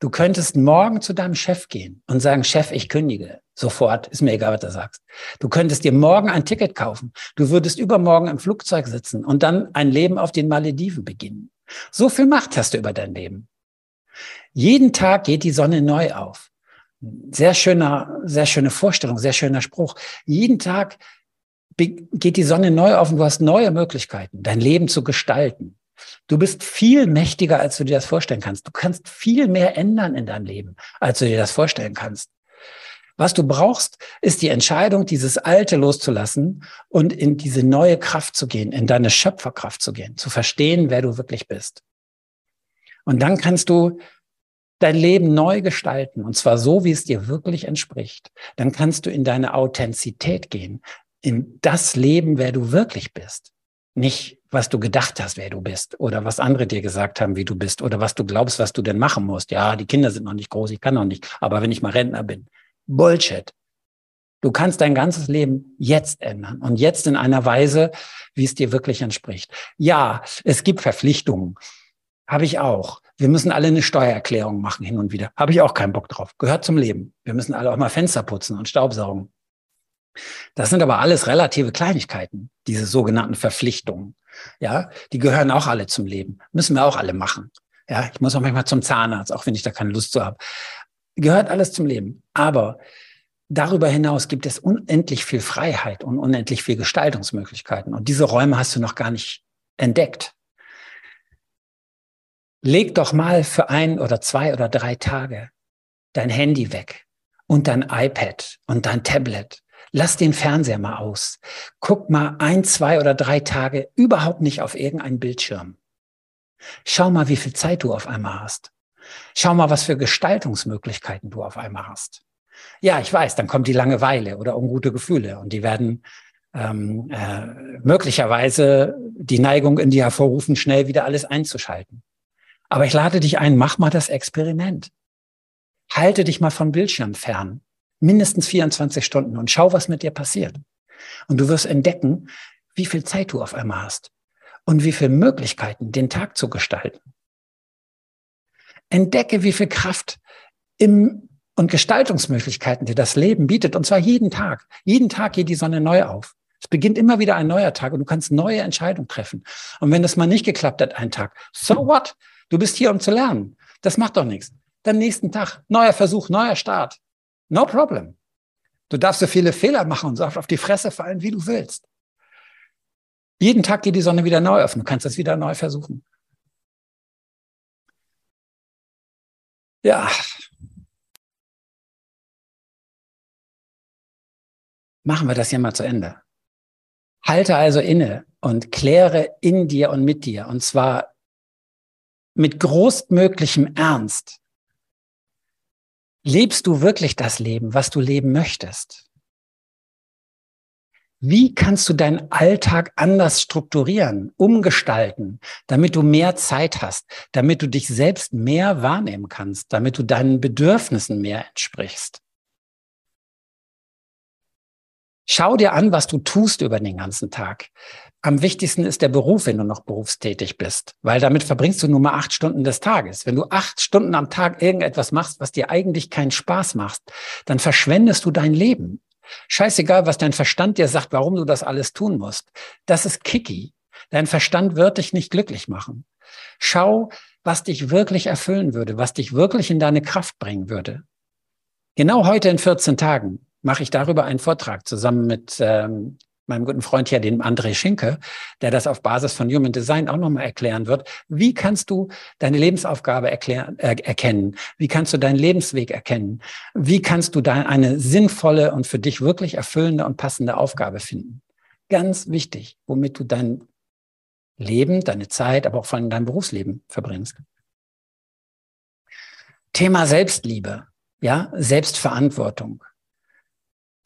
Du könntest morgen zu deinem Chef gehen und sagen, Chef, ich kündige. Sofort, ist mir egal, was du sagst. Du könntest dir morgen ein Ticket kaufen. Du würdest übermorgen im Flugzeug sitzen und dann ein Leben auf den Malediven beginnen. So viel Macht hast du über dein Leben. Jeden Tag geht die Sonne neu auf. Sehr schöner, sehr schöne Vorstellung, sehr schöner Spruch. Jeden Tag geht die Sonne neu auf und du hast neue Möglichkeiten, dein Leben zu gestalten. Du bist viel mächtiger, als du dir das vorstellen kannst. Du kannst viel mehr ändern in deinem Leben, als du dir das vorstellen kannst. Was du brauchst, ist die Entscheidung, dieses Alte loszulassen und in diese neue Kraft zu gehen, in deine Schöpferkraft zu gehen, zu verstehen, wer du wirklich bist. Und dann kannst du dein Leben neu gestalten und zwar so, wie es dir wirklich entspricht. Dann kannst du in deine Authentizität gehen, in das Leben, wer du wirklich bist. Nicht, was du gedacht hast, wer du bist oder was andere dir gesagt haben, wie du bist oder was du glaubst, was du denn machen musst. Ja, die Kinder sind noch nicht groß, ich kann noch nicht, aber wenn ich mal Rentner bin. Bullshit. Du kannst dein ganzes Leben jetzt ändern und jetzt in einer Weise, wie es dir wirklich entspricht. Ja, es gibt Verpflichtungen. Habe ich auch. Wir müssen alle eine Steuererklärung machen hin und wieder. Habe ich auch keinen Bock drauf. Gehört zum Leben. Wir müssen alle auch mal Fenster putzen und Staubsaugen. Das sind aber alles relative Kleinigkeiten, diese sogenannten Verpflichtungen. Ja, die gehören auch alle zum Leben. Müssen wir auch alle machen. Ja, ich muss auch manchmal zum Zahnarzt, auch wenn ich da keine Lust zu habe gehört alles zum Leben. Aber darüber hinaus gibt es unendlich viel Freiheit und unendlich viel Gestaltungsmöglichkeiten. Und diese Räume hast du noch gar nicht entdeckt. Leg doch mal für ein oder zwei oder drei Tage dein Handy weg und dein iPad und dein Tablet. Lass den Fernseher mal aus. Guck mal ein, zwei oder drei Tage überhaupt nicht auf irgendeinen Bildschirm. Schau mal, wie viel Zeit du auf einmal hast. Schau mal, was für Gestaltungsmöglichkeiten du auf einmal hast. Ja, ich weiß, dann kommt die Langeweile oder ungute Gefühle und die werden ähm, äh, möglicherweise die Neigung in dir hervorrufen, schnell wieder alles einzuschalten. Aber ich lade dich ein, mach mal das Experiment. Halte dich mal vom Bildschirm fern, mindestens 24 Stunden und schau, was mit dir passiert. Und du wirst entdecken, wie viel Zeit du auf einmal hast und wie viele Möglichkeiten, den Tag zu gestalten. Entdecke, wie viel Kraft im, und Gestaltungsmöglichkeiten dir das Leben bietet. Und zwar jeden Tag. Jeden Tag geht die Sonne neu auf. Es beginnt immer wieder ein neuer Tag und du kannst neue Entscheidungen treffen. Und wenn das mal nicht geklappt hat, ein Tag, so what? Du bist hier, um zu lernen. Das macht doch nichts. Dann nächsten Tag, neuer Versuch, neuer Start. No problem. Du darfst so viele Fehler machen und so auf die Fresse fallen, wie du willst. Jeden Tag geht die Sonne wieder neu öffnen. Du kannst das wieder neu versuchen. Ja. Machen wir das hier mal zu Ende. Halte also inne und kläre in dir und mit dir, und zwar mit großmöglichem Ernst. Lebst du wirklich das Leben, was du leben möchtest? Wie kannst du deinen Alltag anders strukturieren, umgestalten, damit du mehr Zeit hast, damit du dich selbst mehr wahrnehmen kannst, damit du deinen Bedürfnissen mehr entsprichst? Schau dir an, was du tust über den ganzen Tag. Am wichtigsten ist der Beruf, wenn du noch berufstätig bist, weil damit verbringst du nur mal acht Stunden des Tages. Wenn du acht Stunden am Tag irgendetwas machst, was dir eigentlich keinen Spaß macht, dann verschwendest du dein Leben. Scheißegal, was dein Verstand dir sagt, warum du das alles tun musst. Das ist kicky. Dein Verstand wird dich nicht glücklich machen. Schau, was dich wirklich erfüllen würde, was dich wirklich in deine Kraft bringen würde. Genau heute in 14 Tagen mache ich darüber einen Vortrag zusammen mit ähm, meinem guten Freund hier, dem André Schinke, der das auf Basis von Human Design auch nochmal erklären wird. Wie kannst du deine Lebensaufgabe erklären, äh, erkennen? Wie kannst du deinen Lebensweg erkennen? Wie kannst du da eine sinnvolle und für dich wirklich erfüllende und passende Aufgabe finden? Ganz wichtig, womit du dein Leben, deine Zeit, aber auch vor allem dein Berufsleben verbringst. Thema Selbstliebe, ja, Selbstverantwortung.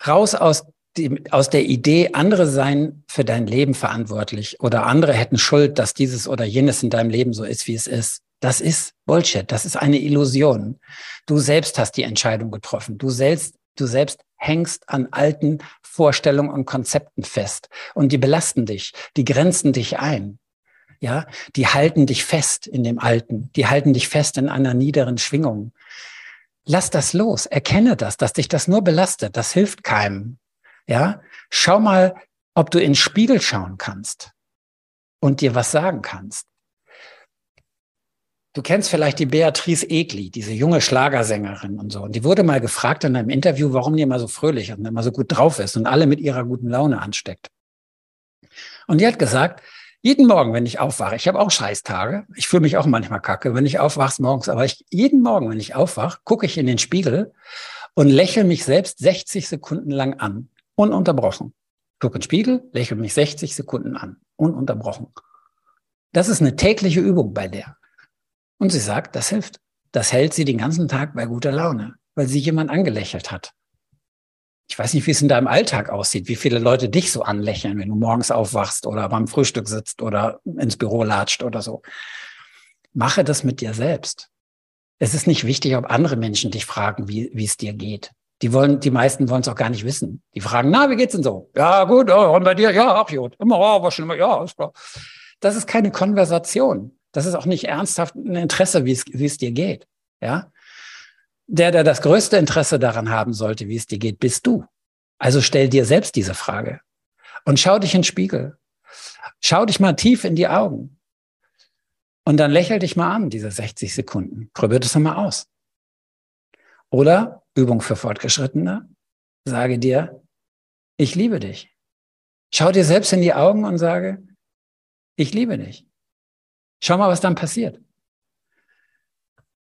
Raus aus die, aus der Idee, andere seien für dein Leben verantwortlich oder andere hätten Schuld, dass dieses oder jenes in deinem Leben so ist, wie es ist. Das ist Bullshit. Das ist eine Illusion. Du selbst hast die Entscheidung getroffen. Du selbst, du selbst hängst an alten Vorstellungen und Konzepten fest und die belasten dich. Die grenzen dich ein. Ja, die halten dich fest in dem Alten. Die halten dich fest in einer niederen Schwingung. Lass das los. Erkenne das, dass dich das nur belastet. Das hilft keinem. Ja, schau mal, ob du in den Spiegel schauen kannst und dir was sagen kannst. Du kennst vielleicht die Beatrice Egli, diese junge Schlagersängerin und so. Und die wurde mal gefragt in einem Interview, warum die immer so fröhlich und immer so gut drauf ist und alle mit ihrer guten Laune ansteckt. Und die hat gesagt, jeden Morgen, wenn ich aufwache, ich habe auch Scheißtage, ich fühle mich auch manchmal kacke, wenn ich aufwache morgens, aber ich, jeden Morgen, wenn ich aufwache, gucke ich in den Spiegel und lächle mich selbst 60 Sekunden lang an, ununterbrochen. Gucke in den Spiegel, lächle mich 60 Sekunden an, ununterbrochen. Das ist eine tägliche Übung bei der. Und sie sagt, das hilft. Das hält sie den ganzen Tag bei guter Laune, weil sie jemand angelächelt hat. Ich weiß nicht, wie es in deinem Alltag aussieht, wie viele Leute dich so anlächeln, wenn du morgens aufwachst oder beim Frühstück sitzt oder ins Büro latscht oder so. Mache das mit dir selbst. Es ist nicht wichtig, ob andere Menschen dich fragen, wie, wie es dir geht. Die wollen, die meisten wollen es auch gar nicht wissen. Die fragen, na, wie geht's denn so? Ja, gut, oh, und bei dir? Ja, ach, gut. Immer, oh, was schlimmer, ja, ist klar. Das ist keine Konversation. Das ist auch nicht ernsthaft ein Interesse, wie es, wie es dir geht. Ja. Der, der das größte Interesse daran haben sollte, wie es dir geht, bist du. Also stell dir selbst diese Frage und schau dich in den Spiegel. Schau dich mal tief in die Augen. Und dann lächel dich mal an, diese 60 Sekunden. Probier das mal aus. Oder Übung für Fortgeschrittene. Sage dir, ich liebe dich. Schau dir selbst in die Augen und sage, ich liebe dich. Schau mal, was dann passiert.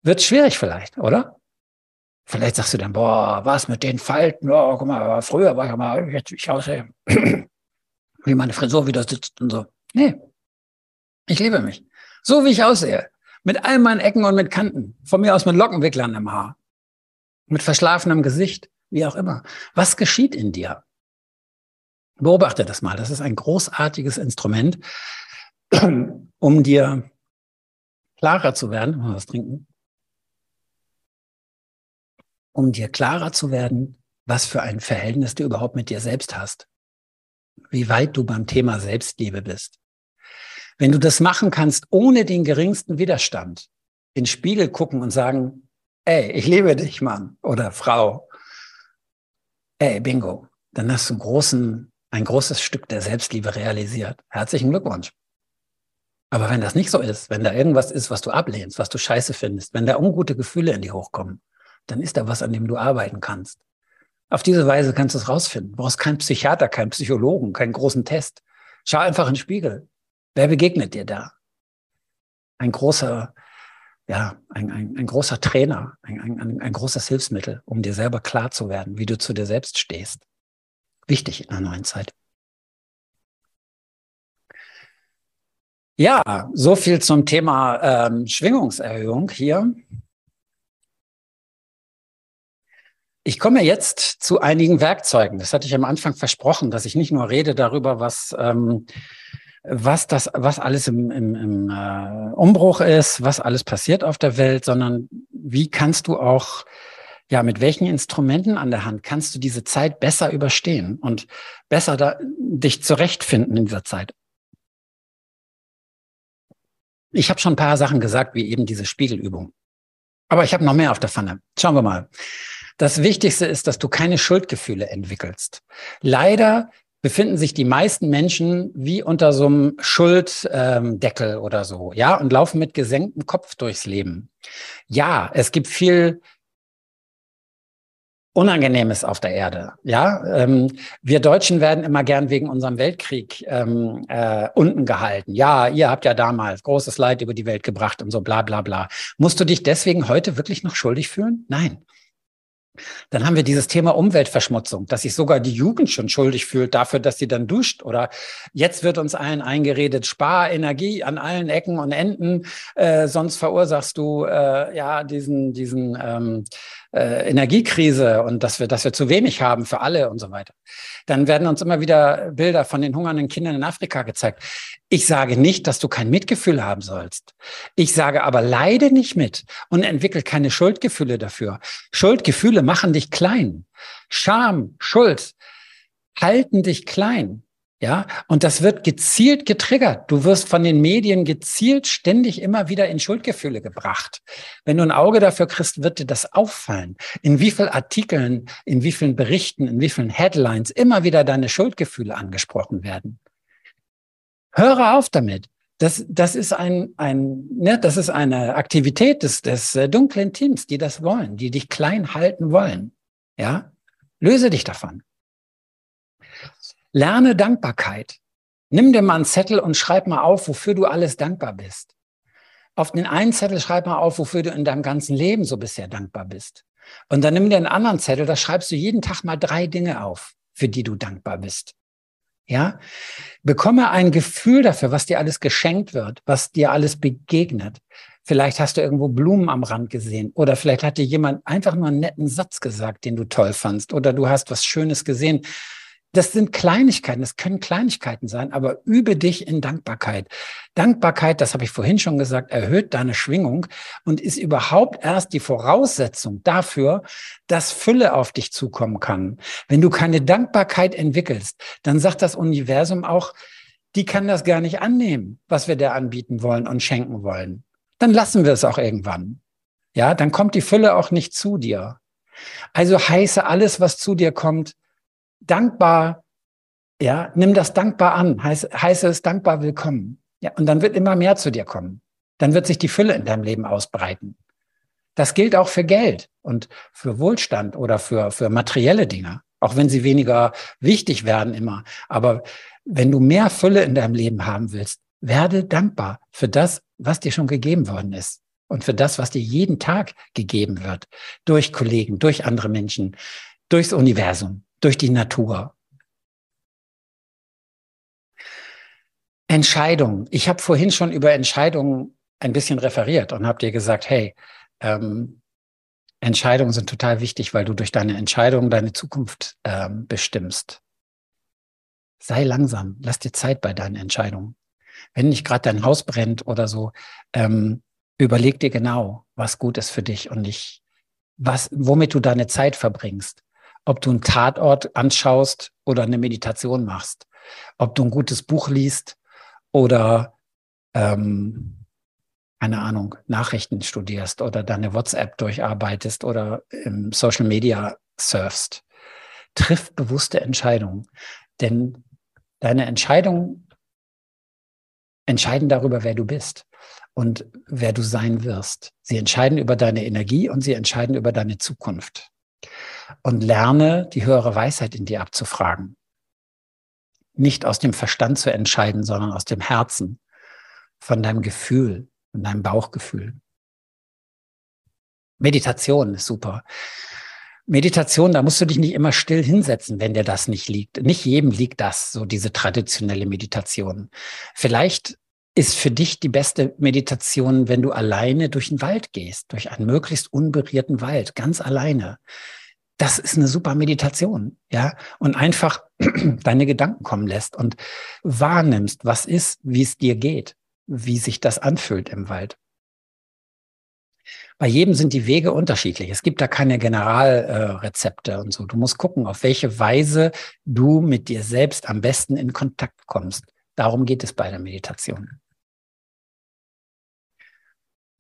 Wird schwierig vielleicht, oder? Vielleicht sagst du dann, boah, was mit den Falten? Oh, guck mal, früher war ich mal, jetzt ich aussehe, wie meine Frisur wieder sitzt und so. Nee, ich liebe mich. So wie ich aussehe. Mit all meinen Ecken und mit Kanten. Von mir aus mit Lockenwicklern im Haar. Mit verschlafenem Gesicht, wie auch immer. Was geschieht in dir? Beobachte das mal. Das ist ein großartiges Instrument, um dir klarer zu werden, mal was trinken, um dir klarer zu werden, was für ein Verhältnis du überhaupt mit dir selbst hast. Wie weit du beim Thema Selbstliebe bist. Wenn du das machen kannst, ohne den geringsten Widerstand, in den Spiegel gucken und sagen, ey, ich liebe dich, Mann oder Frau. Ey, bingo. Dann hast du großen, ein großes Stück der Selbstliebe realisiert. Herzlichen Glückwunsch. Aber wenn das nicht so ist, wenn da irgendwas ist, was du ablehnst, was du scheiße findest, wenn da ungute Gefühle in dir hochkommen, dann ist da was, an dem du arbeiten kannst. Auf diese Weise kannst du es rausfinden. Du brauchst keinen Psychiater, keinen Psychologen, keinen großen Test. Schau einfach in den Spiegel. Wer begegnet dir da? Ein großer, ja, ein, ein, ein großer Trainer, ein, ein, ein großes Hilfsmittel, um dir selber klar zu werden, wie du zu dir selbst stehst. Wichtig in der neuen Zeit. Ja, so viel zum Thema ähm, Schwingungserhöhung hier. Ich komme jetzt zu einigen Werkzeugen. Das hatte ich am Anfang versprochen, dass ich nicht nur rede darüber, was, ähm, was das, was alles im, im, im äh, Umbruch ist, was alles passiert auf der Welt, sondern wie kannst du auch, ja, mit welchen Instrumenten an der Hand kannst du diese Zeit besser überstehen und besser da, dich zurechtfinden in dieser Zeit? Ich habe schon ein paar Sachen gesagt, wie eben diese Spiegelübung. Aber ich habe noch mehr auf der Pfanne. Schauen wir mal. Das Wichtigste ist, dass du keine Schuldgefühle entwickelst. Leider befinden sich die meisten Menschen wie unter so einem Schulddeckel ähm, oder so, ja, und laufen mit gesenktem Kopf durchs Leben. Ja, es gibt viel Unangenehmes auf der Erde. Ja, ähm, wir Deutschen werden immer gern wegen unserem Weltkrieg ähm, äh, unten gehalten. Ja, ihr habt ja damals großes Leid über die Welt gebracht und so bla bla bla. Musst du dich deswegen heute wirklich noch schuldig fühlen? Nein. Dann haben wir dieses Thema Umweltverschmutzung, dass sich sogar die Jugend schon schuldig fühlt dafür, dass sie dann duscht. Oder jetzt wird uns allen eingeredet, spar Energie an allen Ecken und Enden, äh, sonst verursachst du äh, ja diesen, diesen ähm, äh, Energiekrise und dass wir, dass wir zu wenig haben für alle und so weiter. Dann werden uns immer wieder Bilder von den hungernden Kindern in Afrika gezeigt. Ich sage nicht, dass du kein Mitgefühl haben sollst. Ich sage aber leide nicht mit und entwickel keine Schuldgefühle dafür. Schuldgefühle machen dich klein. Scham, Schuld halten dich klein. Ja, und das wird gezielt getriggert. Du wirst von den Medien gezielt ständig immer wieder in Schuldgefühle gebracht. Wenn du ein Auge dafür kriegst, wird dir das auffallen. In wie vielen Artikeln, in wie vielen Berichten, in wie vielen Headlines immer wieder deine Schuldgefühle angesprochen werden. Höre auf damit. Das, das ist ein, ein, ne, das ist eine Aktivität des, des äh, dunklen Teams, die das wollen, die dich klein halten wollen. Ja, löse dich davon. Lerne Dankbarkeit. Nimm dir mal einen Zettel und schreib mal auf, wofür du alles dankbar bist. Auf den einen Zettel schreib mal auf, wofür du in deinem ganzen Leben so bisher dankbar bist. Und dann nimm dir einen anderen Zettel, da schreibst du jeden Tag mal drei Dinge auf, für die du dankbar bist. Ja, bekomme ein Gefühl dafür, was dir alles geschenkt wird, was dir alles begegnet. Vielleicht hast du irgendwo Blumen am Rand gesehen oder vielleicht hat dir jemand einfach nur einen netten Satz gesagt, den du toll fandst oder du hast was Schönes gesehen, das sind Kleinigkeiten, das können Kleinigkeiten sein, aber übe dich in Dankbarkeit. Dankbarkeit, das habe ich vorhin schon gesagt, erhöht deine Schwingung und ist überhaupt erst die Voraussetzung dafür, dass Fülle auf dich zukommen kann. Wenn du keine Dankbarkeit entwickelst, dann sagt das Universum auch, die kann das gar nicht annehmen, was wir dir anbieten wollen und schenken wollen. Dann lassen wir es auch irgendwann. Ja, dann kommt die Fülle auch nicht zu dir. Also heiße alles, was zu dir kommt, dankbar, ja, nimm das dankbar an, heißt, heiße es dankbar willkommen. Ja, und dann wird immer mehr zu dir kommen. Dann wird sich die Fülle in deinem Leben ausbreiten. Das gilt auch für Geld und für Wohlstand oder für, für materielle Dinge, auch wenn sie weniger wichtig werden immer. Aber wenn du mehr Fülle in deinem Leben haben willst, werde dankbar für das, was dir schon gegeben worden ist und für das, was dir jeden Tag gegeben wird. Durch Kollegen, durch andere Menschen, durchs Universum durch die Natur. Entscheidungen. Ich habe vorhin schon über Entscheidungen ein bisschen referiert und habe dir gesagt, hey, ähm, Entscheidungen sind total wichtig, weil du durch deine Entscheidungen deine Zukunft ähm, bestimmst. Sei langsam, lass dir Zeit bei deinen Entscheidungen. Wenn nicht gerade dein Haus brennt oder so, ähm, überleg dir genau, was gut ist für dich und nicht, was, womit du deine Zeit verbringst ob du einen Tatort anschaust oder eine Meditation machst, ob du ein gutes Buch liest oder ähm, keine Ahnung, Nachrichten studierst oder deine WhatsApp durcharbeitest oder im Social Media surfst. Triff bewusste Entscheidungen, denn deine Entscheidungen entscheiden darüber, wer du bist und wer du sein wirst. Sie entscheiden über deine Energie und sie entscheiden über deine Zukunft und lerne, die höhere Weisheit in dir abzufragen. Nicht aus dem Verstand zu entscheiden, sondern aus dem Herzen, von deinem Gefühl, von deinem Bauchgefühl. Meditation ist super. Meditation, da musst du dich nicht immer still hinsetzen, wenn dir das nicht liegt. Nicht jedem liegt das, so diese traditionelle Meditation. Vielleicht ist für dich die beste Meditation, wenn du alleine durch den Wald gehst, durch einen möglichst unberührten Wald, ganz alleine das ist eine super Meditation, ja, und einfach deine Gedanken kommen lässt und wahrnimmst, was ist, wie es dir geht, wie sich das anfühlt im Wald. Bei jedem sind die Wege unterschiedlich. Es gibt da keine Generalrezepte äh, und so. Du musst gucken, auf welche Weise du mit dir selbst am besten in Kontakt kommst. Darum geht es bei der Meditation.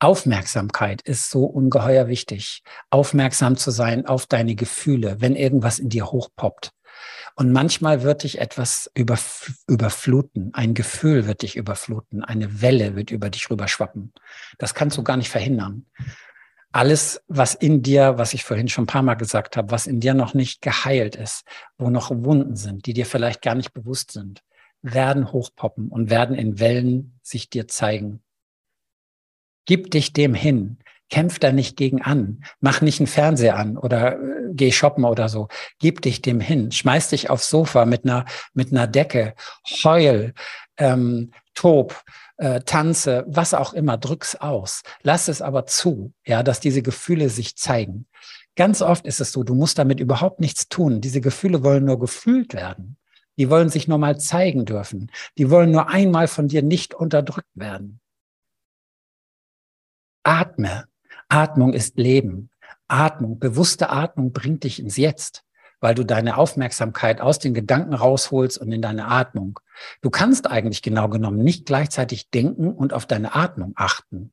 Aufmerksamkeit ist so ungeheuer wichtig. Aufmerksam zu sein auf deine Gefühle, wenn irgendwas in dir hochpoppt. Und manchmal wird dich etwas überf überfluten. Ein Gefühl wird dich überfluten. Eine Welle wird über dich rüberschwappen. Das kannst du gar nicht verhindern. Alles, was in dir, was ich vorhin schon ein paar Mal gesagt habe, was in dir noch nicht geheilt ist, wo noch Wunden sind, die dir vielleicht gar nicht bewusst sind, werden hochpoppen und werden in Wellen sich dir zeigen. Gib dich dem hin. Kämpf da nicht gegen an. Mach nicht einen Fernseher an oder äh, geh shoppen oder so. Gib dich dem hin. Schmeiß dich aufs Sofa mit einer, mit einer Decke. Heul, ähm, tob, äh, tanze, was auch immer. Drück's aus. Lass es aber zu, ja, dass diese Gefühle sich zeigen. Ganz oft ist es so, du musst damit überhaupt nichts tun. Diese Gefühle wollen nur gefühlt werden. Die wollen sich nur mal zeigen dürfen. Die wollen nur einmal von dir nicht unterdrückt werden. Atme. Atmung ist Leben. Atmung, bewusste Atmung bringt dich ins Jetzt, weil du deine Aufmerksamkeit aus den Gedanken rausholst und in deine Atmung. Du kannst eigentlich genau genommen nicht gleichzeitig denken und auf deine Atmung achten.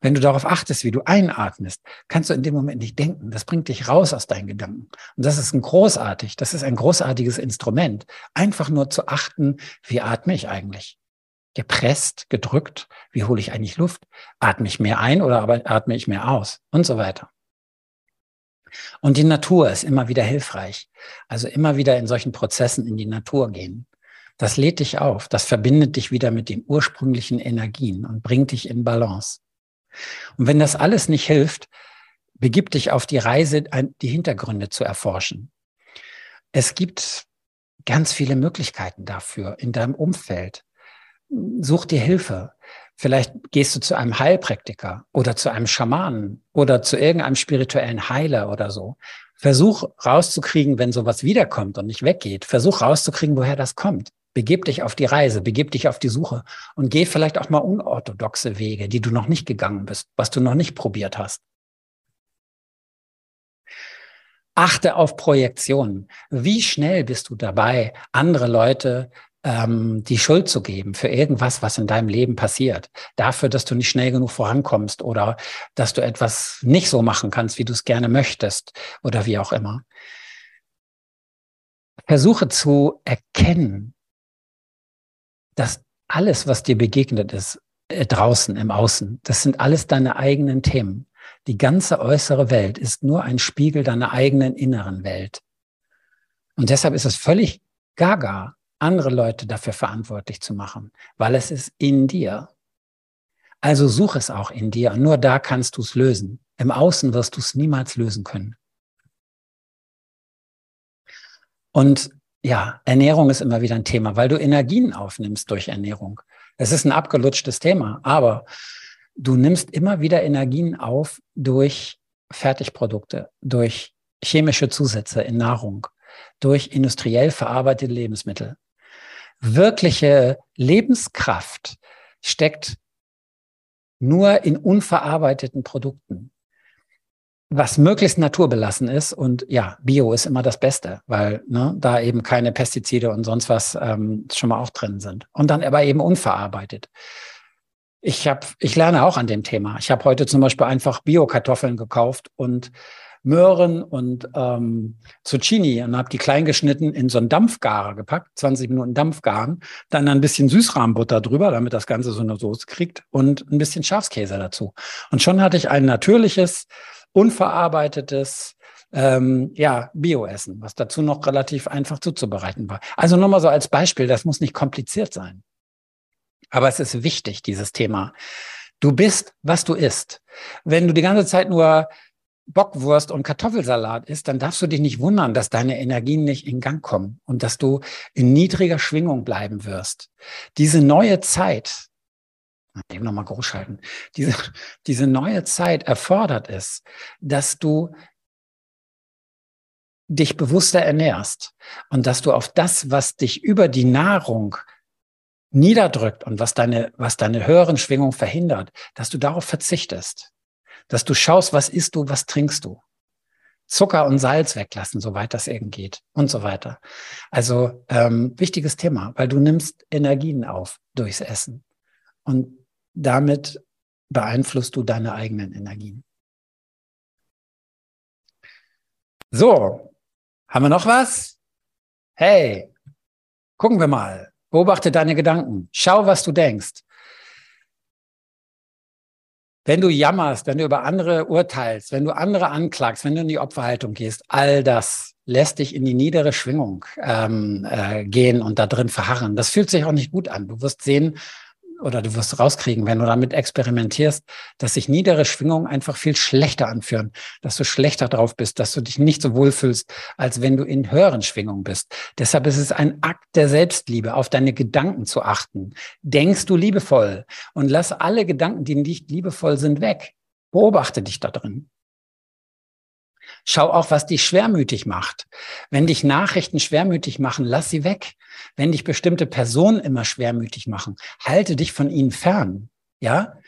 Wenn du darauf achtest, wie du einatmest, kannst du in dem Moment nicht denken. Das bringt dich raus aus deinen Gedanken. Und das ist ein großartig, das ist ein großartiges Instrument. Einfach nur zu achten, wie atme ich eigentlich? Gepresst, gedrückt. Wie hole ich eigentlich Luft? Atme ich mehr ein oder atme ich mehr aus? Und so weiter. Und die Natur ist immer wieder hilfreich. Also immer wieder in solchen Prozessen in die Natur gehen. Das lädt dich auf. Das verbindet dich wieder mit den ursprünglichen Energien und bringt dich in Balance. Und wenn das alles nicht hilft, begib dich auf die Reise, die Hintergründe zu erforschen. Es gibt ganz viele Möglichkeiten dafür in deinem Umfeld. Such dir Hilfe. Vielleicht gehst du zu einem Heilpraktiker oder zu einem Schamanen oder zu irgendeinem spirituellen Heiler oder so. Versuch rauszukriegen, wenn sowas wiederkommt und nicht weggeht. Versuch rauszukriegen, woher das kommt. Begib dich auf die Reise, begib dich auf die Suche und geh vielleicht auch mal unorthodoxe Wege, die du noch nicht gegangen bist, was du noch nicht probiert hast. Achte auf Projektionen. Wie schnell bist du dabei, andere Leute ähm, die Schuld zu geben für irgendwas, was in deinem Leben passiert. Dafür, dass du nicht schnell genug vorankommst oder dass du etwas nicht so machen kannst, wie du es gerne möchtest oder wie auch immer. Versuche zu erkennen, dass alles, was dir begegnet ist, äh, draußen, im Außen, das sind alles deine eigenen Themen. Die ganze äußere Welt ist nur ein Spiegel deiner eigenen inneren Welt. Und deshalb ist es völlig gaga, andere Leute dafür verantwortlich zu machen, weil es ist in dir. Also such es auch in dir. Nur da kannst du es lösen. Im Außen wirst du es niemals lösen können. Und ja, Ernährung ist immer wieder ein Thema, weil du Energien aufnimmst durch Ernährung. Es ist ein abgelutschtes Thema, aber du nimmst immer wieder Energien auf durch Fertigprodukte, durch chemische Zusätze in Nahrung, durch industriell verarbeitete Lebensmittel wirkliche Lebenskraft steckt nur in unverarbeiteten Produkten, was möglichst naturbelassen ist. Und ja, Bio ist immer das Beste, weil ne, da eben keine Pestizide und sonst was ähm, schon mal auch drin sind. Und dann aber eben unverarbeitet. Ich habe, ich lerne auch an dem Thema. Ich habe heute zum Beispiel einfach Bio-Kartoffeln gekauft und Möhren und ähm, Zucchini und habe die klein geschnitten in so einen Dampfgarer gepackt, 20 Minuten Dampfgaren, dann ein bisschen Süßrahmbutter drüber, damit das Ganze so eine Soße kriegt und ein bisschen Schafskäse dazu. Und schon hatte ich ein natürliches, unverarbeitetes ähm, ja, Bio-Essen, was dazu noch relativ einfach zuzubereiten war. Also nur mal so als Beispiel, das muss nicht kompliziert sein. Aber es ist wichtig, dieses Thema. Du bist, was du isst. Wenn du die ganze Zeit nur Bockwurst und Kartoffelsalat isst, dann darfst du dich nicht wundern, dass deine Energien nicht in Gang kommen und dass du in niedriger Schwingung bleiben wirst. Diese neue Zeit, eben nochmal groß schalten, diese, diese neue Zeit erfordert es, dass du dich bewusster ernährst und dass du auf das, was dich über die Nahrung niederdrückt und was deine, was deine höheren Schwingungen verhindert, dass du darauf verzichtest dass du schaust, was isst du, was trinkst du. Zucker und Salz weglassen, soweit das eben geht und so weiter. Also ähm, wichtiges Thema, weil du nimmst Energien auf durchs Essen und damit beeinflusst du deine eigenen Energien. So, haben wir noch was? Hey, gucken wir mal. Beobachte deine Gedanken. Schau, was du denkst. Wenn du jammerst, wenn du über andere urteilst, wenn du andere anklagst, wenn du in die Opferhaltung gehst, all das lässt dich in die niedere Schwingung ähm, äh, gehen und da drin verharren. Das fühlt sich auch nicht gut an. Du wirst sehen, oder du wirst rauskriegen, wenn du damit experimentierst, dass sich niedere Schwingungen einfach viel schlechter anführen, dass du schlechter drauf bist, dass du dich nicht so wohlfühlst, als wenn du in höheren Schwingungen bist. Deshalb ist es ein Akt der Selbstliebe, auf deine Gedanken zu achten. Denkst du liebevoll und lass alle Gedanken, die nicht liebevoll sind, weg. Beobachte dich da drin. Schau auch, was dich schwermütig macht. Wenn dich Nachrichten schwermütig machen, lass sie weg. Wenn dich bestimmte Personen immer schwermütig machen, halte dich von ihnen fern. Ja?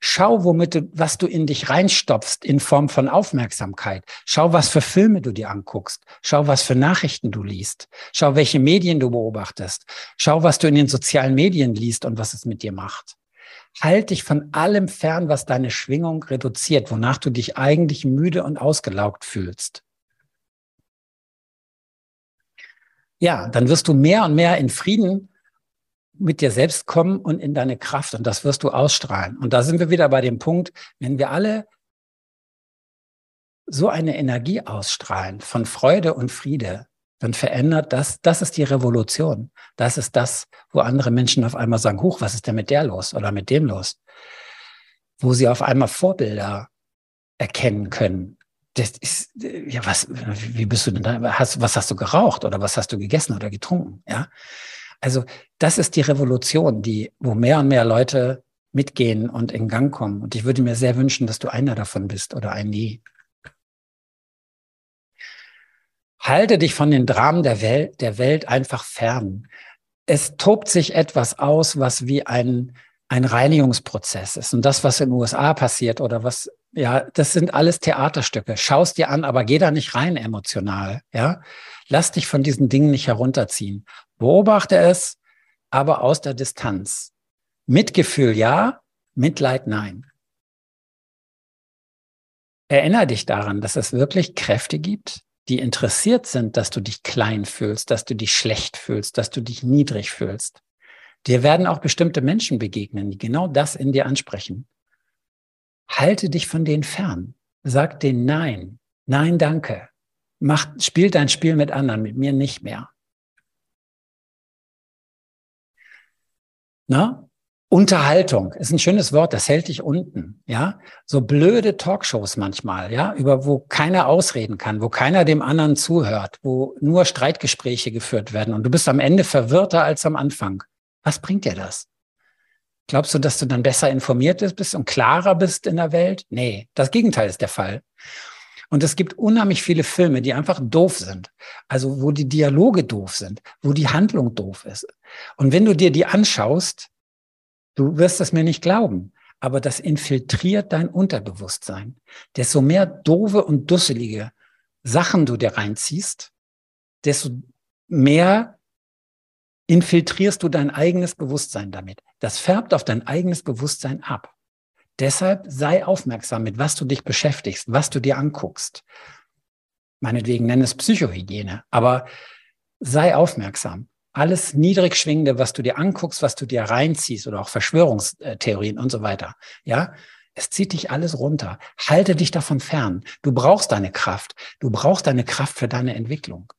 Schau, womit du, was du in dich reinstopfst in Form von Aufmerksamkeit. Schau, was für Filme du dir anguckst. Schau, was für Nachrichten du liest. Schau, welche Medien du beobachtest. Schau, was du in den sozialen Medien liest und was es mit dir macht. Halt dich von allem fern, was deine Schwingung reduziert, wonach du dich eigentlich müde und ausgelaugt fühlst. Ja, dann wirst du mehr und mehr in Frieden mit dir selbst kommen und in deine Kraft und das wirst du ausstrahlen. Und da sind wir wieder bei dem Punkt, wenn wir alle so eine Energie ausstrahlen von Freude und Friede, dann verändert das, das ist die Revolution. Das ist das, wo andere Menschen auf einmal sagen, huch, was ist denn mit der los oder mit dem los? Wo sie auf einmal Vorbilder erkennen können. Das ist, ja, was, wie bist du denn da? Hast, was hast du geraucht oder was hast du gegessen oder getrunken? Ja. Also, das ist die Revolution, die, wo mehr und mehr Leute mitgehen und in Gang kommen. Und ich würde mir sehr wünschen, dass du einer davon bist oder ein die. Halte dich von den Dramen der Welt, der Welt einfach fern. Es tobt sich etwas aus, was wie ein, ein Reinigungsprozess ist. Und das, was in den USA passiert oder was, ja, das sind alles Theaterstücke. Schaust dir an, aber geh da nicht rein emotional, ja. Lass dich von diesen Dingen nicht herunterziehen. Beobachte es, aber aus der Distanz. Mitgefühl ja, Mitleid nein. Erinnere dich daran, dass es wirklich Kräfte gibt, die interessiert sind, dass du dich klein fühlst, dass du dich schlecht fühlst, dass du dich niedrig fühlst. Dir werden auch bestimmte Menschen begegnen, die genau das in dir ansprechen. Halte dich von denen fern. Sag denen Nein. Nein, danke. Mach, spiel dein Spiel mit anderen, mit mir nicht mehr. Na? Unterhaltung ist ein schönes Wort, das hält dich unten, ja. So blöde Talkshows manchmal, ja, über wo keiner ausreden kann, wo keiner dem anderen zuhört, wo nur Streitgespräche geführt werden und du bist am Ende verwirrter als am Anfang. Was bringt dir das? Glaubst du, dass du dann besser informiert bist und klarer bist in der Welt? Nee, das Gegenteil ist der Fall. Und es gibt unheimlich viele Filme, die einfach doof sind. Also wo die Dialoge doof sind, wo die Handlung doof ist. Und wenn du dir die anschaust, Du wirst es mir nicht glauben, aber das infiltriert dein Unterbewusstsein. Desto mehr doofe und dusselige Sachen du dir reinziehst, desto mehr infiltrierst du dein eigenes Bewusstsein damit. Das färbt auf dein eigenes Bewusstsein ab. Deshalb sei aufmerksam mit, was du dich beschäftigst, was du dir anguckst. Meinetwegen nenne es Psychohygiene, aber sei aufmerksam alles niedrig schwingende, was du dir anguckst, was du dir reinziehst oder auch Verschwörungstheorien und so weiter. Ja, es zieht dich alles runter. Halte dich davon fern. Du brauchst deine Kraft. Du brauchst deine Kraft für deine Entwicklung.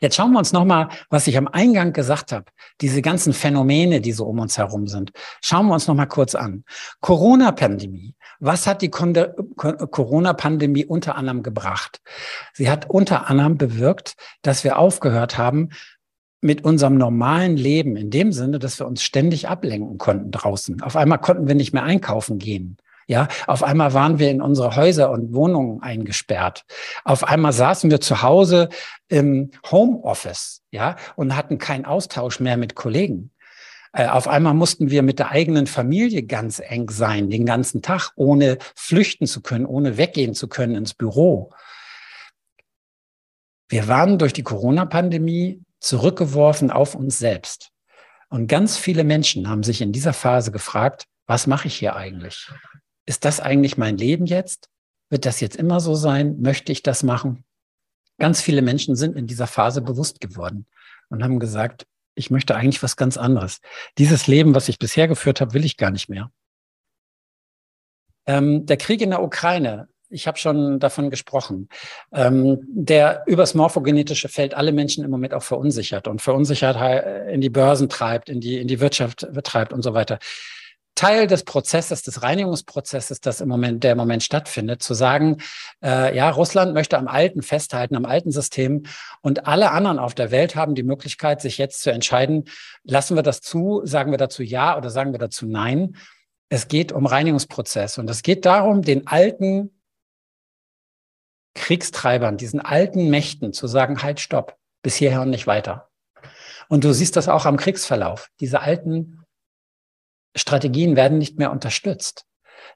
Jetzt schauen wir uns nochmal, was ich am Eingang gesagt habe, diese ganzen Phänomene, die so um uns herum sind. Schauen wir uns nochmal kurz an. Corona-Pandemie. Was hat die Corona-Pandemie unter anderem gebracht? Sie hat unter anderem bewirkt, dass wir aufgehört haben, mit unserem normalen Leben in dem Sinne, dass wir uns ständig ablenken konnten draußen. Auf einmal konnten wir nicht mehr einkaufen gehen. Ja, auf einmal waren wir in unsere Häuser und Wohnungen eingesperrt. Auf einmal saßen wir zu Hause im Homeoffice, ja, und hatten keinen Austausch mehr mit Kollegen. Äh, auf einmal mussten wir mit der eigenen Familie ganz eng sein, den ganzen Tag, ohne flüchten zu können, ohne weggehen zu können ins Büro. Wir waren durch die Corona-Pandemie zurückgeworfen auf uns selbst. Und ganz viele Menschen haben sich in dieser Phase gefragt, was mache ich hier eigentlich? Ist das eigentlich mein Leben jetzt? Wird das jetzt immer so sein? Möchte ich das machen? Ganz viele Menschen sind in dieser Phase bewusst geworden und haben gesagt, ich möchte eigentlich was ganz anderes. Dieses Leben, was ich bisher geführt habe, will ich gar nicht mehr. Ähm, der Krieg in der Ukraine, ich habe schon davon gesprochen, ähm, der übers morphogenetische Feld alle Menschen im Moment auch verunsichert und verunsichert in die Börsen treibt, in die, in die Wirtschaft treibt und so weiter. Teil des Prozesses, des Reinigungsprozesses, das im Moment, der im Moment stattfindet, zu sagen, äh, ja, Russland möchte am Alten festhalten, am alten System und alle anderen auf der Welt haben die Möglichkeit, sich jetzt zu entscheiden, lassen wir das zu, sagen wir dazu ja oder sagen wir dazu nein. Es geht um Reinigungsprozess und es geht darum, den alten Kriegstreibern, diesen alten Mächten zu sagen, halt, stopp, bis hierher und nicht weiter. Und du siehst das auch am Kriegsverlauf. Diese alten Strategien werden nicht mehr unterstützt.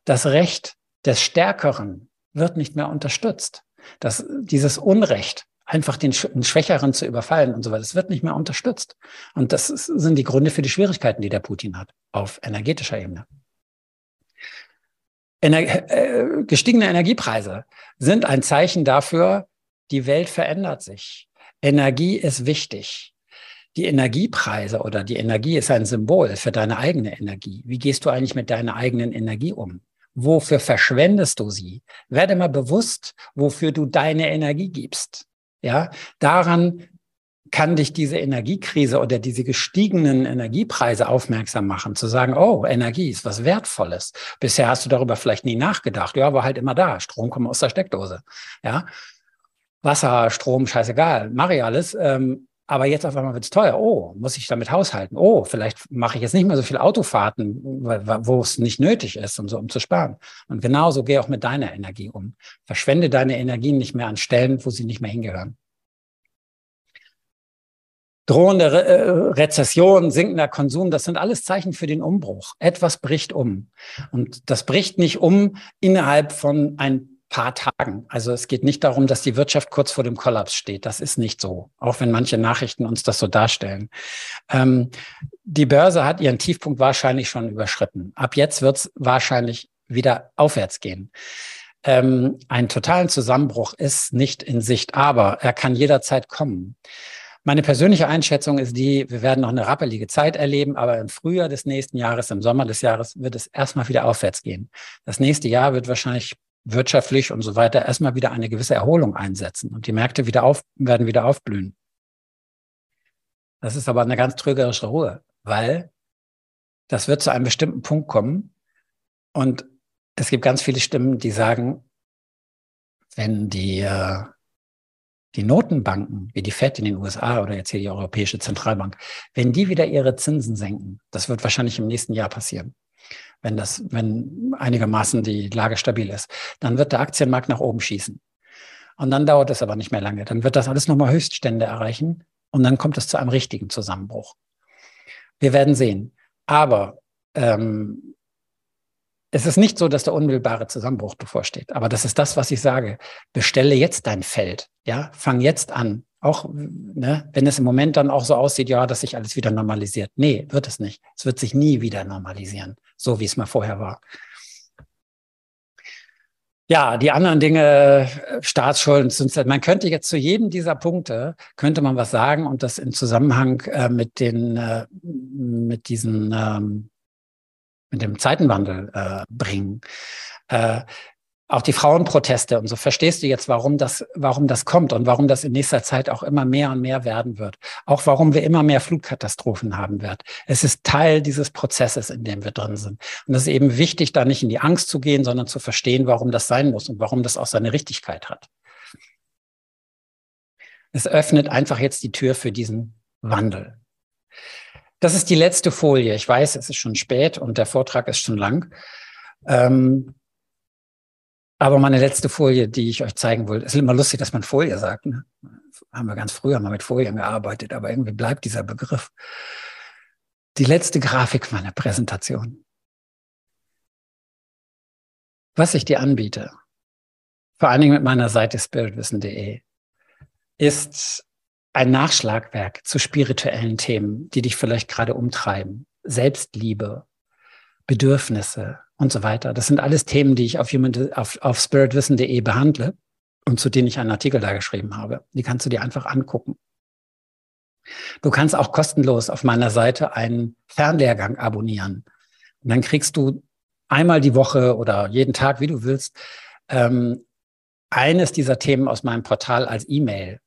Das Recht des Stärkeren wird nicht mehr unterstützt. Das, dieses Unrecht, einfach den, den Schwächeren zu überfallen und so weiter, das wird nicht mehr unterstützt. Und das ist, sind die Gründe für die Schwierigkeiten, die der Putin hat auf energetischer Ebene. Ener äh, gestiegene Energiepreise sind ein Zeichen dafür, die Welt verändert sich. Energie ist wichtig. Die Energiepreise oder die Energie ist ein Symbol für deine eigene Energie. Wie gehst du eigentlich mit deiner eigenen Energie um? Wofür verschwendest du sie? Werde mal bewusst, wofür du deine Energie gibst. Ja, daran kann dich diese Energiekrise oder diese gestiegenen Energiepreise aufmerksam machen, zu sagen, oh, Energie ist was Wertvolles. Bisher hast du darüber vielleicht nie nachgedacht. Ja, war halt immer da. Strom kommt aus der Steckdose. Ja. Wasser, Strom, scheißegal, mache ich alles. Ähm, aber jetzt auf einmal wird es teuer. Oh, muss ich damit haushalten? Oh, vielleicht mache ich jetzt nicht mehr so viele Autofahrten, wo es nicht nötig ist, um so um zu sparen. Und genauso geh auch mit deiner Energie um. Verschwende deine Energien nicht mehr an Stellen, wo sie nicht mehr hingehören drohende Re äh, Rezession, sinkender Konsum, das sind alles Zeichen für den Umbruch. Etwas bricht um. Und das bricht nicht um innerhalb von ein paar Tagen. Also es geht nicht darum, dass die Wirtschaft kurz vor dem Kollaps steht. Das ist nicht so, auch wenn manche Nachrichten uns das so darstellen. Ähm, die Börse hat ihren Tiefpunkt wahrscheinlich schon überschritten. Ab jetzt wird es wahrscheinlich wieder aufwärts gehen. Ähm, einen totalen Zusammenbruch ist nicht in Sicht, aber er kann jederzeit kommen. Meine persönliche Einschätzung ist die, wir werden noch eine rappelige Zeit erleben, aber im Frühjahr des nächsten Jahres, im Sommer des Jahres wird es erstmal wieder aufwärts gehen. Das nächste Jahr wird wahrscheinlich wirtschaftlich und so weiter erstmal wieder eine gewisse Erholung einsetzen und die Märkte wieder auf, werden wieder aufblühen. Das ist aber eine ganz trügerische Ruhe, weil das wird zu einem bestimmten Punkt kommen und es gibt ganz viele Stimmen, die sagen, wenn die äh, die Notenbanken, wie die Fed in den USA oder jetzt hier die Europäische Zentralbank, wenn die wieder ihre Zinsen senken, das wird wahrscheinlich im nächsten Jahr passieren, wenn das, wenn einigermaßen die Lage stabil ist, dann wird der Aktienmarkt nach oben schießen. Und dann dauert es aber nicht mehr lange. Dann wird das alles nochmal Höchststände erreichen und dann kommt es zu einem richtigen Zusammenbruch. Wir werden sehen. Aber ähm, es ist nicht so, dass der unmittelbare Zusammenbruch bevorsteht. Aber das ist das, was ich sage. Bestelle jetzt dein Feld. Ja, fang jetzt an. Auch, ne, wenn es im Moment dann auch so aussieht, ja, dass sich alles wieder normalisiert. Nee, wird es nicht. Es wird sich nie wieder normalisieren. So wie es mal vorher war. Ja, die anderen Dinge, Staatsschulden, sind, man könnte jetzt zu jedem dieser Punkte, könnte man was sagen und das im Zusammenhang äh, mit den, äh, mit diesen, ähm, mit dem Zeitenwandel äh, bringen. Auch die Frauenproteste und so verstehst du jetzt, warum das, warum das kommt und warum das in nächster Zeit auch immer mehr und mehr werden wird. Auch warum wir immer mehr Flugkatastrophen haben werden. Es ist Teil dieses Prozesses, in dem wir drin sind. Und es ist eben wichtig, da nicht in die Angst zu gehen, sondern zu verstehen, warum das sein muss und warum das auch seine Richtigkeit hat. Es öffnet einfach jetzt die Tür für diesen Wandel. Das ist die letzte Folie. Ich weiß, es ist schon spät und der Vortrag ist schon lang. Ähm, aber meine letzte Folie, die ich euch zeigen wollte, ist immer lustig, dass man Folie sagt. Ne? Haben wir ganz früher mal mit Folien gearbeitet, aber irgendwie bleibt dieser Begriff. Die letzte Grafik meiner Präsentation. Was ich dir anbiete, vor allen Dingen mit meiner Seite spiritwissen.de, ist ein Nachschlagwerk zu spirituellen Themen, die dich vielleicht gerade umtreiben. Selbstliebe, Bedürfnisse und so weiter. Das sind alles Themen, die ich auf, auf, auf spiritwissen.de behandle und zu denen ich einen Artikel da geschrieben habe. Die kannst du dir einfach angucken. Du kannst auch kostenlos auf meiner Seite einen Fernlehrgang abonnieren. Und dann kriegst du einmal die Woche oder jeden Tag, wie du willst, ähm, eines dieser Themen aus meinem Portal als E-Mail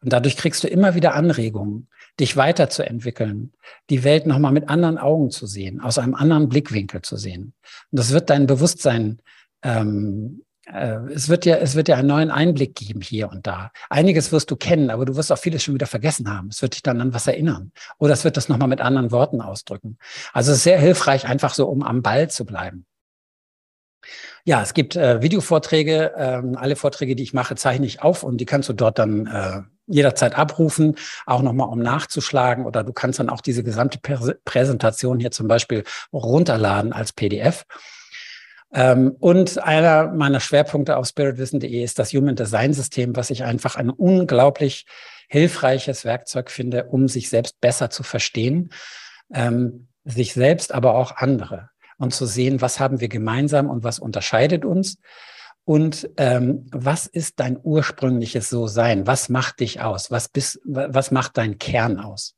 und dadurch kriegst du immer wieder Anregungen, dich weiterzuentwickeln, die Welt nochmal mit anderen Augen zu sehen, aus einem anderen Blickwinkel zu sehen. Und das wird dein Bewusstsein, ähm, äh, es wird dir, es wird dir einen neuen Einblick geben hier und da. Einiges wirst du kennen, aber du wirst auch vieles schon wieder vergessen haben. Es wird dich dann an was erinnern. Oder es wird das nochmal mit anderen Worten ausdrücken. Also es ist sehr hilfreich, einfach so, um am Ball zu bleiben. Ja, es gibt äh, Videovorträge. Ähm, alle Vorträge, die ich mache, zeichne ich auf und die kannst du dort dann äh, jederzeit abrufen, auch nochmal um nachzuschlagen. Oder du kannst dann auch diese gesamte Prä Präsentation hier zum Beispiel runterladen als PDF. Ähm, und einer meiner Schwerpunkte auf spiritwissen.de ist das Human Design System, was ich einfach ein unglaublich hilfreiches Werkzeug finde, um sich selbst besser zu verstehen, ähm, sich selbst, aber auch andere und zu sehen, was haben wir gemeinsam und was unterscheidet uns. Und ähm, was ist dein ursprüngliches So-Sein? Was macht dich aus? Was, bist, was macht dein Kern aus?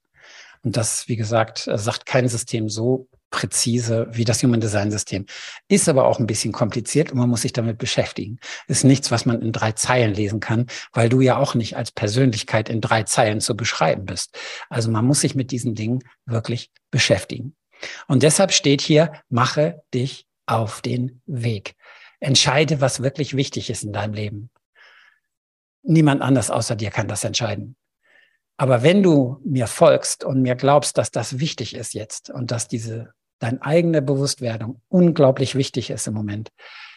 Und das, wie gesagt, sagt kein System so präzise wie das Human Design System. Ist aber auch ein bisschen kompliziert und man muss sich damit beschäftigen. Ist nichts, was man in drei Zeilen lesen kann, weil du ja auch nicht als Persönlichkeit in drei Zeilen zu beschreiben bist. Also man muss sich mit diesen Dingen wirklich beschäftigen. Und deshalb steht hier, mache dich auf den Weg. Entscheide, was wirklich wichtig ist in deinem Leben. Niemand anders außer dir kann das entscheiden. Aber wenn du mir folgst und mir glaubst, dass das wichtig ist jetzt und dass diese deine eigene Bewusstwerdung unglaublich wichtig ist im Moment,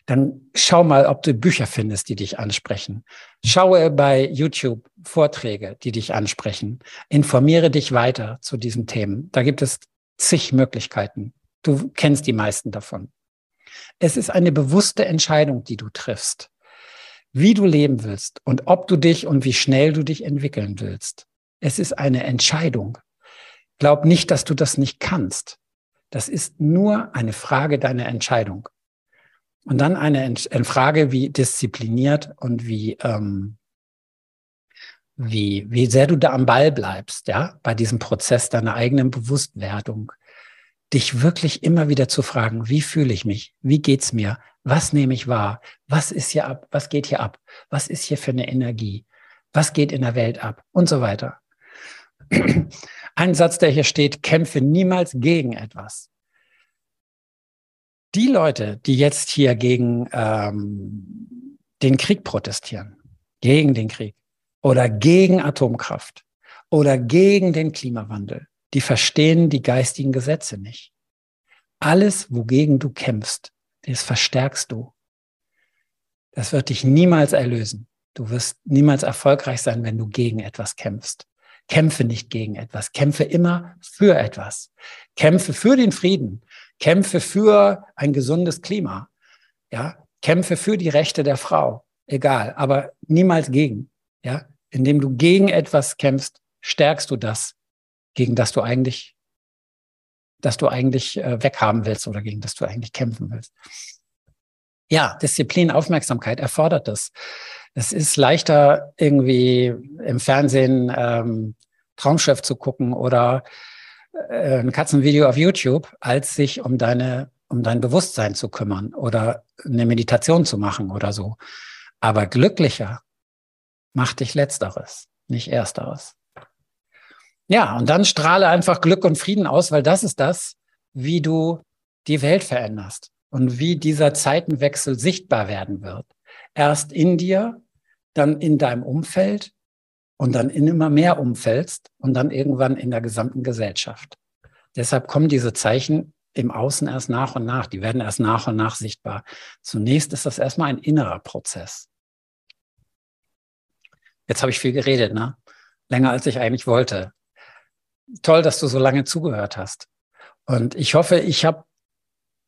dann schau mal, ob du Bücher findest, die dich ansprechen. Schaue bei YouTube Vorträge, die dich ansprechen. Informiere dich weiter zu diesen Themen. Da gibt es zig Möglichkeiten. Du kennst die meisten davon. Es ist eine bewusste Entscheidung, die du triffst, wie du leben willst und ob du dich und wie schnell du dich entwickeln willst. Es ist eine Entscheidung. Glaub nicht, dass du das nicht kannst. Das ist nur eine Frage deiner Entscheidung. Und dann eine, Frage, wie diszipliniert und wie, ähm, wie, wie sehr du da am Ball bleibst, ja, bei diesem Prozess deiner eigenen Bewusstwerdung. Dich wirklich immer wieder zu fragen, wie fühle ich mich? Wie geht's mir? Was nehme ich wahr? Was ist hier ab? Was geht hier ab? Was ist hier für eine Energie? Was geht in der Welt ab? Und so weiter. Ein Satz, der hier steht, kämpfe niemals gegen etwas. Die Leute, die jetzt hier gegen ähm, den Krieg protestieren, gegen den Krieg oder gegen Atomkraft oder gegen den Klimawandel, die verstehen die geistigen Gesetze nicht. Alles, wogegen du kämpfst, das verstärkst du. Das wird dich niemals erlösen. Du wirst niemals erfolgreich sein, wenn du gegen etwas kämpfst. Kämpfe nicht gegen etwas, kämpfe immer für etwas. Kämpfe für den Frieden, kämpfe für ein gesundes Klima. Ja, kämpfe für die Rechte der Frau, egal, aber niemals gegen. Ja, indem du gegen etwas kämpfst, stärkst du das, gegen das du eigentlich, das du eigentlich äh, weghaben willst oder gegen das du eigentlich kämpfen willst. Ja, Disziplin, Aufmerksamkeit erfordert das. Es ist leichter, irgendwie im Fernsehen ähm, Traumschiff zu gucken oder äh, ein Katzenvideo auf YouTube, als sich um deine, um dein Bewusstsein zu kümmern oder eine Meditation zu machen oder so. Aber glücklicher macht dich Letzteres, nicht Ersteres. Ja, und dann strahle einfach Glück und Frieden aus, weil das ist das, wie du die Welt veränderst und wie dieser Zeitenwechsel sichtbar werden wird. Erst in dir dann in deinem Umfeld und dann in immer mehr umfällst und dann irgendwann in der gesamten Gesellschaft. Deshalb kommen diese Zeichen im Außen erst nach und nach. Die werden erst nach und nach sichtbar. Zunächst ist das erstmal ein innerer Prozess. Jetzt habe ich viel geredet, ne? Länger als ich eigentlich wollte. Toll, dass du so lange zugehört hast. Und ich hoffe, ich habe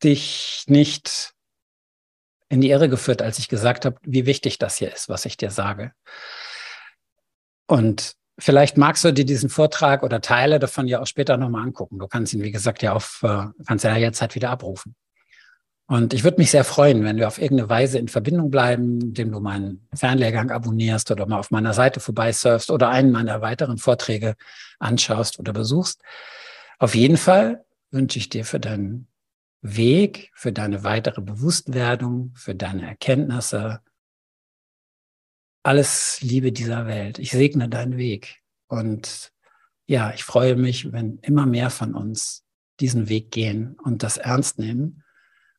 dich nicht in die Irre geführt, als ich gesagt habe, wie wichtig das hier ist, was ich dir sage. Und vielleicht magst du dir diesen Vortrag oder Teile davon ja auch später nochmal angucken. Du kannst ihn, wie gesagt, ja auf, äh, kannst ja jetzt halt wieder abrufen. Und ich würde mich sehr freuen, wenn wir auf irgendeine Weise in Verbindung bleiben, indem du meinen Fernlehrgang abonnierst oder mal auf meiner Seite vorbeisurfst oder einen meiner weiteren Vorträge anschaust oder besuchst. Auf jeden Fall wünsche ich dir für deinen Weg, für deine weitere Bewusstwerdung, für deine Erkenntnisse. Alles Liebe dieser Welt. Ich segne deinen Weg. Und ja, ich freue mich, wenn immer mehr von uns diesen Weg gehen und das ernst nehmen,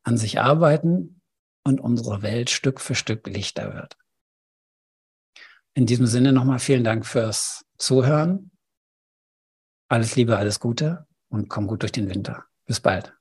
an sich arbeiten und unsere Welt Stück für Stück lichter wird. In diesem Sinne nochmal vielen Dank fürs Zuhören. Alles Liebe, alles Gute und komm gut durch den Winter. Bis bald.